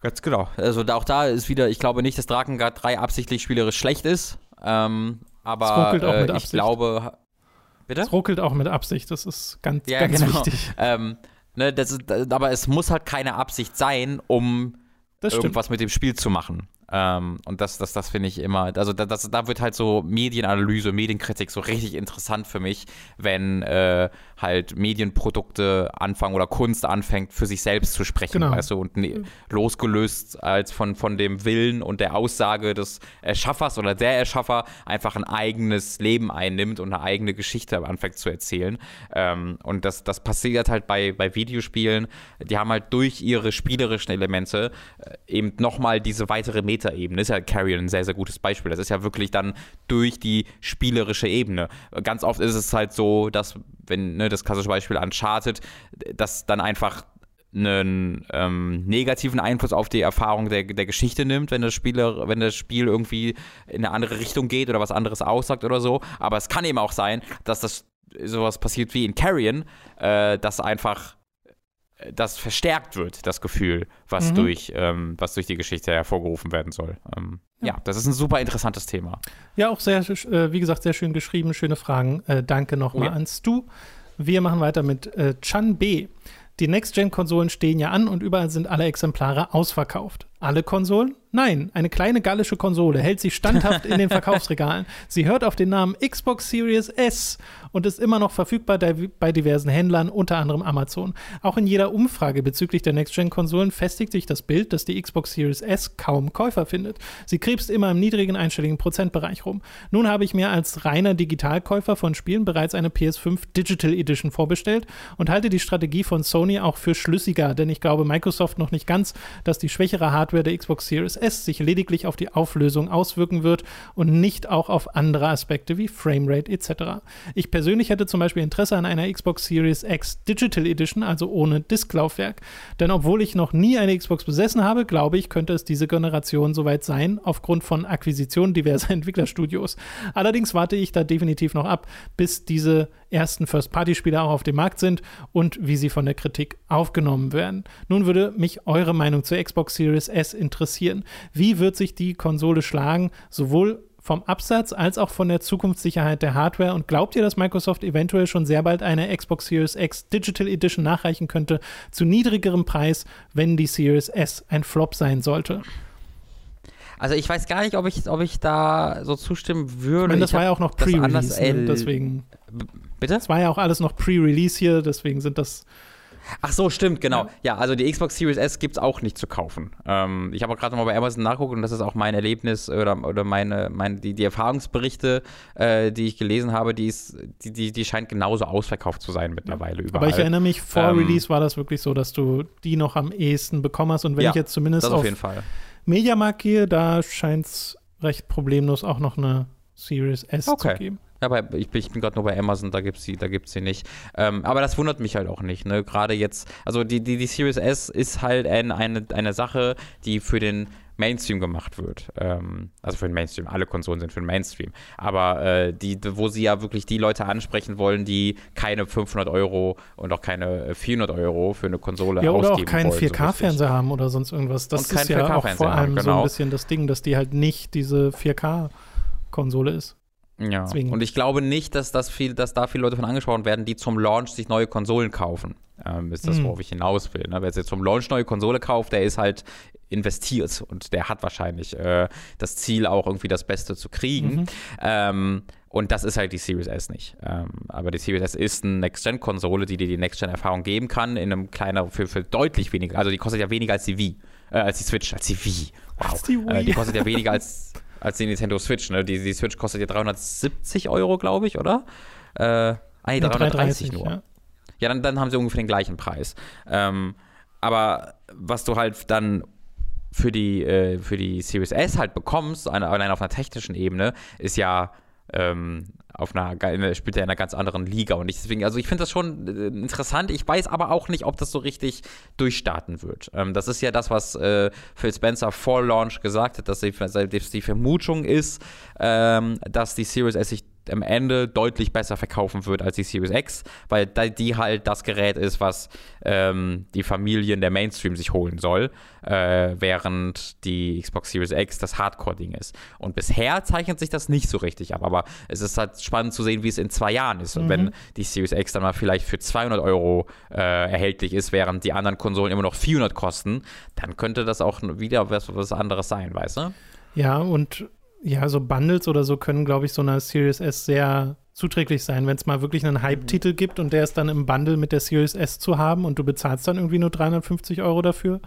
Ganz genau. Also auch da ist wieder, ich glaube nicht, dass Drakengard 3 absichtlich spielerisch schlecht ist. Ähm, aber äh, ich glaube, Bitte? Es ruckelt auch mit Absicht, das ist ganz, ja, ganz genau. wichtig. Ähm, ne, das ist, aber es muss halt keine Absicht sein, um irgendwas mit dem Spiel zu machen. Ähm, und das, das, das finde ich immer, also da, das, da wird halt so Medienanalyse, Medienkritik so richtig interessant für mich, wenn äh, halt Medienprodukte anfangen oder Kunst anfängt, für sich selbst zu sprechen, genau. weißt du, und ne, losgelöst als von, von dem Willen und der Aussage des Erschaffers oder der Erschaffer einfach ein eigenes Leben einnimmt und eine eigene Geschichte anfängt zu erzählen. Ähm, und das, das passiert halt bei, bei Videospielen. Die haben halt durch ihre spielerischen Elemente äh, eben nochmal diese weitere Medien Metaebene ist ja Carrion ein sehr, sehr gutes Beispiel. Das ist ja wirklich dann durch die spielerische Ebene. Ganz oft ist es halt so, dass, wenn, ne, das klassische Beispiel Uncharted, dass dann einfach einen ähm, negativen Einfluss auf die Erfahrung der, der Geschichte nimmt, wenn das, Spieler, wenn das Spiel irgendwie in eine andere Richtung geht oder was anderes aussagt oder so. Aber es kann eben auch sein, dass das sowas passiert wie in Carrion, äh, dass einfach das verstärkt wird, das Gefühl, was, mhm. durch, ähm, was durch die Geschichte hervorgerufen werden soll. Ähm, ja. ja. das ist ein super interessantes Thema. Ja, auch sehr, äh, wie gesagt, sehr schön geschrieben, schöne Fragen. Äh, danke nochmal oh, ja. an Stu. Wir machen weiter mit äh, Chan B. Die Next-Gen-Konsolen stehen ja an und überall sind alle Exemplare ausverkauft. Alle Konsolen? Nein, eine kleine gallische Konsole hält sich standhaft in den Verkaufsregalen. Sie hört auf den Namen Xbox Series S und ist immer noch verfügbar bei diversen Händlern, unter anderem Amazon. Auch in jeder Umfrage bezüglich der Next-Gen-Konsolen festigt sich das Bild, dass die Xbox Series S kaum Käufer findet. Sie krebst immer im niedrigen einstelligen Prozentbereich rum. Nun habe ich mir als reiner Digitalkäufer von Spielen bereits eine PS5 Digital Edition vorbestellt und halte die Strategie von Sony auch für schlüssiger, denn ich glaube Microsoft noch nicht ganz, dass die schwächere Hardware der Xbox Series S sich lediglich auf die Auflösung auswirken wird und nicht auch auf andere Aspekte wie Framerate etc. Ich persönlich hätte zum Beispiel Interesse an einer Xbox Series X Digital Edition, also ohne Disklaufwerk. Denn obwohl ich noch nie eine Xbox besessen habe, glaube ich, könnte es diese Generation soweit sein, aufgrund von Akquisitionen diverser Entwicklerstudios. Allerdings warte ich da definitiv noch ab, bis diese ersten First-Party-Spiele auch auf dem Markt sind und wie sie von der Kritik aufgenommen werden. Nun würde mich eure Meinung zur Xbox Series S interessieren. Wie wird sich die Konsole schlagen, sowohl vom Absatz als auch von der Zukunftssicherheit der Hardware? Und glaubt ihr, dass Microsoft eventuell schon sehr bald eine Xbox Series X Digital Edition nachreichen könnte zu niedrigerem Preis, wenn die Series S ein Flop sein sollte? Also ich weiß gar nicht, ob ich, ob ich da so zustimmen würde. Ich meine, das ich war ja auch noch Pre-Release, ne? deswegen. Bitte? Das war ja auch alles noch Pre-Release hier, deswegen sind das. Ach so, stimmt, genau. Ja, ja also die Xbox Series S gibt es auch nicht zu kaufen. Ähm, ich habe auch gerade mal bei Amazon nachgeguckt und das ist auch mein Erlebnis oder, oder meine, meine, die, die Erfahrungsberichte, äh, die ich gelesen habe, die, ist, die, die, die scheint genauso ausverkauft zu sein mittlerweile überall. Aber ich erinnere mich, vor ähm, Release war das wirklich so, dass du die noch am ehesten bekommen hast und wenn ja, ich jetzt zumindest auf, auf Fall. Mediamarkt gehe, da scheint es recht problemlos auch noch eine Series S okay. zu geben. Ja, aber ich, ich bin gerade nur bei Amazon, da gibt es sie, da gibt's sie nicht. Ähm, aber das wundert mich halt auch nicht, ne? Gerade jetzt, also die, die, die Series S ist halt ein, eine, eine Sache, die für den Mainstream gemacht wird. Ähm, also für den Mainstream, alle Konsolen sind für den Mainstream. Aber äh, die, wo sie ja wirklich die Leute ansprechen wollen, die keine 500 Euro und auch keine 400 Euro für eine Konsole ja, oder ausgeben auch keinen wollen. 4K-Fernseher haben oder sonst irgendwas. Das Und ist ja auch 4K-Fernseher vor allem haben, so ein genau. bisschen das Ding, dass die halt nicht diese 4K-Konsole ist. Ja. Deswegen. Und ich glaube nicht, dass, das viel, dass da viele Leute von angesprochen werden, die zum Launch sich neue Konsolen kaufen. Ähm, ist das, Mhm. worauf ich hinaus will. Ne? Wer jetzt zum Launch neue Konsole kauft, der ist halt investiert und der hat wahrscheinlich äh, das Ziel, auch irgendwie das Beste zu kriegen. Mhm. Ähm, und das ist halt die Series S nicht. Ähm, aber die Series S ist eine Next-Gen-Konsole, die dir die Next-Gen-Erfahrung geben kann, in einem kleiner, für, für deutlich weniger. Also die kostet ja weniger als die Wii, äh, als die Switch, als die Wii. Wow. Die. Äh, die kostet ja weniger als, als die Nintendo Switch. Ne? Die, die Switch kostet ja 370 Euro, glaube ich, oder? Äh, ah, nee, 330 nur. ja. Ja, dann, dann haben sie ungefähr den gleichen Preis. Ähm, aber was du halt dann für die, äh, für die Series S halt bekommst, allein auf einer technischen Ebene, ist ja ähm, auf einer, spielt er in einer ganz anderen Liga und ich deswegen, also ich finde das schon äh, interessant. Ich weiß aber auch nicht, ob das so richtig durchstarten wird. Ähm, das ist ja das, was äh, Phil Spencer vor Launch gesagt hat, dass die, dass die Vermutung ist, ähm, dass die Series S sich am Ende deutlich besser verkaufen wird als die Series X, weil die halt das Gerät ist, was ähm, die Familien der Mainstream sich holen soll, äh, während die Xbox Series X das Hardcore-Ding ist. Und bisher zeichnet sich das nicht so richtig ab, aber es ist halt spannend zu sehen, wie es in zwei Jahren ist. Und Mhm. wenn die Series X dann mal vielleicht für 200 Euro äh, erhältlich ist, während die anderen Konsolen immer noch 400 kosten, dann könnte das auch wieder was, was anderes sein, weißt du? Ja, und ja, so Bundles oder so können, glaube ich, so einer Series S sehr zuträglich sein, wenn es mal wirklich einen Hype-Titel gibt und der ist dann im Bundle mit der Series S zu haben und du bezahlst dann irgendwie nur 350 Euro dafür.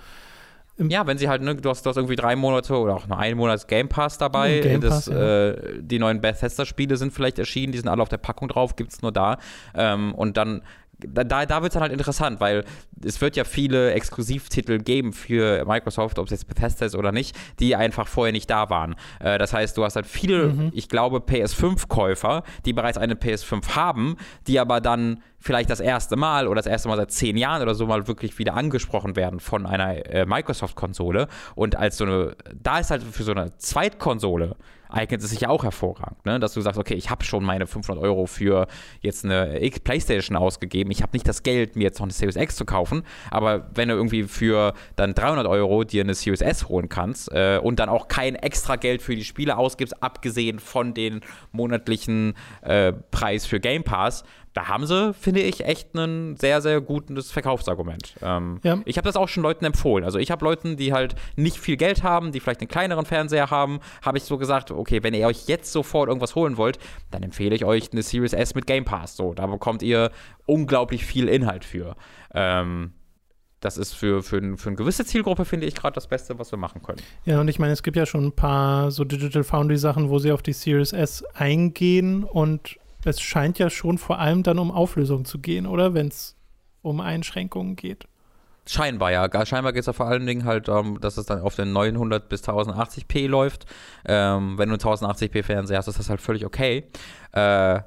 Ja, wenn sie halt, ne, du hast, du hast irgendwie drei Monate oder auch nur einen Monat Game Pass dabei. Game das, Pass, ja. äh, die neuen Bethesda-Spiele sind vielleicht erschienen, die sind alle auf der Packung drauf, gibt es nur da. Ähm, und dann da, da, wird es dann halt interessant, weil es wird ja viele Exklusivtitel geben für Microsoft, ob es jetzt Bethesda ist oder nicht, die einfach vorher nicht da waren. Äh, das heißt, du hast halt viele, Mhm. ich glaube, PS5-Käufer, die bereits eine PS5 haben, die aber dann vielleicht das erste Mal oder das erste Mal seit zehn Jahren oder so mal wirklich wieder angesprochen werden von einer äh, Microsoft-Konsole. Und als so eine, da ist halt für so eine Zweitkonsole eignet es sich ja auch hervorragend, ne? dass du sagst, okay, ich habe schon meine 500 Euro für jetzt eine Playstation ausgegeben, ich habe nicht das Geld, mir jetzt noch eine Series X zu kaufen, aber wenn du irgendwie für dann 300 Euro dir eine Series S holen kannst äh, und dann auch kein extra Geld für die Spiele ausgibst, abgesehen von den monatlichen äh, Preis für Game Pass, da haben sie, finde ich, echt ein sehr, sehr gutes Verkaufsargument. Ähm, Ja. Ich habe das auch schon Leuten empfohlen. Also ich habe Leuten, die halt nicht viel Geld haben, die vielleicht einen kleineren Fernseher haben, habe ich so gesagt, okay, wenn ihr euch jetzt sofort irgendwas holen wollt, dann empfehle ich euch eine Series S mit Game Pass. So, da bekommt ihr unglaublich viel Inhalt für. Ähm, das ist für, für, für eine gewisse Zielgruppe, finde ich, gerade das Beste, was wir machen können. Ja, und ich meine, es gibt ja schon ein paar so Digital Foundry Sachen, wo sie auf die Series S eingehen und es scheint ja schon vor allem dann um Auflösung zu gehen, oder? Wenn es um Einschränkungen geht. Scheinbar, ja. Scheinbar geht es ja vor allen Dingen halt darum, dass es dann auf den 900 bis 1080p läuft. Ähm, wenn du einen 1080p Fernseher hast, ist das halt völlig okay. Äh,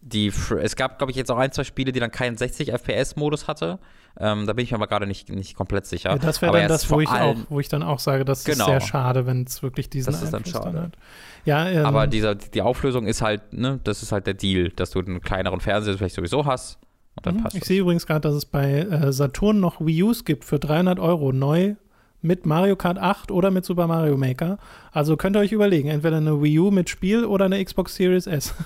die, es gab, glaube ich, jetzt auch ein, zwei Spiele, die dann keinen 60 FPS-Modus hatte. Ähm, da bin ich mir aber gerade nicht, nicht komplett sicher. Ja, das wäre dann das, wo ich, auch, wo ich dann auch sage, das genau. ist sehr schade, wenn es wirklich diesen das ist dann schade. Dann hat. Ja, ähm, aber dieser, die Auflösung ist halt, ne, das ist halt der Deal, dass du einen kleineren Fernseher vielleicht sowieso hast. Und dann mhm. passt ich sehe übrigens gerade, dass es bei äh, Saturn noch Wii U's gibt für 300 Euro neu mit Mario Kart 8 oder mit Super Mario Maker. Also könnt ihr euch überlegen, entweder eine Wii U mit Spiel oder eine Xbox Series S.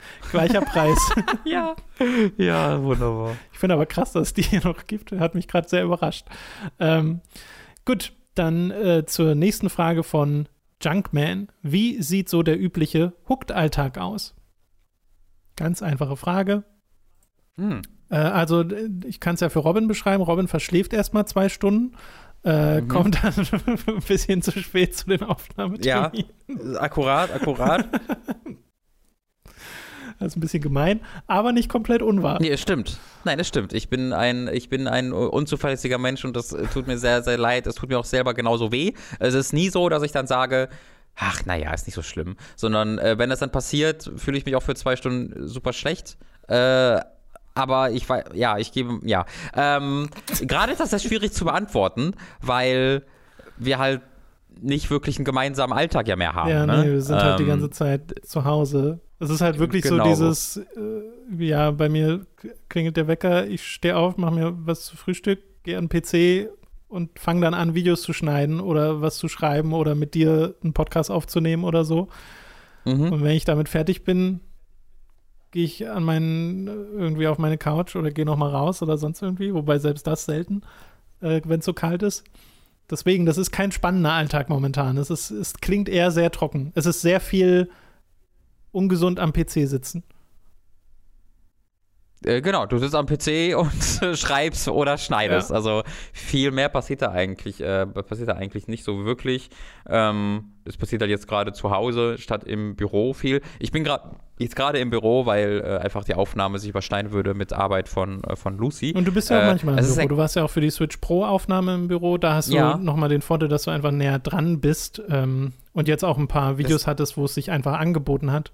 Gleicher Preis. ja. Ja, wunderbar. Ich finde aber krass, dass es die hier noch gibt. Hat mich gerade sehr überrascht. Ähm, gut, dann äh, zur nächsten Frage von Junkman. Wie sieht so der übliche Hooked-Alltag aus? Ganz einfache Frage. Hm. Äh, also, ich kann es ja für Robin beschreiben. Robin verschläft erstmal zwei Stunden. Äh, mhm. Kommt dann ein bisschen zu spät zu den Aufnahmen. Ja, akkurat, akkurat. Das ist ein bisschen gemein, aber nicht komplett unwahr. Nee, es stimmt. Nein, es stimmt. Ich bin ein, ich bin ein unzuverlässiger Mensch und das tut mir sehr, sehr leid. Es tut mir auch selber genauso weh. Es ist nie so, dass ich dann sage, ach, naja, ist nicht so schlimm. Sondern äh, wenn das dann passiert, fühle ich mich auch für zwei Stunden super schlecht. Äh, aber ich weiß, ja, ich gebe, ja. Ähm, Gerade ist das sehr schwierig zu beantworten, weil wir halt nicht wirklich einen gemeinsamen Alltag ja mehr haben. Ja, ne? nee, wir sind ähm, halt die ähm, ganze Zeit zu Hause. Es ist halt wirklich genau. so dieses, äh, ja, bei mir klingelt der Wecker, ich stehe auf, mache mir was zu Frühstück, gehe an den PC und fange dann an, Videos zu schneiden oder was zu schreiben oder mit dir einen Podcast aufzunehmen oder so. Mhm. Und wenn ich damit fertig bin, gehe ich an meinen, irgendwie auf meine Couch oder gehe nochmal raus oder sonst irgendwie, wobei selbst das selten, äh, wenn es so kalt ist. Deswegen, das ist kein spannender Alltag momentan. Es, ist, es klingt eher sehr trocken. Es ist sehr viel ungesund am PC sitzen. Äh, genau, du sitzt am PC und schreibst oder schneidest. Ja. Also viel mehr passiert da eigentlich, äh, passiert da eigentlich nicht so wirklich. Ähm, es passiert halt jetzt gerade zu Hause statt im Büro viel. Ich bin gerade jetzt gerade im Büro, weil äh, einfach die Aufnahme sich überschneiden würde mit Arbeit von, äh, von Lucy. Und du bist ja auch äh, manchmal im Büro. Du warst ja auch für die Switch Pro Aufnahme im Büro. Da hast du ja. nochmal den Vorteil, dass du einfach näher dran bist ähm, und jetzt auch ein paar Videos das hattest, wo es sich einfach angeboten hat.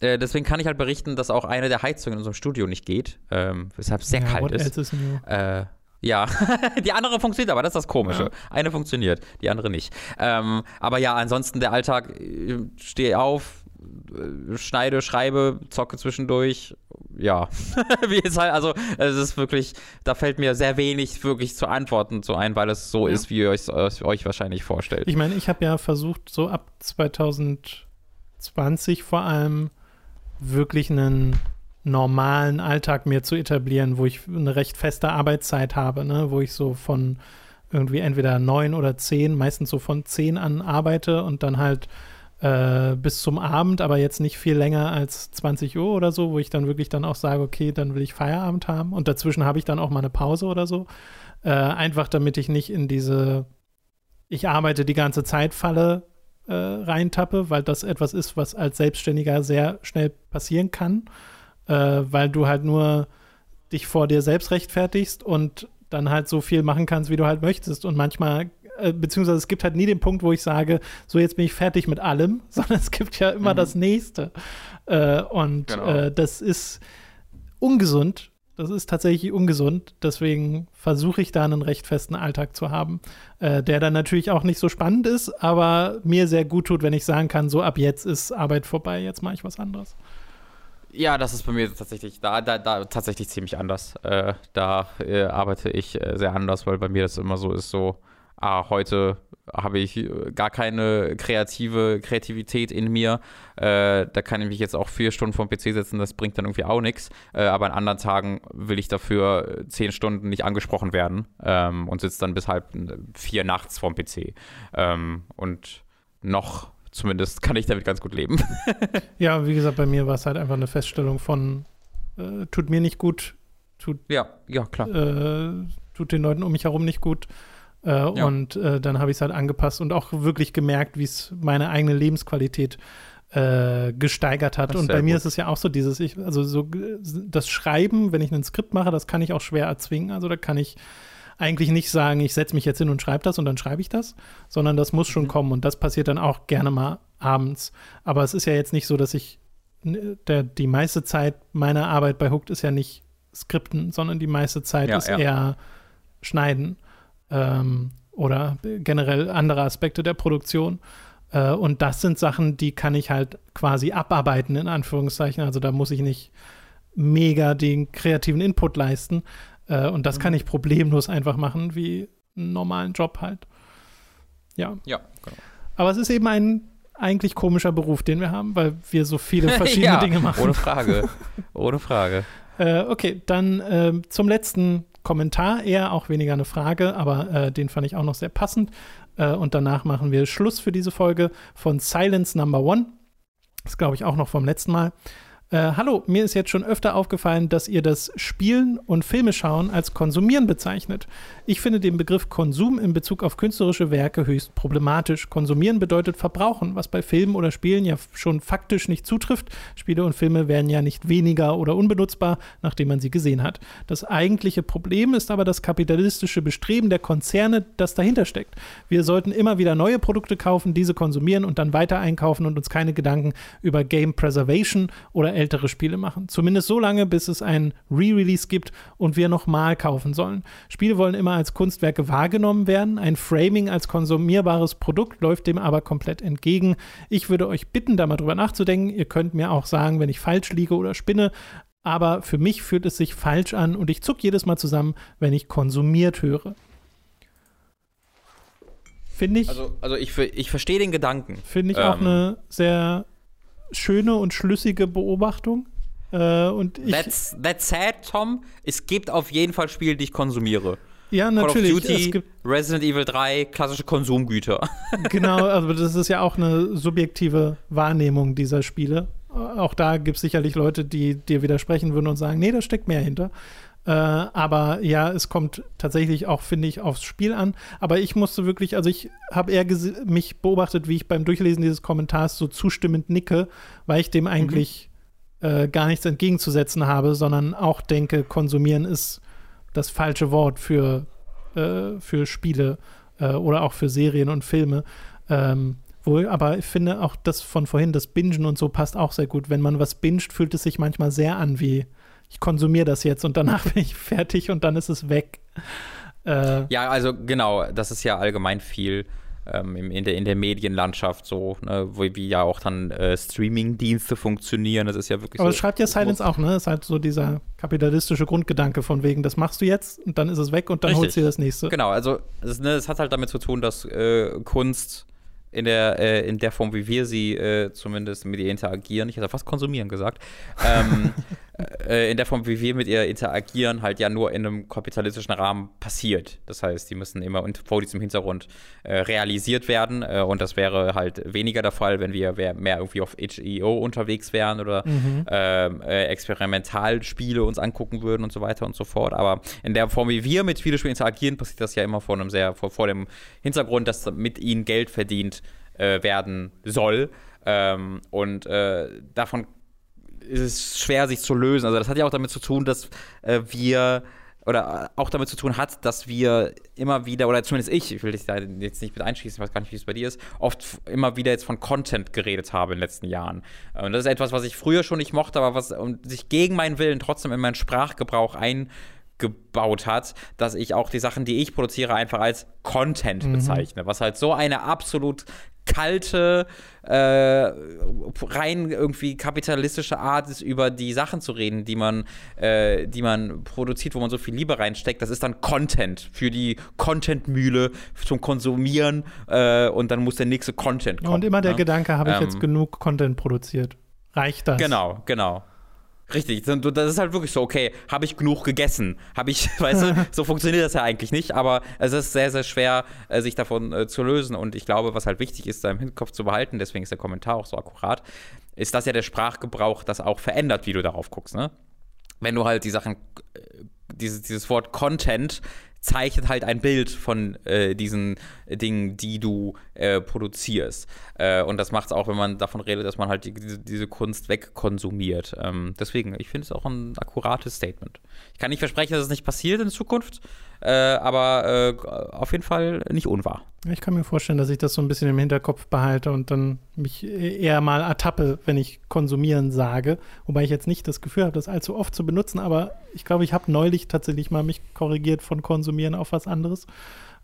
Äh, deswegen kann ich halt berichten, dass auch eine der Heizungen in unserem Studio nicht geht, ähm, weshalb es sehr ja, kalt ist. is äh, ja, die andere funktioniert, aber das ist das Komische. Ja. Eine funktioniert, die andere nicht. Ähm, aber ja, ansonsten der Alltag, stehe auf, äh, schneide, schreibe, zocke zwischendurch. Ja, wie es halt, also es ist wirklich, da fällt mir sehr wenig wirklich zu antworten zu ein, weil es so ja. ist, wie ihr euch, euch wahrscheinlich vorstellt. Ich meine, ich habe ja versucht, so ab 2020 vor allem wirklich einen normalen Alltag mir zu etablieren, wo ich eine recht feste Arbeitszeit habe, ne? wo ich so von irgendwie entweder neun oder zehn, meistens so von zehn an arbeite und dann halt äh, bis zum Abend, aber jetzt nicht viel länger als 20 Uhr oder so, wo ich dann wirklich dann auch sage, okay, dann will ich Feierabend haben und dazwischen habe ich dann auch mal eine Pause oder so. Äh, einfach damit ich nicht in diese ich arbeite die ganze Zeit Falle äh, reintappe, weil das etwas ist, was als Selbstständiger sehr schnell passieren kann, äh, weil du halt nur dich vor dir selbst rechtfertigst und dann halt so viel machen kannst, wie du halt möchtest. Und manchmal, äh, beziehungsweise es gibt halt nie den Punkt, wo ich sage, so jetzt bin ich fertig mit allem, sondern es gibt ja immer mhm. das nächste. Äh, und genau. Äh, das ist ungesund das ist tatsächlich ungesund. Deswegen versuche ich da einen recht festen Alltag zu haben, äh, der dann natürlich auch nicht so spannend ist, aber mir sehr gut tut, wenn ich sagen kann, so ab jetzt ist Arbeit vorbei, jetzt mache ich was anderes. Ja, das ist bei mir tatsächlich da, da, da tatsächlich ziemlich anders. Äh, da äh, arbeite ich äh, sehr anders, weil bei mir das immer so ist, so ah, heute habe ich äh, gar keine kreative Kreativität in mir. Äh, da kann ich mich jetzt auch vier Stunden vom PC setzen, das bringt dann irgendwie auch nichts. Äh, aber an anderen Tagen will ich dafür äh, zehn Stunden nicht angesprochen werden ähm, und sitze dann bis halb äh, vier nachts vorm PC. Ähm, und noch zumindest kann ich damit ganz gut leben. ja, wie gesagt, bei mir war es halt einfach eine Feststellung von, äh, tut mir nicht gut, tut, ja, ja, klar. tut den Leuten um mich herum nicht gut äh, ja. Und äh, dann habe ich es halt angepasst und auch wirklich gemerkt, wie es meine eigene Lebensqualität äh, gesteigert hat. Und bei mir gut. ist es ja auch so dieses, ich, also so das Schreiben, wenn ich ein Skript mache, das kann ich auch schwer erzwingen. Also da kann ich eigentlich nicht sagen, ich setze mich jetzt hin und schreibe das und dann schreibe ich das, sondern das muss schon mhm. kommen und das passiert dann auch gerne mal abends. Aber es ist ja jetzt nicht so, dass ich der, die meiste Zeit meiner Arbeit bei Hooked ist ja nicht Skripten, sondern die meiste Zeit ja, ist ja. eher Schneiden ähm, oder generell andere Aspekte der Produktion. Äh, und das sind Sachen, die kann ich halt quasi abarbeiten, in Anführungszeichen. Also da muss ich nicht mega den kreativen Input leisten. Äh, und das mhm. kann ich problemlos einfach machen, wie einen normalen Job halt. Ja. Ja, genau. Aber es ist eben ein eigentlich komischer Beruf, den wir haben, weil wir so viele verschiedene ja, Dinge machen. Ohne Frage. Ohne Frage. äh, okay, dann äh, zum letzten Kommentar, eher auch weniger eine Frage, aber äh, den fand ich auch noch sehr passend. Äh, und danach machen wir Schluss für diese Folge von Silence Number One. Das glaube ich auch noch vom letzten Mal. Äh, hallo, mir ist jetzt schon öfter aufgefallen, dass ihr das Spielen und Filme schauen als Konsumieren bezeichnet. Ich finde den Begriff Konsum in Bezug auf künstlerische Werke höchst problematisch. Konsumieren bedeutet verbrauchen, was bei Filmen oder Spielen ja schon faktisch nicht zutrifft. Spiele und Filme werden ja nicht weniger oder unbenutzbar, nachdem man sie gesehen hat. Das eigentliche Problem ist aber das kapitalistische Bestreben der Konzerne, das dahinter steckt. Wir sollten immer wieder neue Produkte kaufen, diese konsumieren und dann weiter einkaufen und uns keine Gedanken über Game Preservation oder ältere Spiele machen. Zumindest so lange, bis es ein Re-Release gibt und wir nochmal kaufen sollen. Spiele wollen immer als Kunstwerke wahrgenommen werden. Ein Framing als konsumierbares Produkt läuft dem aber komplett entgegen. Ich würde euch bitten, da mal drüber nachzudenken. Ihr könnt mir auch sagen, wenn ich falsch liege oder spinne. Aber für mich fühlt es sich falsch an und ich zucke jedes Mal zusammen, wenn ich konsumiert höre. Finde ich. Also, also ich, ich verstehe den Gedanken. Finde ich ähm, auch eine sehr schöne und schlüssige Beobachtung. Äh, und ich, that's, that's sad, Tom. Es gibt auf jeden Fall Spiele, die ich konsumiere. Ja, natürlich. Call of Duty, Resident Evil 3, klassische Konsumgüter. genau, also das ist ja auch eine subjektive Wahrnehmung dieser Spiele. Auch da gibt es sicherlich Leute, die dir widersprechen würden und sagen, nee, da steckt mehr hinter. Äh, aber ja, es kommt tatsächlich auch, finde ich, aufs Spiel an. Aber ich musste wirklich, also ich habe eher mich beobachtet, wie ich beim Durchlesen dieses Kommentars so zustimmend nicke, weil ich dem eigentlich mhm. äh, gar nichts entgegenzusetzen habe, sondern auch denke, konsumieren ist das falsche Wort für, äh, für Spiele äh, oder auch für Serien und Filme. Ähm, wohl, aber ich finde auch das von vorhin, das Bingen und so passt auch sehr gut. Wenn man was binget, fühlt es sich manchmal sehr an wie ich konsumiere das jetzt und danach bin ich fertig und dann ist es weg. Äh, ja, also genau, das ist ja allgemein viel ähm, in, der, in der Medienlandschaft so, ne, wo, wie ja auch dann äh, Streaming-Dienste funktionieren. Das ist ja wirklich Aber so. das schreibt ja Silence auch, ne? Das ist halt so dieser kapitalistische Grundgedanke von wegen, das machst du jetzt und dann ist es weg und dann Richtig. holst du dir das nächste. Genau, also es, ne, hat halt damit zu tun, dass äh, Kunst in der, äh, in der Form, wie wir sie äh, zumindest mit ihr interagieren, ich hätte fast konsumieren gesagt, ähm, äh, in der Form, wie wir mit ihr interagieren, halt ja nur in einem kapitalistischen Rahmen passiert. Das heißt, die müssen immer vor diesem Hintergrund äh, realisiert werden äh, und das wäre halt weniger der Fall, wenn wir mehr irgendwie auf HEO unterwegs wären oder mhm. Ähm, äh, Experimentalspiele uns angucken würden und so weiter und so fort. Aber in der Form, wie wir mit Videospielen interagieren, passiert das ja immer vor einem sehr, vor, vor dem Hintergrund, dass mit ihnen Geld verdient äh, werden soll. Ähm, und äh, davon ist es schwer, sich zu lösen. Also das hat ja auch damit zu tun, dass äh, wir oder auch damit zu tun hat, dass wir immer wieder, oder zumindest ich, ich will dich da jetzt nicht mit einschließen, ich weiß gar nicht, wie es bei dir ist, oft immer wieder jetzt von Content geredet habe in den letzten Jahren. Und das ist etwas, was ich früher schon nicht mochte, aber was und sich gegen meinen Willen trotzdem in meinen Sprachgebrauch eingebaut hat, dass ich auch die Sachen, die ich produziere, einfach als Content mhm. bezeichne, was halt so eine absolut kalte, äh, rein irgendwie kapitalistische Art ist, über die Sachen zu reden, die man, äh, die man produziert, wo man so viel Liebe reinsteckt. Das ist dann Content für die Content-Mühle zum Konsumieren äh, und dann muss der nächste Content kommen. Und immer der ne? Gedanke, habe ich ähm, jetzt genug Content produziert? Reicht das? Genau, genau. Richtig, das ist halt wirklich so, okay, habe ich genug gegessen? Habe ich, weißt du, so funktioniert das ja eigentlich nicht, aber es ist sehr, sehr schwer, äh, sich davon äh, zu lösen. Und ich glaube, was halt wichtig ist, da im Hinterkopf zu behalten, deswegen ist der Kommentar auch so akkurat, ist, dass ja der Sprachgebrauch das auch verändert, wie du darauf guckst, ne? Wenn du halt die Sachen, äh, dieses, dieses Wort Content zeichnet halt ein Bild von äh, diesen Dingen, die du äh, produzierst. Äh, und das macht es auch, wenn man davon redet, dass man halt die, diese, diese, Kunst wegkonsumiert. Ähm, deswegen, ich finde es auch ein akkurates Statement. Ich kann nicht versprechen, dass es nicht passiert in Zukunft, äh, aber äh, auf jeden Fall nicht unwahr. Ich kann mir vorstellen, dass ich das so ein bisschen im Hinterkopf behalte und dann mich eher mal ertappe, wenn ich konsumieren sage. Wobei ich jetzt nicht das Gefühl habe, das allzu oft zu benutzen, aber ich glaube, ich habe neulich tatsächlich mal mich korrigiert von konsumieren auf was anderes.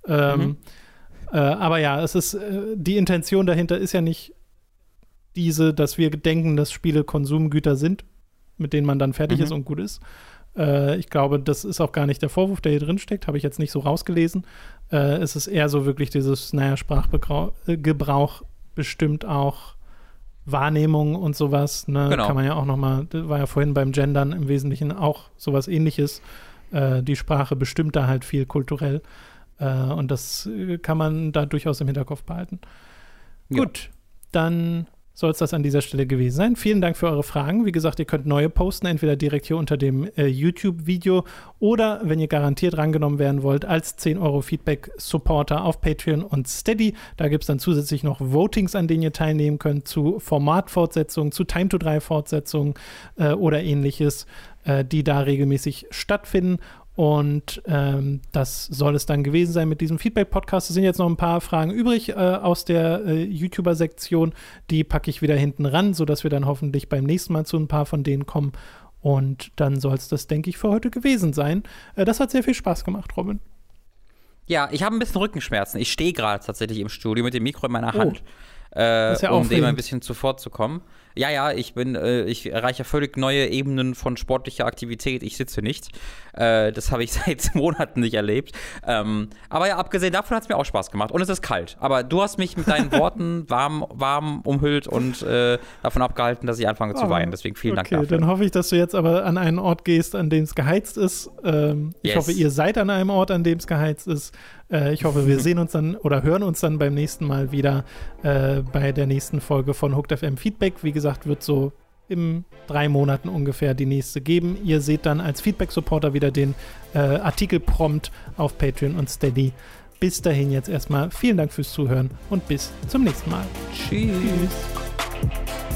Ähm, mhm. äh, aber ja, es ist, äh, die Intention dahinter ist ja nicht diese, dass wir denken, dass Spiele Konsumgüter sind, mit denen man dann fertig mhm. ist und gut ist, äh, ich glaube, das ist auch gar nicht der Vorwurf, der hier drin steckt, habe ich jetzt nicht so rausgelesen. Äh, es ist eher so wirklich dieses, naja, Sprachgebrauch bestimmt auch Wahrnehmung und sowas. Ne? Genau. Kann man ja auch nochmal, war ja vorhin beim Gendern im Wesentlichen auch sowas ähnliches. Äh, die Sprache bestimmt da halt viel kulturell. Äh, und das kann man da durchaus im Hinterkopf behalten. Ja. Gut, dann soll es das an dieser Stelle gewesen sein. Vielen Dank für eure Fragen. Wie gesagt, ihr könnt neue posten, entweder direkt hier unter dem äh, YouTube-Video oder, wenn ihr garantiert rangenommen werden wollt, als 10 Euro Feedback-Supporter auf Patreon und Steady. Da gibt es dann zusätzlich noch Votings, an denen ihr teilnehmen könnt, zu Formatfortsetzungen, zu Time-to-3-Fortsetzungen äh, oder ähnliches, äh, die da regelmäßig stattfinden. Und ähm, das soll es dann gewesen sein mit diesem Feedback-Podcast. Es sind jetzt noch ein paar Fragen übrig äh, aus der äh, YouTuber-Sektion. Die packe ich wieder hinten ran, sodass wir dann hoffentlich beim nächsten Mal zu ein paar von denen kommen. Und dann soll es das, denke ich, für heute gewesen sein. Äh, das hat sehr viel Spaß gemacht, Robin. Ja, ich habe ein bisschen Rückenschmerzen. Ich stehe gerade tatsächlich im Studio mit dem Mikro in meiner Hand. Oh ja um dem ein bisschen zuvorzukommen. Ja, ja, ich bin, äh, ich erreiche völlig neue Ebenen von sportlicher Aktivität. Ich sitze nicht. Äh, das habe ich seit Monaten nicht erlebt. Ähm, aber ja, abgesehen davon hat es mir auch Spaß gemacht. Und es ist kalt. Aber du hast mich mit deinen Worten warm, warm umhüllt und äh, davon abgehalten, dass ich anfange zu oh, weinen. Deswegen vielen okay, Dank dafür. Dann hoffe ich, dass du jetzt aber an einen Ort gehst, an dem es geheizt ist. Ähm, ich yes. hoffe, ihr seid an einem Ort, an dem es geheizt ist. Äh, ich hoffe, wir sehen uns dann oder hören uns dann beim nächsten Mal wieder äh, bei der nächsten Folge von Hooked FM Feedback. Wie gesagt, wird so in drei Monaten ungefähr die nächste geben. Ihr seht dann als Feedback-Supporter wieder den äh, Artikel-Prompt auf Patreon und Steady. Bis dahin jetzt erstmal vielen Dank fürs Zuhören und bis zum nächsten Mal. Tschüss. Tschüss.